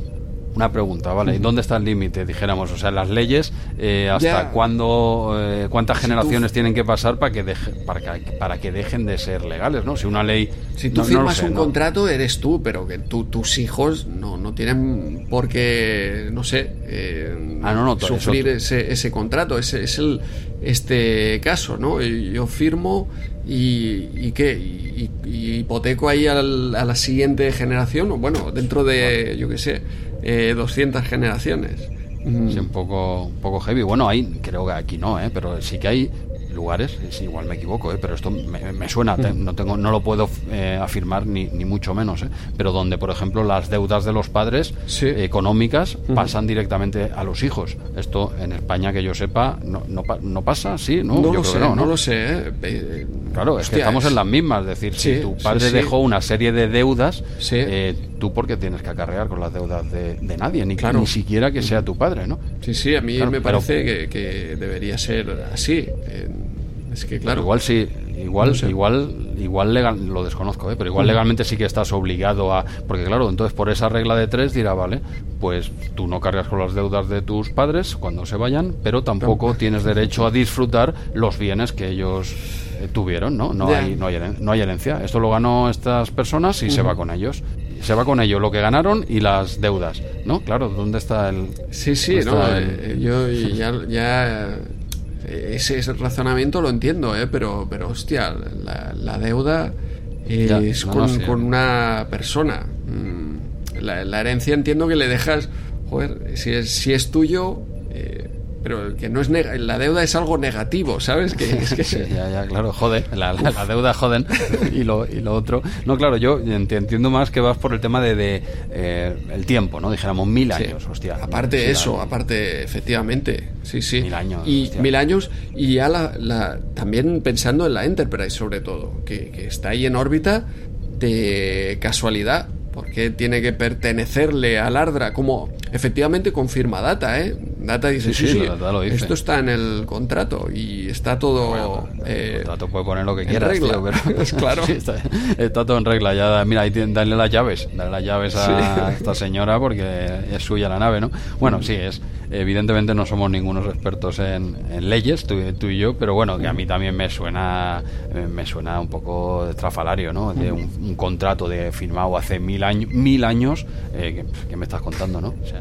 Una pregunta, ¿vale? ¿Y dónde está el límite, dijéramos? O sea, las leyes, eh, ¿hasta Ya. cuándo, eh, cuántas Si tú- generaciones tienen que pasar para que, deje- para, que, para que dejen de ser legales, ¿no? Si una ley... Si tú no- no lo firmas sé, un ¿no? contrato, eres tú, pero que tú- tus hijos no, no tienen por qué, no sé, eh, Ah, no, sufrir eso- ese, ese contrato. Ese es el, este caso, ¿no? Yo firmo y, y qué, y, y hipoteco ahí al- a la siguiente generación, o bueno, dentro de, yo qué sé, eh, 200 generaciones. Mm, Sí, un poco, un poco heavy. Bueno, hay, creo que aquí no, ¿eh? pero sí que hay lugares, sí, igual me equivoco, ¿eh? pero esto me, me suena, te- no tengo, no lo puedo eh, afirmar ni, ni mucho menos, ¿eh? pero donde, por ejemplo, las deudas de los padres Sí. económicas pasan directamente a los hijos. Esto en España que yo sepa no, no, pa- no pasa, sí, no, no Yo lo creo sé, que no, lo sé. eh. Eh, Claro, es que estamos es- en las mismas, es decir, Sí, si tu padre sí. dejó una serie de deudas, tú porque tienes que acarrear con las deudas de, de nadie, ni, Claro. ni siquiera que sea tu padre, ¿no? Sí, sí, a mí Claro, me pero- parece que, que debería ser así. Eh, es que, claro. Igual sí, igual, No sé. igual, igual legal, lo desconozco, ¿eh? pero igual legalmente sí que estás obligado a, porque claro, entonces por esa regla de tres dirá, vale, pues tú no cargas con las deudas de tus padres cuando se vayan, pero tampoco tienes derecho a disfrutar los bienes que ellos eh, tuvieron, ¿no? No hay, no hay, no hay herencia. Esto lo ganó estas personas y se va con ellos. Se va con ellos lo que ganaron y las deudas, ¿no? Claro, ¿dónde está el...? Sí, sí, no, eh, el- yo [LAUGHS] ya, ya eh, ese, ese razonamiento lo entiendo, ¿eh? pero, pero hostia, la, la deuda Ya, es no, con, no, sí. con una persona. Mm, La, la herencia entiendo que le dejas, joder, si es, si es tuyo, eh, pero que no es nega- la deuda es algo negativo, ¿sabes? Que, es que, [LAUGHS] Sí, ya, ya, claro, jode, la, la- la deuda joden [LAUGHS] y lo, y lo otro. No, claro, yo enti- entiendo más que vas por el tema de, de, eh, el tiempo, ¿no? Dijéramos mil Sí. años, hostia. Aparte de Sí, eso, aparte, efectivamente, sí, sí. Mil años, Y hostia. mil años, y ya la, la- también pensando en la Enterprise, sobre todo, que, que está ahí en órbita de casualidad, porque tiene que pertenecerle al Ardra, como efectivamente confirma Data, ¿eh? Data dice, Sí, sí, sí, sí, Data lo dice. esto está en el contrato y está todo... Bueno, eh, el contrato puede poner lo que quieras, regla. tío, pero [LAUGHS] [LAUGHS] Claro. Sí, está, está todo en regla. Ya, mira, ahí tiene- dale las llaves, dale las llaves a esta señora porque es suya la nave, ¿no? Bueno, sí, es evidentemente no somos ningunos expertos en, en leyes, tú, tú y yo, pero bueno, que a mí también me suena eh, me suena un poco estrafalario, ¿no? De un, un contrato de firmado hace mil años, mil años, eh, que, que me estás contando, ¿no? O sea,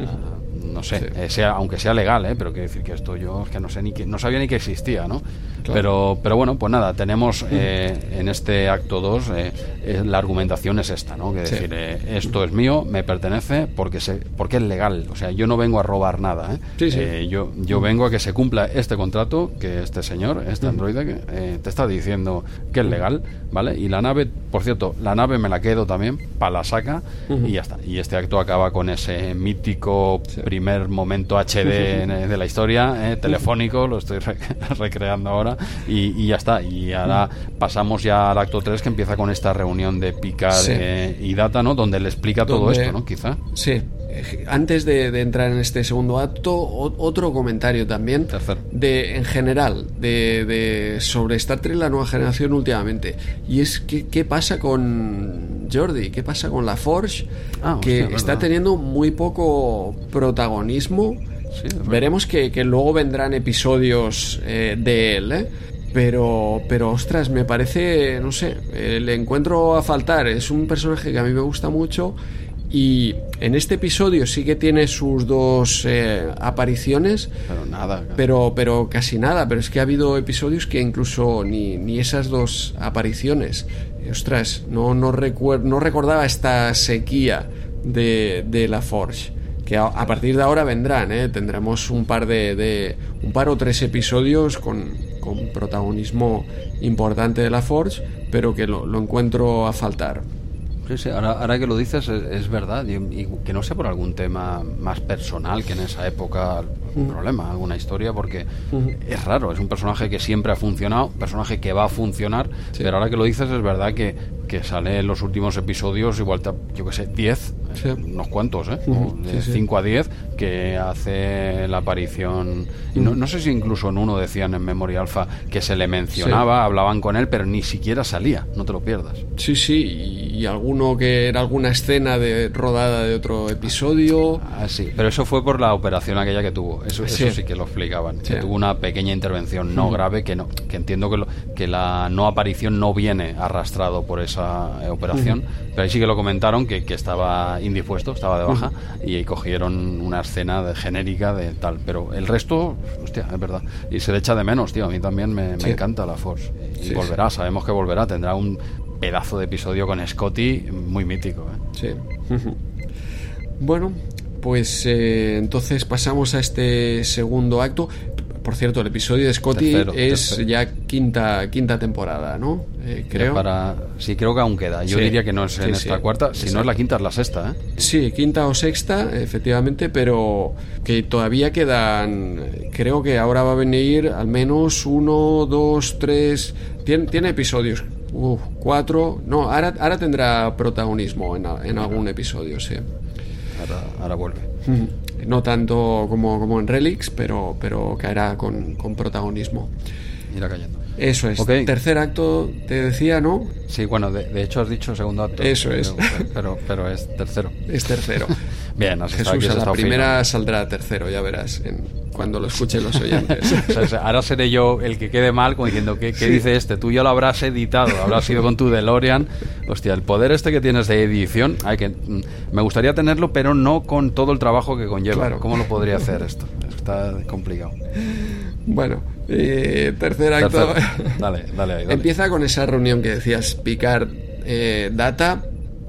no sé, Sí. eh, sea, aunque sea legal, ¿eh? pero quiero decir que esto yo es que no sé ni que no sabía ni que existía, ¿no? Claro. Pero, pero bueno, pues nada, tenemos eh, en este acto 2 la argumentación es esta, ¿no? Que Sí. decir, eh, esto es mío, me pertenece porque se, porque es legal, o sea, yo no vengo a robar nada, ¿eh? Sí, sí. Eh, yo, yo vengo a que se cumpla este contrato que este señor, este androide, que, eh, te está diciendo que es legal, ¿vale? Y la nave, por cierto, la nave me la quedo también, para la saca y ya está. Y este acto acaba con ese mítico primer momento HD en- de la historia, eh, telefónico, lo estoy re- [LAUGHS] recreando ahora, y, y ya está. Y ahora pasamos ya al acto 3 que empieza con esta reunión de Picard Sí. eh, y Data, ¿no? Donde le explica todo esto, ¿no? Quizá. Sí. Eh, Antes de, de entrar en este segundo acto, o- otro comentario también Tercero. de en general de, de- sobre Star Trek la nueva generación últimamente y es que qué pasa con Jordi, qué pasa con la Forge Ah, que hostia, está teniendo muy poco protagonismo. Sí. Veremos que, que luego vendrán episodios eh, de él, ¿eh? Pero, pero ostras, me parece, no sé, eh, le encuentro a faltar. Es un personaje que a mí me gusta mucho y en este episodio sí que tiene sus dos eh, apariciones, Pero nada. pero, pero casi nada. Pero es que ha habido episodios que incluso ni, ni esas dos apariciones. Ostras, no, no, recuer- no recordaba esta sequía de, de la Forge. Que a, a partir de ahora vendrán, ¿eh? tendremos un par de, de- un par o tres episodios con, con protagonismo importante de la Forge, pero que lo, lo encuentro a faltar. Sí, sí, ahora, ahora que lo dices es, es verdad y, y que no sé por algún tema más personal que en esa época un problema, alguna historia, porque es raro, es un personaje que siempre ha funcionado, personaje que va a funcionar, pero ahora que lo dices es verdad que, que sale en los últimos episodios, igual, yo que sé, 10 unos cuantos, ¿eh? de 5 a 10, que hace la aparición. no, no, sé si incluso en uno decían en Memoria Alpha que se le mencionaba, hablaban con él, pero ni siquiera salía, no te lo pierdas. Sí, sí, y, alguno que era alguna escena de rodada de otro episodio. Ah, sí, pero eso fue por la operación aquella que tuvo, eso sí, sí que lo explicaban. Que tuvo una pequeña intervención no grave, que no que entiendo que, que la no aparición no viene arrastrado por esa eh, operación, pero ahí sí que lo comentaron que, que estaba indispuesto, estaba de baja, y cogieron una escena de genérica de tal. Pero el resto, hostia, es verdad. Y se le echa de menos, tío. A mí también me, encanta la Force. Y volverá, sabemos que volverá. Tendrá un pedazo de episodio con Scotty muy mítico. ¿eh? Sí. [LAUGHS] bueno, pues eh, entonces pasamos a este segundo acto. Por cierto, el episodio de Scotty es ya quinta quinta temporada, ¿no? Eh, creo. Para, sí, creo que aún queda. Yo diría que no es en esta cuarta, si no es la quinta, es la sexta. ¿eh? Sí, quinta o sexta, efectivamente, pero que todavía quedan. Creo que ahora va a venir al menos uno, dos, tres. Tiene, tiene episodios. Cuatro. No, ahora, ahora tendrá protagonismo en, en algún episodio, sí. Ahora, ahora vuelve no tanto como, como en Relics, pero, pero caerá con, con protagonismo. Irá cayendo. Eso es. Tercer acto, te decía, ¿no? Sí, bueno, de, hecho has dicho segundo acto. Eso es. Pero, pero, es tercero. Es tercero. Bien, Jesús, a la primera saldrá tercero, ya verás, cuando lo escuchen los oyentes. [LAUGHS] ahora seré yo el que quede mal, como diciendo, ¿qué, qué dice este? Tú ya lo habrás editado, habrás ido con tu DeLorean. Hostia, el poder este que tienes de edición, hay que, mm, me gustaría tenerlo, pero no con todo el trabajo que conlleva. ¿Cómo lo podría hacer esto? Está complicado. Bueno, eh, tercer acto. [LAUGHS] Dale, dale, Empieza con esa reunión que decías, Picard eh, Data,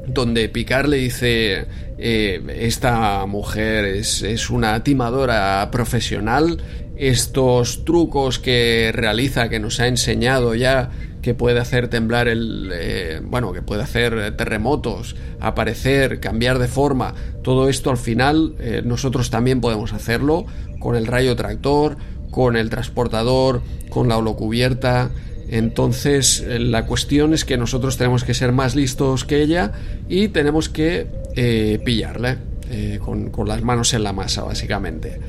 donde Picard le dice, eh, esta mujer es, es, una timadora profesional, estos trucos que realiza, que nos ha enseñado ya, que puede hacer temblar el... Eh, bueno, que puede hacer terremotos, aparecer, cambiar de forma, todo esto al final nosotros también podemos hacerlo con el rayo tractor, con el transportador, con la holocubierta. Entonces eh, la cuestión es que nosotros tenemos que ser más listos que ella y tenemos que eh, pillarla eh, con, las manos en la masa, básicamente.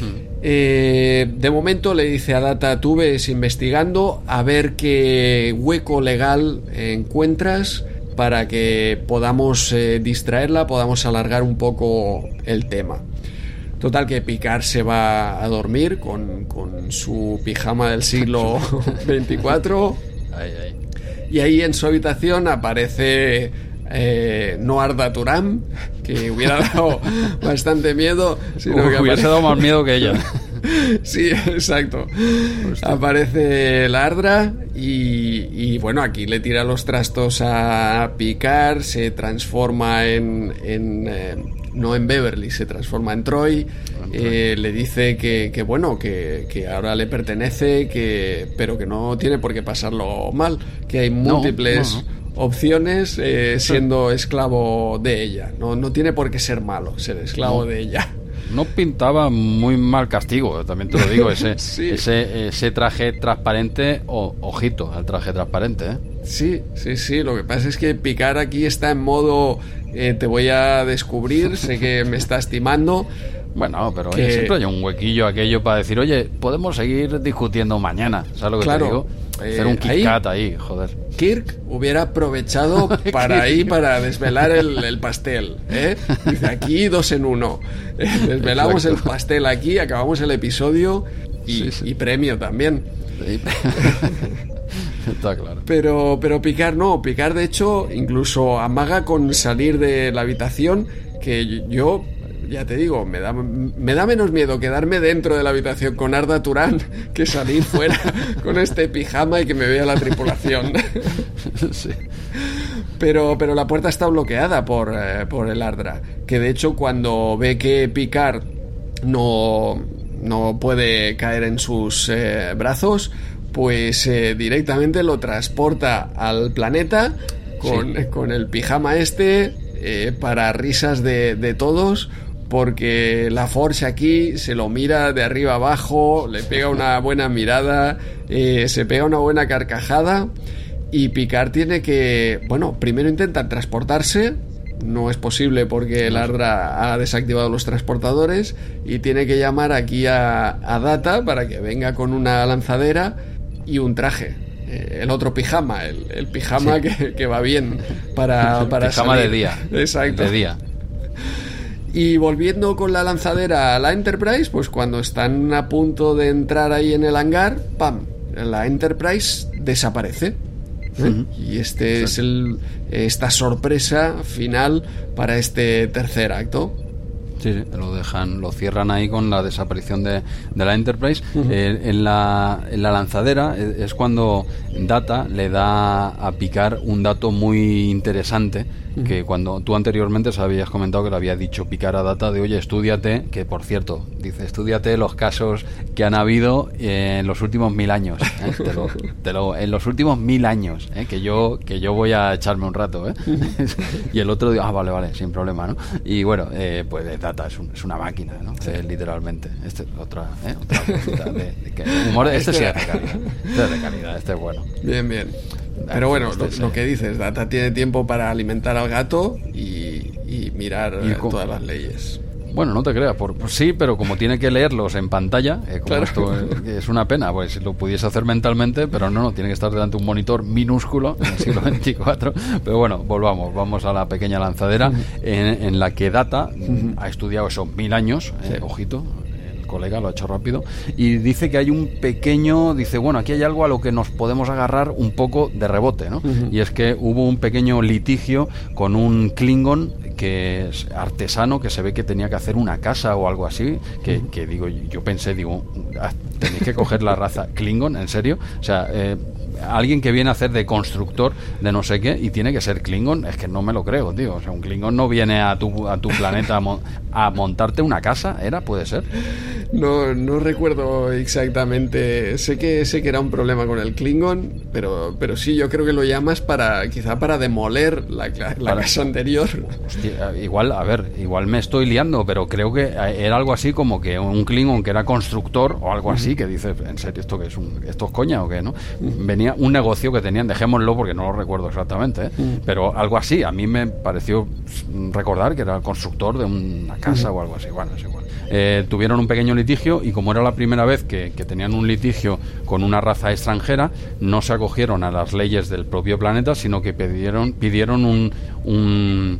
Hmm. de momento le dice a Data, tú ves investigando a ver qué hueco legal encuentras para que podamos distraerla, podamos alargar un poco el tema. Total que Picard se va a dormir con, su pijama del siglo [LAUGHS] 24. Y ahí en su habitación aparece eh, Noir Daturam, que hubiera [LAUGHS] dado bastante miedo. Sino que hubiese dado más miedo que ella. [LAUGHS] sí, exacto. Aparece Lardra y, y, bueno, aquí le tira los trastos a Picard, se transforma en, en eh, no en Beverly, se transforma en Troy, eh, le dice que, bueno, que, ahora le pertenece, que, pero que no tiene por qué pasarlo mal, que hay múltiples opciones eh, siendo esclavo de ella, no, no tiene por qué ser malo ser esclavo de ella. No pintaba muy mal castigo, también te lo digo, ese, [LAUGHS] ese, ese, traje transparente, o, ojito al traje transparente. ¿eh? Sí, sí, sí, lo que pasa es que Picar aquí está en modo eh, te voy a descubrir, sé que me estás timando. Bueno, pero siempre hay un huequillo aquello para decir, oye, podemos seguir discutiendo mañana, ¿sabes lo que te digo? Hacer un eh, Kit ahí, joder. Kirk hubiera aprovechado [LAUGHS] para ahí, para desvelar el, pastel. ¿eh? Dice, aquí dos en uno. desvelamos el pastel aquí, acabamos el episodio y, premio también. [LAUGHS] [LAUGHS] Está claro. Pero, pero Picard no, Picard de hecho incluso amaga con salir de la habitación que yo ya te digo, me da, me da menos miedo quedarme dentro de la habitación con Arda Turán [LAUGHS] que salir fuera [LAUGHS] con este pijama y que me vea la tripulación. Pero, pero la puerta está bloqueada por, eh, por el Ardra, que de hecho cuando ve que Picard no, no puede caer en sus eh, brazos, pues eh, directamente lo transporta al planeta con, con el pijama este para risas de, de todos porque la Force aquí se lo mira de arriba abajo, le pega una buena mirada, eh, se pega una buena carcajada y Picard tiene que, bueno, primero intentar transportarse no es posible porque el Ardra ha desactivado los transportadores y tiene que llamar aquí a, Data para que venga con una lanzadera y un traje. Eh, el otro pijama, el, pijama que, va bien para, [LAUGHS] para pijama de día. Exacto. De día. Y volviendo con la lanzadera a la Enterprise, pues cuando están a punto de entrar ahí en el hangar, ¡pam! La Enterprise desaparece. ¿eh? Y este es el, esta sorpresa final para este tercer acto. Sí, lo dejan, lo cierran ahí con la desaparición de, la Enterprise. Eh, en, la, en, la, lanzadera eh, es cuando Data le da a picar un dato muy interesante que cuando tú anteriormente habías comentado que le había dicho picar a data de oye, estudiate, que por cierto, dice, estudiate los casos que han habido en los últimos mil años, ¿eh? [LAUGHS] en los últimos mil años, ¿eh? que yo que yo voy a echarme un rato, ¿eh? [LAUGHS] y el otro ah, vale, vale, sin problema, ¿no? Y bueno, pues data es, es, una máquina, ¿no? literalmente. Este, otra, otra [LAUGHS] de, humor, este sí es de [LAUGHS] calidad, este es de calidad, este es bueno. Bien, bien. Pero bueno, lo, que dices, Data tiene tiempo para alimentar al gato y, mirar eh, todas las leyes. Bueno, no te creas, por, sí, pero como tiene que leerlos en pantalla, eh, como esto es, una pena, pues si lo pudiese hacer mentalmente, pero no, no, tiene que estar delante de un monitor minúsculo en el siglo [LAUGHS] XXIV. Pero bueno, volvamos, vamos a la pequeña lanzadera en, la que Data ha estudiado esos mil años, eh, ojito, colega, lo ha hecho rápido, y dice que hay un pequeño, dice, bueno, aquí hay algo a lo que nos podemos agarrar un poco de rebote, ¿no? Y es que hubo un pequeño litigio con un Klingon que es artesano que se ve que tenía que hacer una casa o algo así, que, que digo, yo pensé, digo, ah, tenéis que coger la raza Klingon, ¿en serio? O sea, eh, alguien que viene a hacer de constructor de no sé qué y tiene que ser Klingon, es que no me lo creo, tío. O sea, un Klingon no viene a tu, a tu planeta a, montarte una casa, ¿era? ¿Puede ser? No, no recuerdo exactamente. Sé que, sé que era un problema con el Klingon, pero, pero sí, yo creo que lo llamas para, quizá para demoler la, la casa anterior. igual, a ver, igual me estoy liando, pero creo que era algo así como que un Klingon que era constructor o algo así, que dice, ¿en serio esto que es un, esto es coña o qué, no? Venía un negocio que tenían, dejémoslo porque no lo recuerdo exactamente, ¿eh? mm. pero algo así. A mí me pareció recordar que era el constructor de una casa o algo así. Bueno, es igual. Eh, tuvieron un pequeño litigio y como era la primera vez que, tenían un litigio con una raza extranjera, no se acogieron a las leyes del propio planeta, sino que pidieron, pidieron un un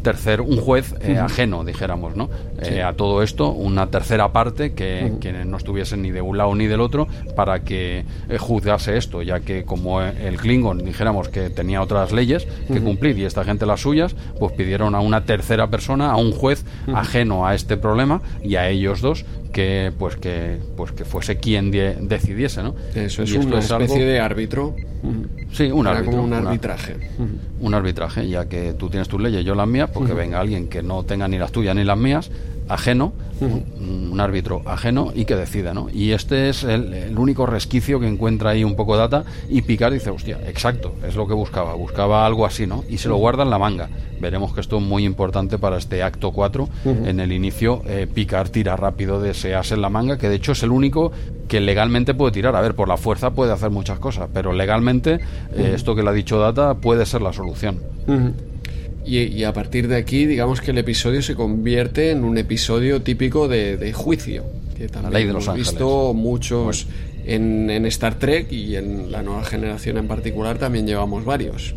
tercer, un juez eh, ajeno, dijéramos, ¿no? Eh, a todo esto, una tercera parte que, no estuviese ni de un lado ni del otro para que eh, juzgase esto, ya que como el Klingon, dijéramos que tenía otras leyes que cumplir y esta gente las suyas, pues pidieron a una tercera persona, a un juez ajeno a este problema y a ellos dos que pues que pues que fuese quien decidiese no eso es una especie de árbitro. Sí un árbitro como un arbitraje. un arbitraje ya que tú tienes tus leyes yo las mías porque venga alguien que no tenga ni las tuyas ni las mías ajeno, un, árbitro ajeno y que decida, ¿no? Y este es el, único resquicio que encuentra ahí un poco data y Picard dice, hostia, exacto, es lo que buscaba, buscaba algo así, ¿no? Y se lo guarda en la manga. Veremos que esto es muy importante para este acto 4. En el inicio, eh, Picard tira rápido de ese as en la manga, que de hecho es el único que legalmente puede tirar. A ver, por la fuerza puede hacer muchas cosas, pero legalmente eh, esto que le ha dicho Data puede ser la solución. Y, a partir de aquí, digamos que el episodio se convierte en un episodio típico de, juicio. Que también hemos visto muchos en, Star Trek y en la nueva generación en particular también llevamos varios.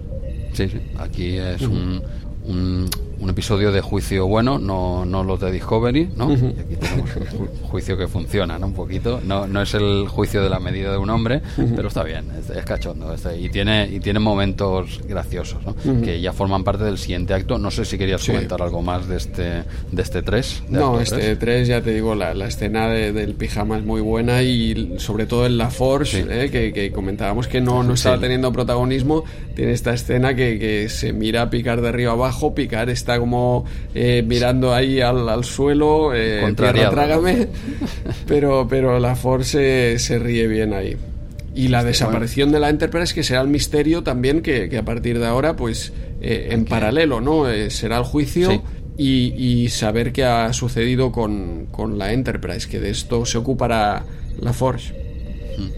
Sí, sí. Aquí es un, un episodio de juicio bueno, no, no los de Discovery, ¿no? Y aquí tenemos un juicio que funciona, ¿no? Un poquito. No, no es el juicio de la medida de un hombre, pero está bien, es, cachondo. y, tiene, y tiene momentos graciosos, ¿no? Que ya forman parte del siguiente acto. No sé si querías comentar algo más de este de este 3. no, este 3. ya te digo, la, la escena del pijama es muy buena y sobre todo en la Force, ¿eh? que, comentábamos que no, no estaba teniendo protagonismo, tiene esta escena que, que se mira a picar de arriba abajo, picar está como eh, mirando ahí al, suelo, eh, trágame, [LAUGHS] pero, pero la Force se, ríe bien ahí. Y la desaparición de la Enterprise, que será el misterio también, que, a partir de ahora, pues eh, en paralelo, ¿no? Eh, será el juicio y, y, saber qué ha sucedido con, con, la Enterprise, que de esto se ocupará la Force.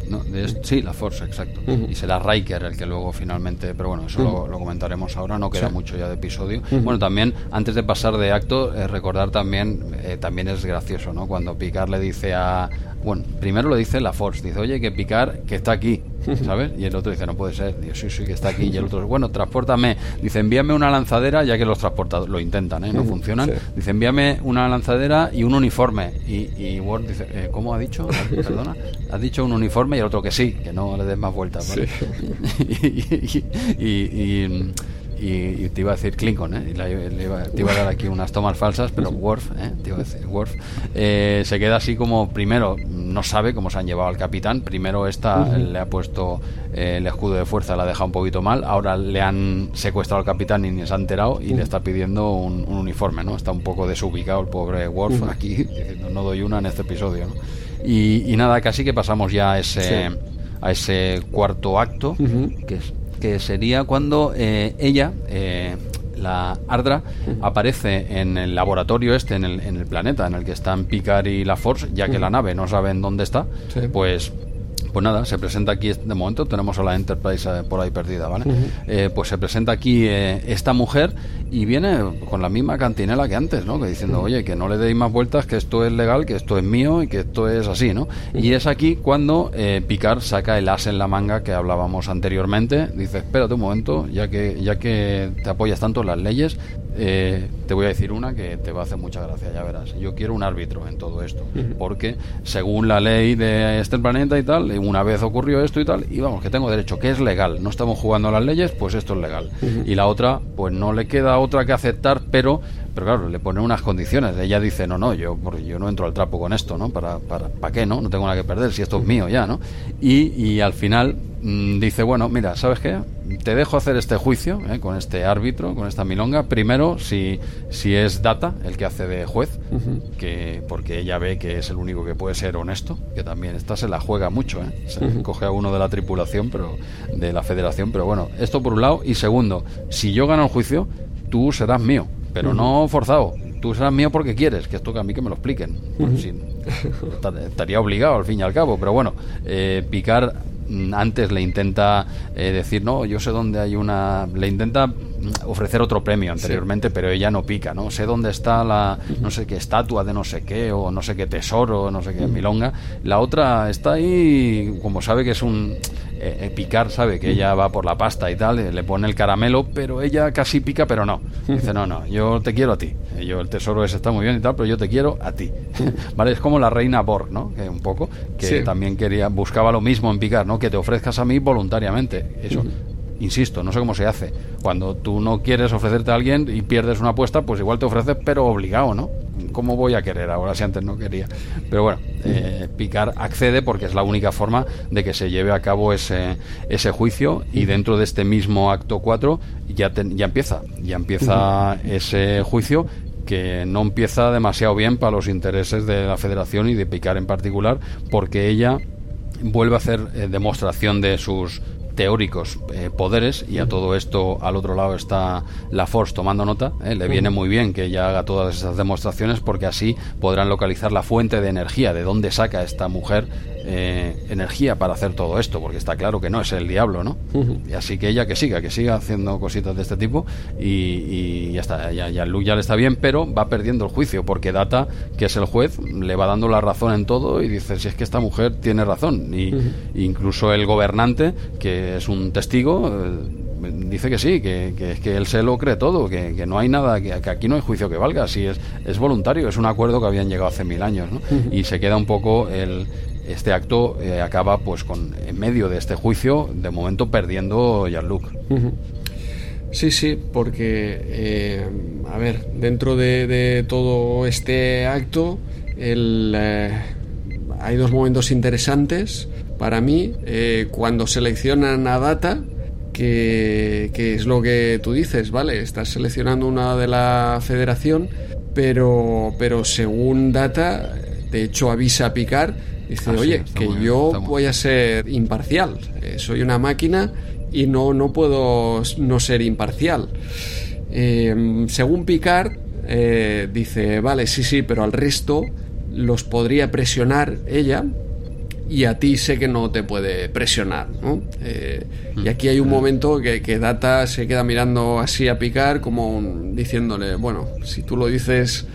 No, de, sí, la Force, exacto. Y será Riker el que luego finalmente, pero bueno, eso lo, comentaremos ahora, no queda mucho ya de episodio. Bueno, también, antes de pasar de acto, eh, recordar también, eh, también es gracioso, ¿no? Cuando Picard le dice a, bueno, primero lo dice la Force, dice, oye, que picar, que está aquí, [LAUGHS] ¿sabes? Y el otro dice, no puede ser, dice, sí, sí, que está aquí. Y el otro, bueno, transportame, dice, envíame una lanzadera, ya que los transportadores lo intentan, ¿eh? No [LAUGHS] funcionan. Dice, envíame una lanzadera y un uniforme. Y, y Ward dice, eh, ¿cómo ha dicho? [LAUGHS] Perdona, has dicho un uniforme y el otro que sí, que no le des más vueltas, ¿vale? y y, te iba a decir Klingon, ¿eh? te iba a dar aquí unas tomas falsas, pero Worf, ¿eh? te iba a decir Worf, eh, se queda así como primero, no sabe cómo se han llevado al capitán, primero esta le ha puesto eh, el escudo de fuerza, la ha dejado un poquito mal, ahora le han secuestrado al capitán y ni se ha enterado y le está pidiendo un, uniforme, ¿no? Está un poco desubicado el pobre Worf aquí, diciendo no doy una en este episodio, ¿no? y, nada, casi que pasamos ya a ese... a ese cuarto acto, que es que sería cuando eh, ella, eh, la Ardra, aparece en el laboratorio este, en el, en el, planeta en el que están Picard y la Force, ya que la nave no saben dónde está, pues pues nada, se presenta aquí, de momento tenemos a la Enterprise eh, por ahí perdida, ¿vale? Eh, pues se presenta aquí eh, esta mujer y viene con la misma cantinela que antes, ¿no? Que diciendo, oye, que no le deis más vueltas, que esto es legal, que esto es mío y que esto es así, ¿no? Y es aquí cuando Picard saca el as en la manga que hablábamos anteriormente, dice, espérate un momento, ya que, ya que te apoyas tanto en las leyes, eh, te voy a decir una que te va a hacer mucha gracia, ya verás. Yo quiero un árbitro en todo esto, porque según la ley de este planeta y tal, una vez ocurrió esto y tal, y vamos, que tengo derecho, que es legal, no estamos jugando a las leyes, pues esto es legal. Y la otra, pues no le queda otra que aceptar, pero pero claro, le pone unas condiciones. Ella dice, no, no, yo, yo no entro al trapo con esto, ¿no? ¿Para, para, ¿para qué, no? No tengo nada que perder, si esto es mío ya, ¿no? Y, y al final mm, dice, bueno, mira, ¿sabes qué? Te dejo hacer este juicio ¿eh? con este árbitro, con esta milonga. Primero, si, si es Data el que hace de juez, que porque ella ve que es el único que puede ser honesto, que también esta se la juega mucho, ¿eh? Se coge a uno de la tripulación, pero de la federación, pero bueno, esto por un lado. Y segundo, si yo gano el juicio, tú serás mío pero no forzado. Tú serás mío porque quieres, que esto que a mí que me lo expliquen. estaría obligado al fin y al cabo, pero bueno, eh, Picar mm, antes le intenta eh, decir, no, yo sé dónde hay una... Le intenta mm, ofrecer otro premio anteriormente, pero ella no pica, ¿no? Sé dónde está la, no sé qué estatua de no sé qué, o no sé qué tesoro, no sé qué milonga. La otra está ahí, como sabe que es un eh, eh, picar, sabe que ella va por la pasta y tal, eh, le pone el caramelo, pero ella casi pica, pero no. Dice, no, no, yo te quiero a ti. Yo, el tesoro ese está muy bien y tal, pero yo te quiero a ti. [LAUGHS] ¿Vale? Es como la reina Borg, ¿no? Que un poco, que también quería, buscaba lo mismo en picar, ¿no? Que te ofrezcas a mí voluntariamente. Eso. Insisto, no sé cómo se hace. Cuando tú no quieres ofrecerte a alguien y pierdes una apuesta, pues igual te ofreces, pero obligado, ¿no? ¿Cómo voy a querer ahora si antes no quería? Pero bueno, eh, Picar accede porque es la única forma de que se lleve a cabo ese, ese juicio y dentro de este mismo acto 4 ya, ya empieza, ya empieza ese juicio que no empieza demasiado bien para los intereses de la federación y de Picar en particular porque ella vuelve a hacer eh, demostración de sus teóricos eh, poderes y a todo esto al otro lado está la Force tomando nota. Eh, le viene muy bien que ella haga todas esas demostraciones porque así podrán localizar la fuente de energía, de dónde saca esta mujer eh, energía para hacer todo esto, porque está claro que no es el diablo, ¿no? y así que ella que siga, que siga haciendo cositas de este tipo y, ya está, ya, ya Luke ya le está bien, pero va perdiendo el juicio porque Data, que es el juez, le va dando la razón en todo y dice si es que esta mujer tiene razón y incluso el gobernante que es un testigo eh, dice que sí, que, que, que, él se lo cree todo, que, no hay nada, que, aquí no hay juicio que valga, si es, es voluntario, es un acuerdo que habían llegado hace mil años, ¿no? Y se queda un poco el, este acto eh, acaba pues con en medio de este juicio de momento perdiendo Jean-Luc. Sí, sí, porque eh, a ver, dentro de, todo este acto el, eh, hay dos momentos interesantes para mí cuando seleccionan a Data que, que, es lo que tú dices, ¿vale? Estás seleccionando una de la federación, pero, pero según Data, de hecho avisa a Picard Dice, ah, oye, que yo voy a ser imparcial. Eh, soy una máquina y no, no puedo no ser imparcial. Em, según Picard, eh, dice, vale, sí, sí, pero al resto los podría presionar ella y a ti sé que no te puede presionar. ¿no? Eh, y aquí hay un momento que, que, Data se queda mirando así a picar como diciéndole, bueno, si tú lo dices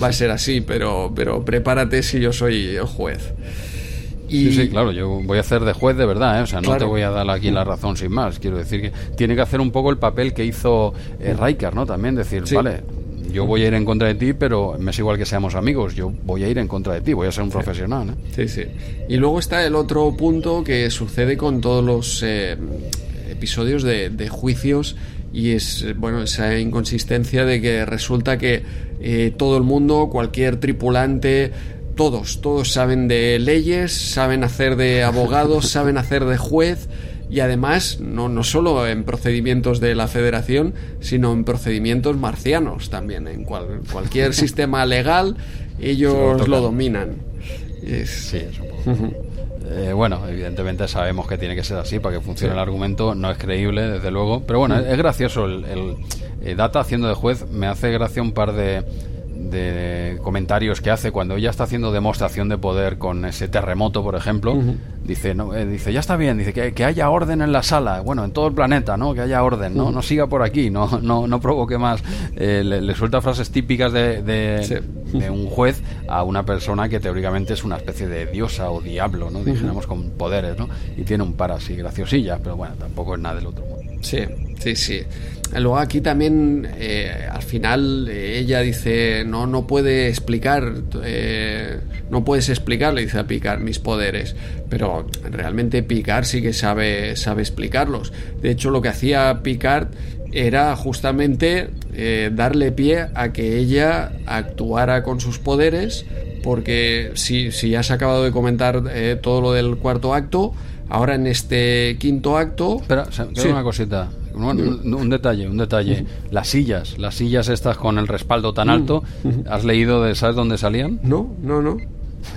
va a ser así, pero, pero prepárate si yo soy el juez. Y... Sí, sí, claro, yo voy a hacer de juez de verdad, ¿eh? o sea, no te voy a dar aquí la razón sin más. Quiero decir que tiene que hacer un poco el papel que hizo eh, Riker, ¿no? También decir, vale, yo voy a ir en contra de ti, pero me es igual que seamos amigos, yo voy a ir en contra de ti, voy a ser un profesional. ¿eh? Sí, sí. Y luego está el otro punto que sucede con todos los eh, episodios de, juicios y es bueno esa inconsistencia de que resulta que eh, todo el mundo, cualquier tripulante, todos, todos saben de leyes, saben hacer de abogados, [LAUGHS] saben hacer de juez y además no, no solo en procedimientos de la federación, sino en procedimientos marcianos también. En cualquier [LAUGHS] sistema legal ellos lo, dominan. Sí, es [LAUGHS] un eh, bueno, evidentemente sabemos que tiene que ser así para que funcione el argumento, no es creíble, desde luego, pero bueno, es, gracioso el, eh, Data haciendo de juez, me hace gracia un par de, de comentarios que hace cuando ella está haciendo demostración de poder con ese terremoto, por ejemplo, dice, no, eh, dice, ya está bien, dice que, que, haya orden en la sala, bueno, en todo el planeta, ¿no? Que haya orden, ¿no? No siga por aquí, no, no, no provoque más. Eh, le, suelta frases típicas de, de, un juez a una persona que teóricamente es una especie de diosa o diablo, ¿no? Dijéramos con poderes, ¿no? Y tiene un par así graciosilla, pero bueno, tampoco es nada del otro mundo. Sí, sí, sí. Luego aquí también, eh, al final, eh, ella dice, no, no puede explicar, eh, no puedes explicar, le dice a Picard, mis poderes. Pero realmente Picard sí que sabe, sabe explicarlos. De hecho, lo que hacía Picard era justamente darle pie a que ella actuara con sus poderes, porque si, si ya se ha acabado de comentar todo lo del cuarto acto, ahora en este quinto acto... Espera, una cosita un, detalle, un detalle. Las sillas, las sillas estas con el respaldo tan alto, ¿has leído de, sabes dónde salían? No, no, no.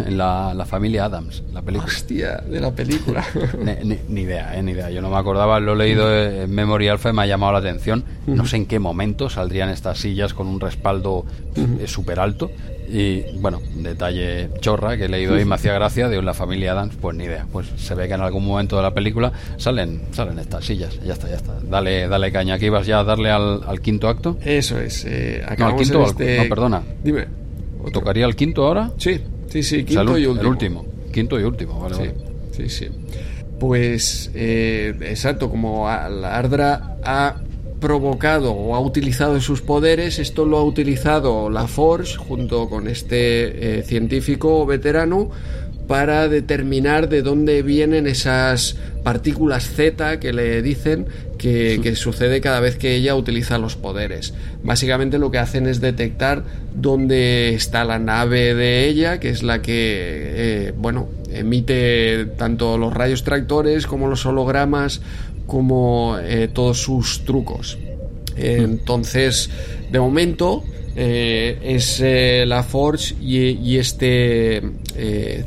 En [LAUGHS] la, la, familia Adams, la película. Hostia, de la película. [LAUGHS] ni, idea, eh, ni idea. Yo no me acordaba, lo he leído en Memory Alpha y me ha llamado la atención. No sé en qué momento saldrían estas sillas con un respaldo eh, súper alto. Y bueno, detalle chorra que he leído ahí me hacía gracia de la familia Adams, pues ni idea. Pues se ve que en algún momento de la película salen, salen estas sillas. Ya está, ya está. Dale, dale caña. Aquí ibas ya a darle al, al quinto acto. Eso es. Eh, no, al quinto, este no, perdona. Dime. ¿Tocaría el quinto ahora? Sí, sí, sí, quinto y último. El último. Quinto y último, vale, sí, Sí, sí. Pues, eh, exacto, como Ardra ha provocado o ha utilizado sus poderes, esto lo ha utilizado la Force junto con este eh, científico veterano para determinar de dónde vienen esas partículas Z que le dicen que, sucede cada vez que ella utiliza los poderes. Básicamente lo que hacen es detectar dónde está la nave de ella, que es la que, eh, bueno, emite tanto los rayos tractores como los hologramas como eh, todos sus trucos. entonces, de momento, eh, es eh, la Forge y, este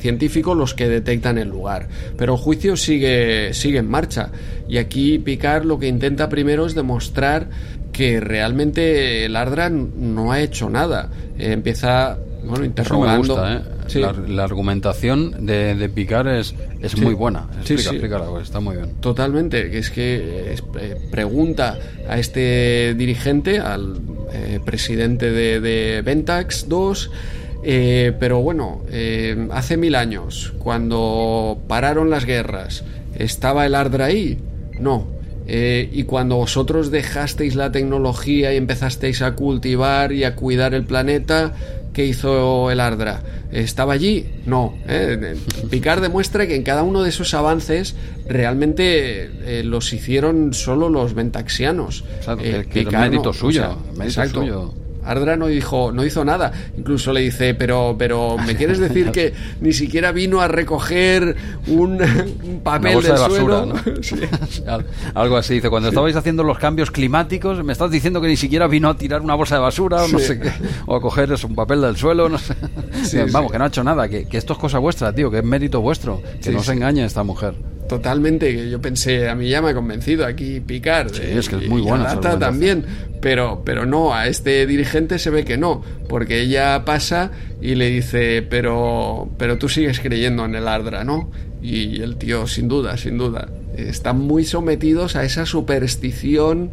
científico los que detectan el lugar. Pero el juicio sigue, sigue en marcha. Y aquí Picard lo que intenta primero es demostrar que realmente el Ardra no ha hecho nada. empieza bueno, interrogando. Me gusta, la, argumentación de, de Picard es, es muy buena. Explica, pues, está muy bien. Totalmente. Es que eh, pregunta a este dirigente, al eh, presidente de, de, Ventax 2. Eh, pero bueno, hace mil años, cuando pararon las guerras, ¿estaba el Ardra ahí? No. y cuando vosotros dejasteis la tecnología y empezasteis a cultivar y a cuidar el planeta, ¿qué hizo el Ardra? ¿Estaba allí? No. ¿eh? Picard demuestra que en cada uno de esos avances realmente eh, los hicieron solo los ventaxianos. Eh, mérito suyo. exacto. Suyo. Ardra no dijo, no hizo nada. Incluso le dice, pero, pero ¿me quieres decir que ni siquiera vino a recoger un, papel de basura, [LAUGHS] [LAUGHS] Algo así. Dice, cuando estabais haciendo los cambios climáticos, me estás diciendo que ni siquiera vino a tirar una bolsa de basura o no sé qué, o a coger un papel del suelo, no sé. [LAUGHS] Vamos, que no ha hecho nada, que, esto es cosa vuestra, tío, que es mérito vuestro, que no se engañe esta mujer. Totalmente. que Yo pensé, a mí ya me ha convencido aquí picar. Sí, es que es muy Data también. Pero, pero no, a este dirigente se ve que no. Porque ella pasa y le dice, pero, pero tú sigues creyendo en el Ardra, ¿no? Y el tío, sin duda, sin duda. Están muy sometidos a esa superstición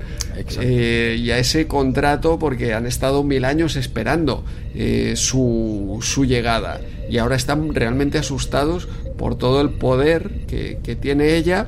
eh, y a ese contrato porque han estado mil años esperando eh, su, su llegada y ahora están realmente asustados por todo el poder que, que tiene ella,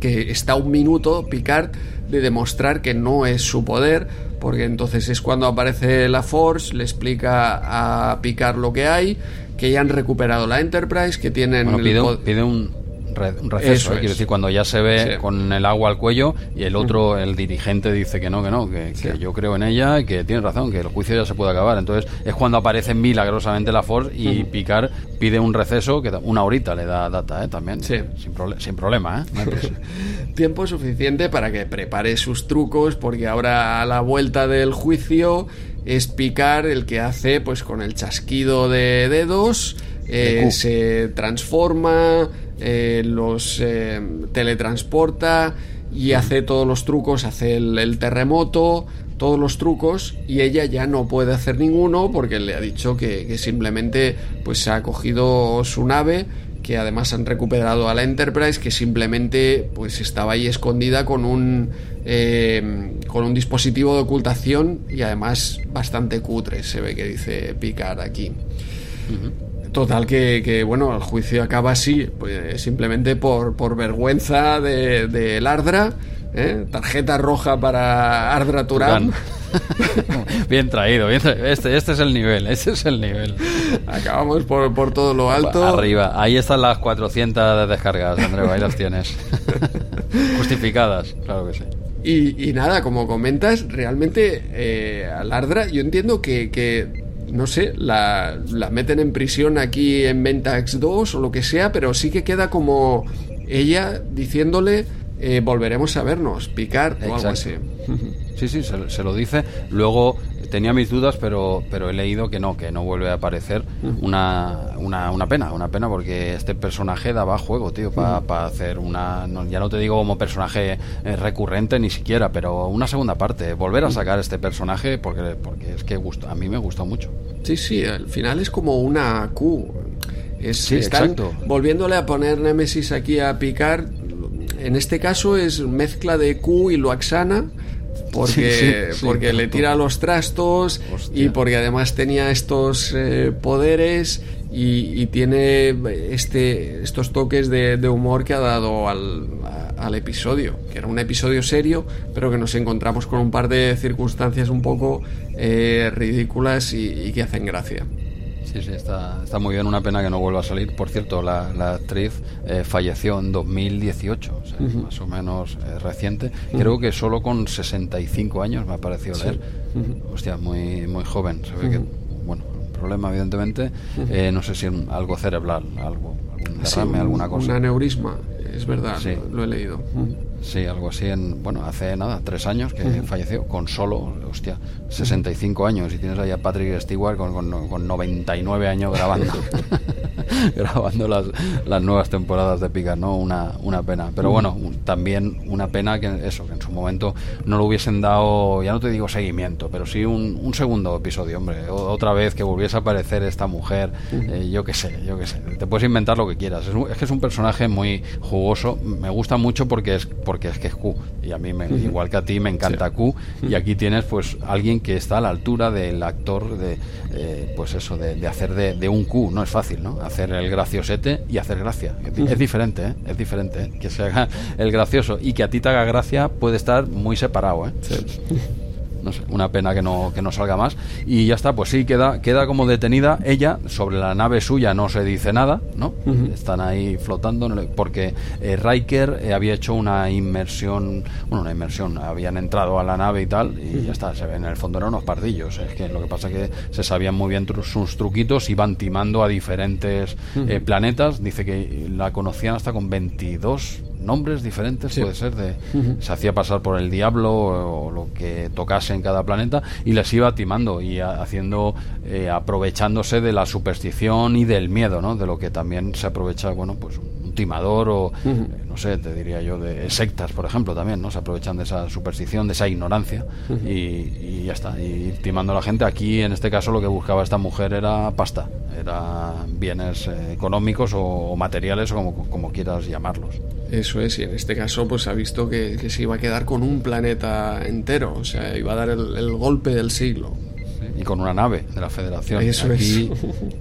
que está un minuto Picard de demostrar que no es su poder, porque entonces es cuando aparece la Force, le explica a Picard lo que hay, que ya han recuperado la Enterprise, que tienen... Bueno, el pide, po- un, pide un re- un Eso receso, ¿eh? quiero decir, cuando ya se ve Sí. con el agua al cuello y el otro, el dirigente, dice que no, que no, que, que yo creo en ella y que tiene razón, que el juicio ya se puede acabar. Entonces es cuando aparece milagrosamente la Force y Picard pide un receso, que una horita le da data, ¿eh? También, Sí. sin, problema, ¿eh? [LAUGHS] Tiempo suficiente para que prepare sus trucos, porque ahora a la vuelta del juicio es Picard el que hace, pues con el chasquido de dedos, eh, se transforma, eh, los eh, teletransporta y hace todos los trucos, hace el, terremoto, todos los trucos y ella ya no puede hacer ninguno porque le ha dicho que, que simplemente pues ha cogido su nave que además han recuperado a la Enterprise que simplemente pues estaba ahí escondida con un eh, con un dispositivo de ocultación y además bastante cutre se ve que dice Picard aquí Total que, que, bueno, el juicio acaba así, pues simplemente por, por vergüenza de, de Lardra, ¿eh? tarjeta roja para Ardra Turam. [LAUGHS] bien traído, bien traído. Este, este es el nivel, este es el nivel. Acabamos por, por todo lo alto. Arriba, ahí están las 400 descargas, Andreu, ahí las tienes. [LAUGHS] Justificadas, claro que sí. Y, y nada, como comentas, realmente eh, Lardra, yo entiendo que, que, no sé, la, la meten en prisión aquí en Ventax 2 o lo que sea, pero sí que queda como ella diciéndole eh, volveremos a vernos, picar o algo así. [LAUGHS] Sí, sí, se, se lo dice. Luego tenía mis dudas, pero, pero he leído que no, que no vuelve a aparecer. Una, una, una pena, una pena, porque este personaje daba juego, tío, para hacer una. no, ya no te digo como personaje eh, recurrente ni siquiera, pero una segunda parte. Volver a sacar este personaje, porque, porque es que gusta, a mí me gustó mucho. Sí, sí, al final es como una Q. Es, Sí, están exacto. volviéndole a poner Nemesis aquí a picar. En este caso es mezcla de Q y Loaxana. Porque, Sí, sí, sí, porque le tira los trastos Hostia. y porque además tenía estos eh, poderes y, y tiene este, estos toques de, de humor que ha dado al, a- al episodio, que era un episodio serio, pero que nos encontramos con un par de circunstancias un poco eh, ridículas y, y que hacen gracia. Sí, sí, está, está muy bien. Una pena que no vuelva a salir. Por cierto, la, la actriz eh, falleció en 2018, o sea, más o menos eh, reciente. Creo que solo con 65 años me ha parecido leer. Hostia, muy, muy joven. Se ve que, bueno, un problema, evidentemente. Eh, no sé si un- algo cerebral, algo, algún Sí, derrame, un- alguna cosa. Un aneurisma, es verdad, Sí. lo, lo he leído. Sí, algo así en, bueno, hace nada, tres años que falleció, con solo, hostia, 65 años. Y tienes ahí a Patrick Stewart con, con, con 99 años grabando, [LAUGHS] [LAUGHS] grabando las, las nuevas temporadas de Picard, ¿no? Una, una pena. Pero bueno, un- también una pena que eso, que en su momento no lo hubiesen dado, ya no te digo seguimiento, pero sí un, un segundo episodio, hombre. O- otra vez que volviese a aparecer esta mujer, eh, yo qué sé, yo qué sé. Te puedes inventar lo que quieras. Es, un- es que es un personaje muy jugoso. Me gusta mucho porque es porque es que es Q. Y a mí, me, igual que a ti, me encanta Q. Y aquí tienes pues alguien que está a la altura del actor de, eh, pues eso, de, de hacer de, de un Q. No es fácil, ¿no? Hacer el graciosete y hacer gracia. Es diferente, ¿eh? Es diferente, ¿eh? Que se haga el gracioso y que a ti te haga gracia puede estar muy separado, ¿eh? No sé, una pena que no, que no salga más. Y ya está, pues sí, queda, queda como detenida ella, sobre la nave suya no se dice nada, ¿no? Están ahí flotando, porque eh, Riker eh, había hecho una inmersión, bueno, una inmersión, habían entrado a la nave y tal, y ya está, se ven en el fondo eran unos pardillos, es que lo que pasa que se sabían muy bien tru- sus truquitos, iban timando a diferentes eh, planetas, dice que la conocían hasta con 22 nombres diferentes, Sí. puede ser, de, se hacía pasar por el diablo o, o lo que tocase en cada planeta y les iba timando y a- haciendo, eh, aprovechándose de la superstición y del miedo, ¿no? De lo que también se aprovecha, bueno, pues un timador o, eh, no sé, te diría yo, de sectas, por ejemplo, también, ¿no? Se aprovechan de esa superstición, de esa ignorancia y, y ya está, y timando a la gente. Aquí, en este caso, lo que buscaba esta mujer era pasta, era bienes eh, económicos o, materiales o como, como quieras llamarlos. Eso es, y en este caso pues ha visto que, que, se iba a quedar con un planeta entero, o sea, iba a dar el, el golpe del siglo y con una nave de la Federación. Eso aquí,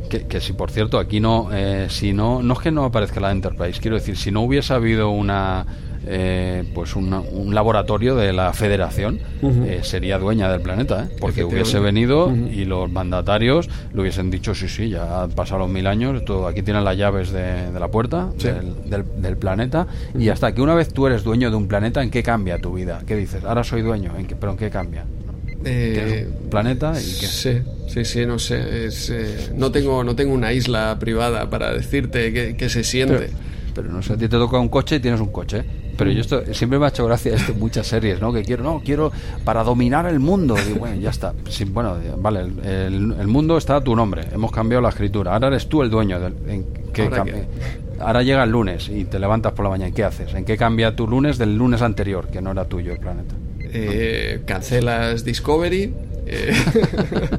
que, que, si por cierto aquí no, eh, si no, no es que no aparezca la Enterprise, quiero decir, si no hubiese habido una eh, pues una, un laboratorio de la Federación eh, sería dueña del planeta, ¿eh? porque hubiese venido y los mandatarios le hubiesen dicho sí sí ya han pasado los mil años, todo, aquí tienen las llaves de, de la puerta Sí. del, del- del planeta y hasta que una vez tú eres dueño de un planeta, ¿en qué cambia tu vida? ¿Qué dices? Ahora soy dueño, ¿en qué, pero ¿en qué cambia? Eh, planeta y qué. Sí, sí, sí, no sé. Es, eh, no, tengo, no tengo una isla privada para decirte qué, qué se siente. Pero no sé, a ti te toca un coche y tienes un coche. Pero yo esto siempre me ha hecho gracia esto en muchas series, ¿no? Que quiero, no, quiero para dominar el mundo. Digo, bueno, ya está. Sí, bueno, vale, el, el- el mundo está a tu nombre. Hemos cambiado la escritura. Ahora eres tú el dueño del. ¿en qué ¿Ahora llega el lunes y te levantas por la mañana. ¿y ¿Qué haces? ¿En qué cambia tu lunes del lunes anterior, que no era tuyo el planeta? Eh, cancelas Discovery. eh, [LAUGHS]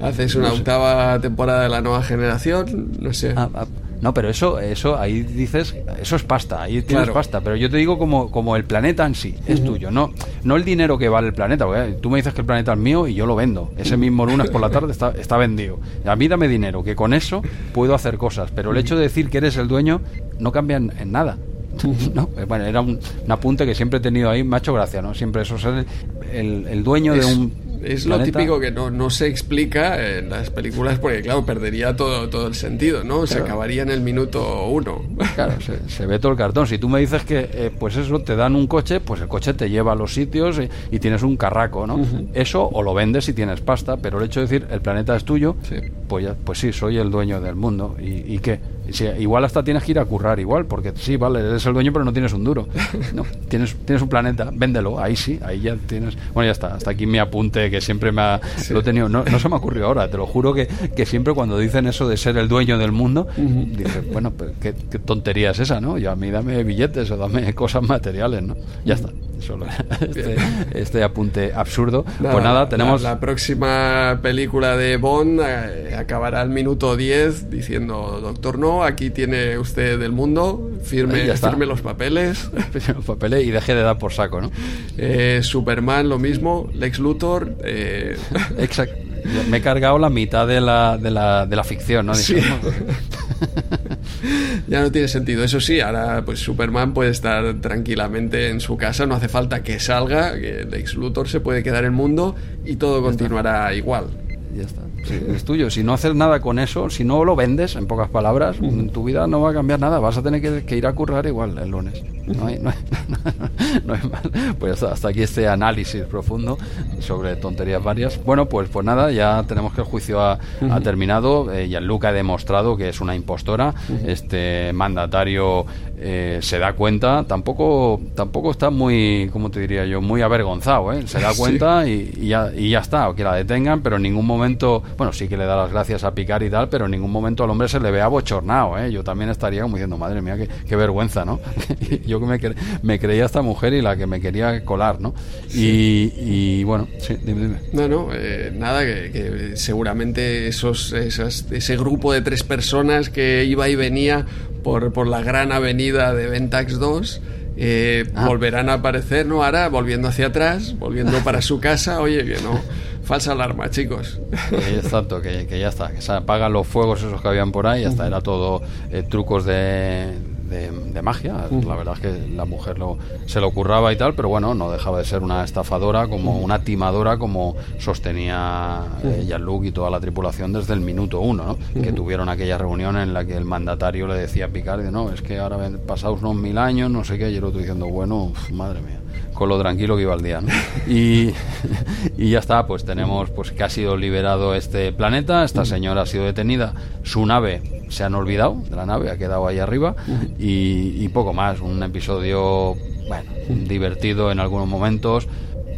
haces una octava temporada de la nueva generación. No sé. Ah, ah, no, pero eso, eso ahí dices, eso es pasta, ahí tienes Claro. pasta. Pero yo te digo como, como el planeta en sí, es tuyo, no, no el dinero que vale el planeta. porque tú me dices que el planeta es mío y yo lo vendo. Ese mismo lunes por la tarde está, está vendido. A mí dame dinero, que con eso puedo hacer cosas. Pero el hecho de decir que eres el dueño no cambia en, en nada. [LAUGHS] No, eh, bueno, era un, un apunte que siempre he tenido ahí, hecho gracia, ¿no? Siempre eso, ser el, el dueño es, de un. es lo típico que no, no se explica en las películas porque, claro, perdería todo, todo el sentido, ¿no? Se acabaría en el minuto uno. Claro, se, se ve todo el cartón. Si tú me dices que, eh, pues eso, te dan un coche, pues el coche te lleva a los sitios y, y tienes un carraco, ¿no? Eso o lo vendes si tienes pasta, pero el hecho de decir el planeta es tuyo, Sí. pues ya, pues sí, soy el dueño del mundo. ¿Y, y qué? Igual hasta tienes que ir a currar igual, porque sí, vale, eres el dueño, pero no tienes un duro. No, [LAUGHS] tienes, tienes un planeta, véndelo, ahí sí, ahí ya tienes. Bueno, ya está, hasta aquí mi apunte que siempre me ha, lo he tenido. No, no se me ocurrió ahora, te lo juro que, que siempre cuando dicen eso de ser el dueño del mundo, dices, bueno, pues qué, qué tontería es esa, ¿no? Yo a mí dame billetes o dame [LAUGHS] cosas materiales, ¿no? Ya está, solo [LAUGHS] este, este apunte absurdo. pues nada, tenemos. La, la próxima película de Bond eh, acabará al minuto 10 diciendo, doctor no, aquí tiene usted el mundo, firme, firme los papeles. [LAUGHS] los papeles y deje de dar por saco, ¿no? Eh, Superman lo mismo, Lex Luthor. eh, [LAUGHS] Exacto. Me he cargado la mitad de la, de la, de la ficción, ¿no? Sí. [LAUGHS] Ya no tiene sentido. Eso sí, ahora pues Superman puede estar tranquilamente en su casa, no hace falta que salga, que Lex Luthor se puede quedar en el mundo y todo continuará igual. Ya está. Sí, es tuyo. Si no haces nada con eso, si no lo vendes, en pocas palabras, en tu vida no va a cambiar nada. Vas a tener que, que ir a currar igual el lunes. No hay, no hay, [LAUGHS] no hay mal. Pues hasta, aquí este análisis profundo sobre tonterías varias. Bueno, pues, pues nada, ya tenemos que el juicio ha, ha terminado. Eh, Gianluca ha demostrado que es una impostora. Este mandatario eh, se da cuenta. Tampoco, tampoco está muy, ¿cómo te diría yo? Muy avergonzado. ¿eh? Se da [LAUGHS] Sí. cuenta y, y ya, y ya está, o que la detengan, pero en ningún momento, bueno, sí que le da las gracias a Picar y tal, pero en ningún momento al hombre se le ve abochornado, ¿eh? Yo también estaría como diciendo, madre mía, qué, qué vergüenza, ¿no? [LAUGHS] Yo que me, cre- me creía esta mujer y la que me quería colar, ¿no? Y, y, bueno, sí, dime, dime. No, no, eh, nada, que, que seguramente esos, esas- ese grupo de tres personas que iba y venía por, por la gran avenida de Ventax 2 eh, Ah. volverán a aparecer, ¿no? Ahora volviendo hacia atrás, volviendo para su casa, oye, que no, falsa alarma, chicos. Exacto, que, que ya está, que se apagan los fuegos esos que habían por ahí, ya está, era todo eh, trucos de, de, de magia. La verdad es que la mujer lo, se lo curraba y tal, pero bueno, no dejaba de ser una estafadora, como una timadora, como sostenía eh, Jean-Luc y toda la tripulación desde el minuto uno, ¿no? Que tuvieron aquella reunión en la que el mandatario le decía a Picard, no, es que ahora ven- pasados unos mil años, no sé qué, y el otro diciendo, bueno, uf, madre mía con lo tranquilo que iba el día. ¿no? Y, [LAUGHS] y ya está, pues tenemos pues que ha sido liberado este planeta, esta señora ha sido detenida, su nave se han olvidado de la nave, ha quedado ahí arriba y, y poco más, un episodio bueno, divertido en algunos momentos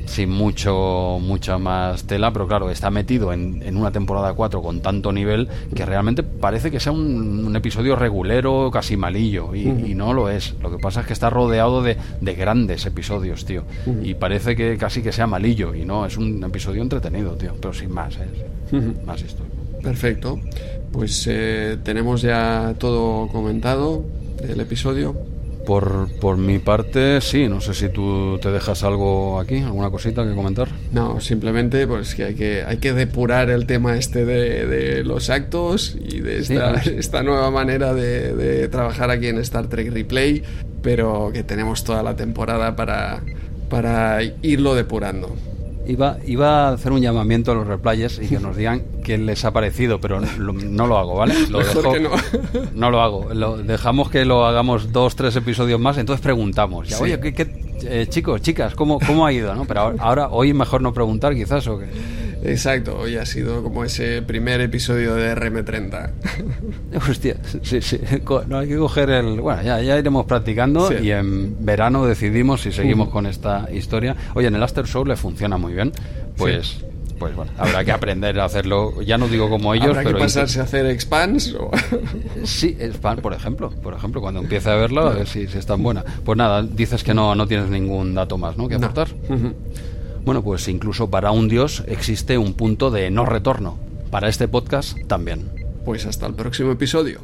sin mucho mucha más tela, pero claro, está metido en, en una temporada 4 con tanto nivel que realmente parece que sea un, episodio regulero, casi malillo, y, no lo es. Lo que pasa es que está rodeado de, grandes episodios, tío. Y parece que casi que sea malillo, y no, es un episodio entretenido, tío, pero sin más, ¿eh? Más historia. Perfecto. Pues eh, tenemos ya todo comentado del episodio. Por, por mi parte, sí. No sé si tú te dejas algo aquí, alguna cosita que comentar. No, simplemente pues que hay que, hay que depurar el tema este de, los actos y de [LAUGHS] esta, nueva manera de, trabajar aquí en Star Trek Replay, pero que tenemos toda la temporada para, para irlo depurando. Iba, iba a hacer un llamamiento a los replayers y que nos digan qué les ha parecido, pero no lo hago, ¿vale? Lo dejo, no. [LAUGHS] no. lo hago. Lo, dejamos que lo hagamos dos, tres episodios más, entonces preguntamos. Ya, Oye, ¿qué, eh, chicos, chicas, ¿cómo, ¿cómo ha ido? ¿no? Pero ahora, hoy mejor no preguntar quizás o qué. Exacto, hoy ha sido como ese primer episodio de RM30. [LAUGHS] Hostia, sí, sí. No hay que coger el. Bueno, ya, ya iremos practicando y en verano decidimos si seguimos con esta historia. Oye, en el After Show le funciona muy bien. Pues. Pues bueno, habrá que aprender a hacerlo. Ya no digo como ellos, ¿Habrá pero. que pasarse a hacer expans? O... [LAUGHS] sí, expand, por ejemplo. Por ejemplo, cuando empiece a verlo, a ver si, si es tan buena. Pues nada, dices que no, no tienes ningún dato más, ¿no? Que aportar. Bueno, pues incluso para un dios existe un punto de no retorno. Para este podcast también. Pues hasta el próximo episodio.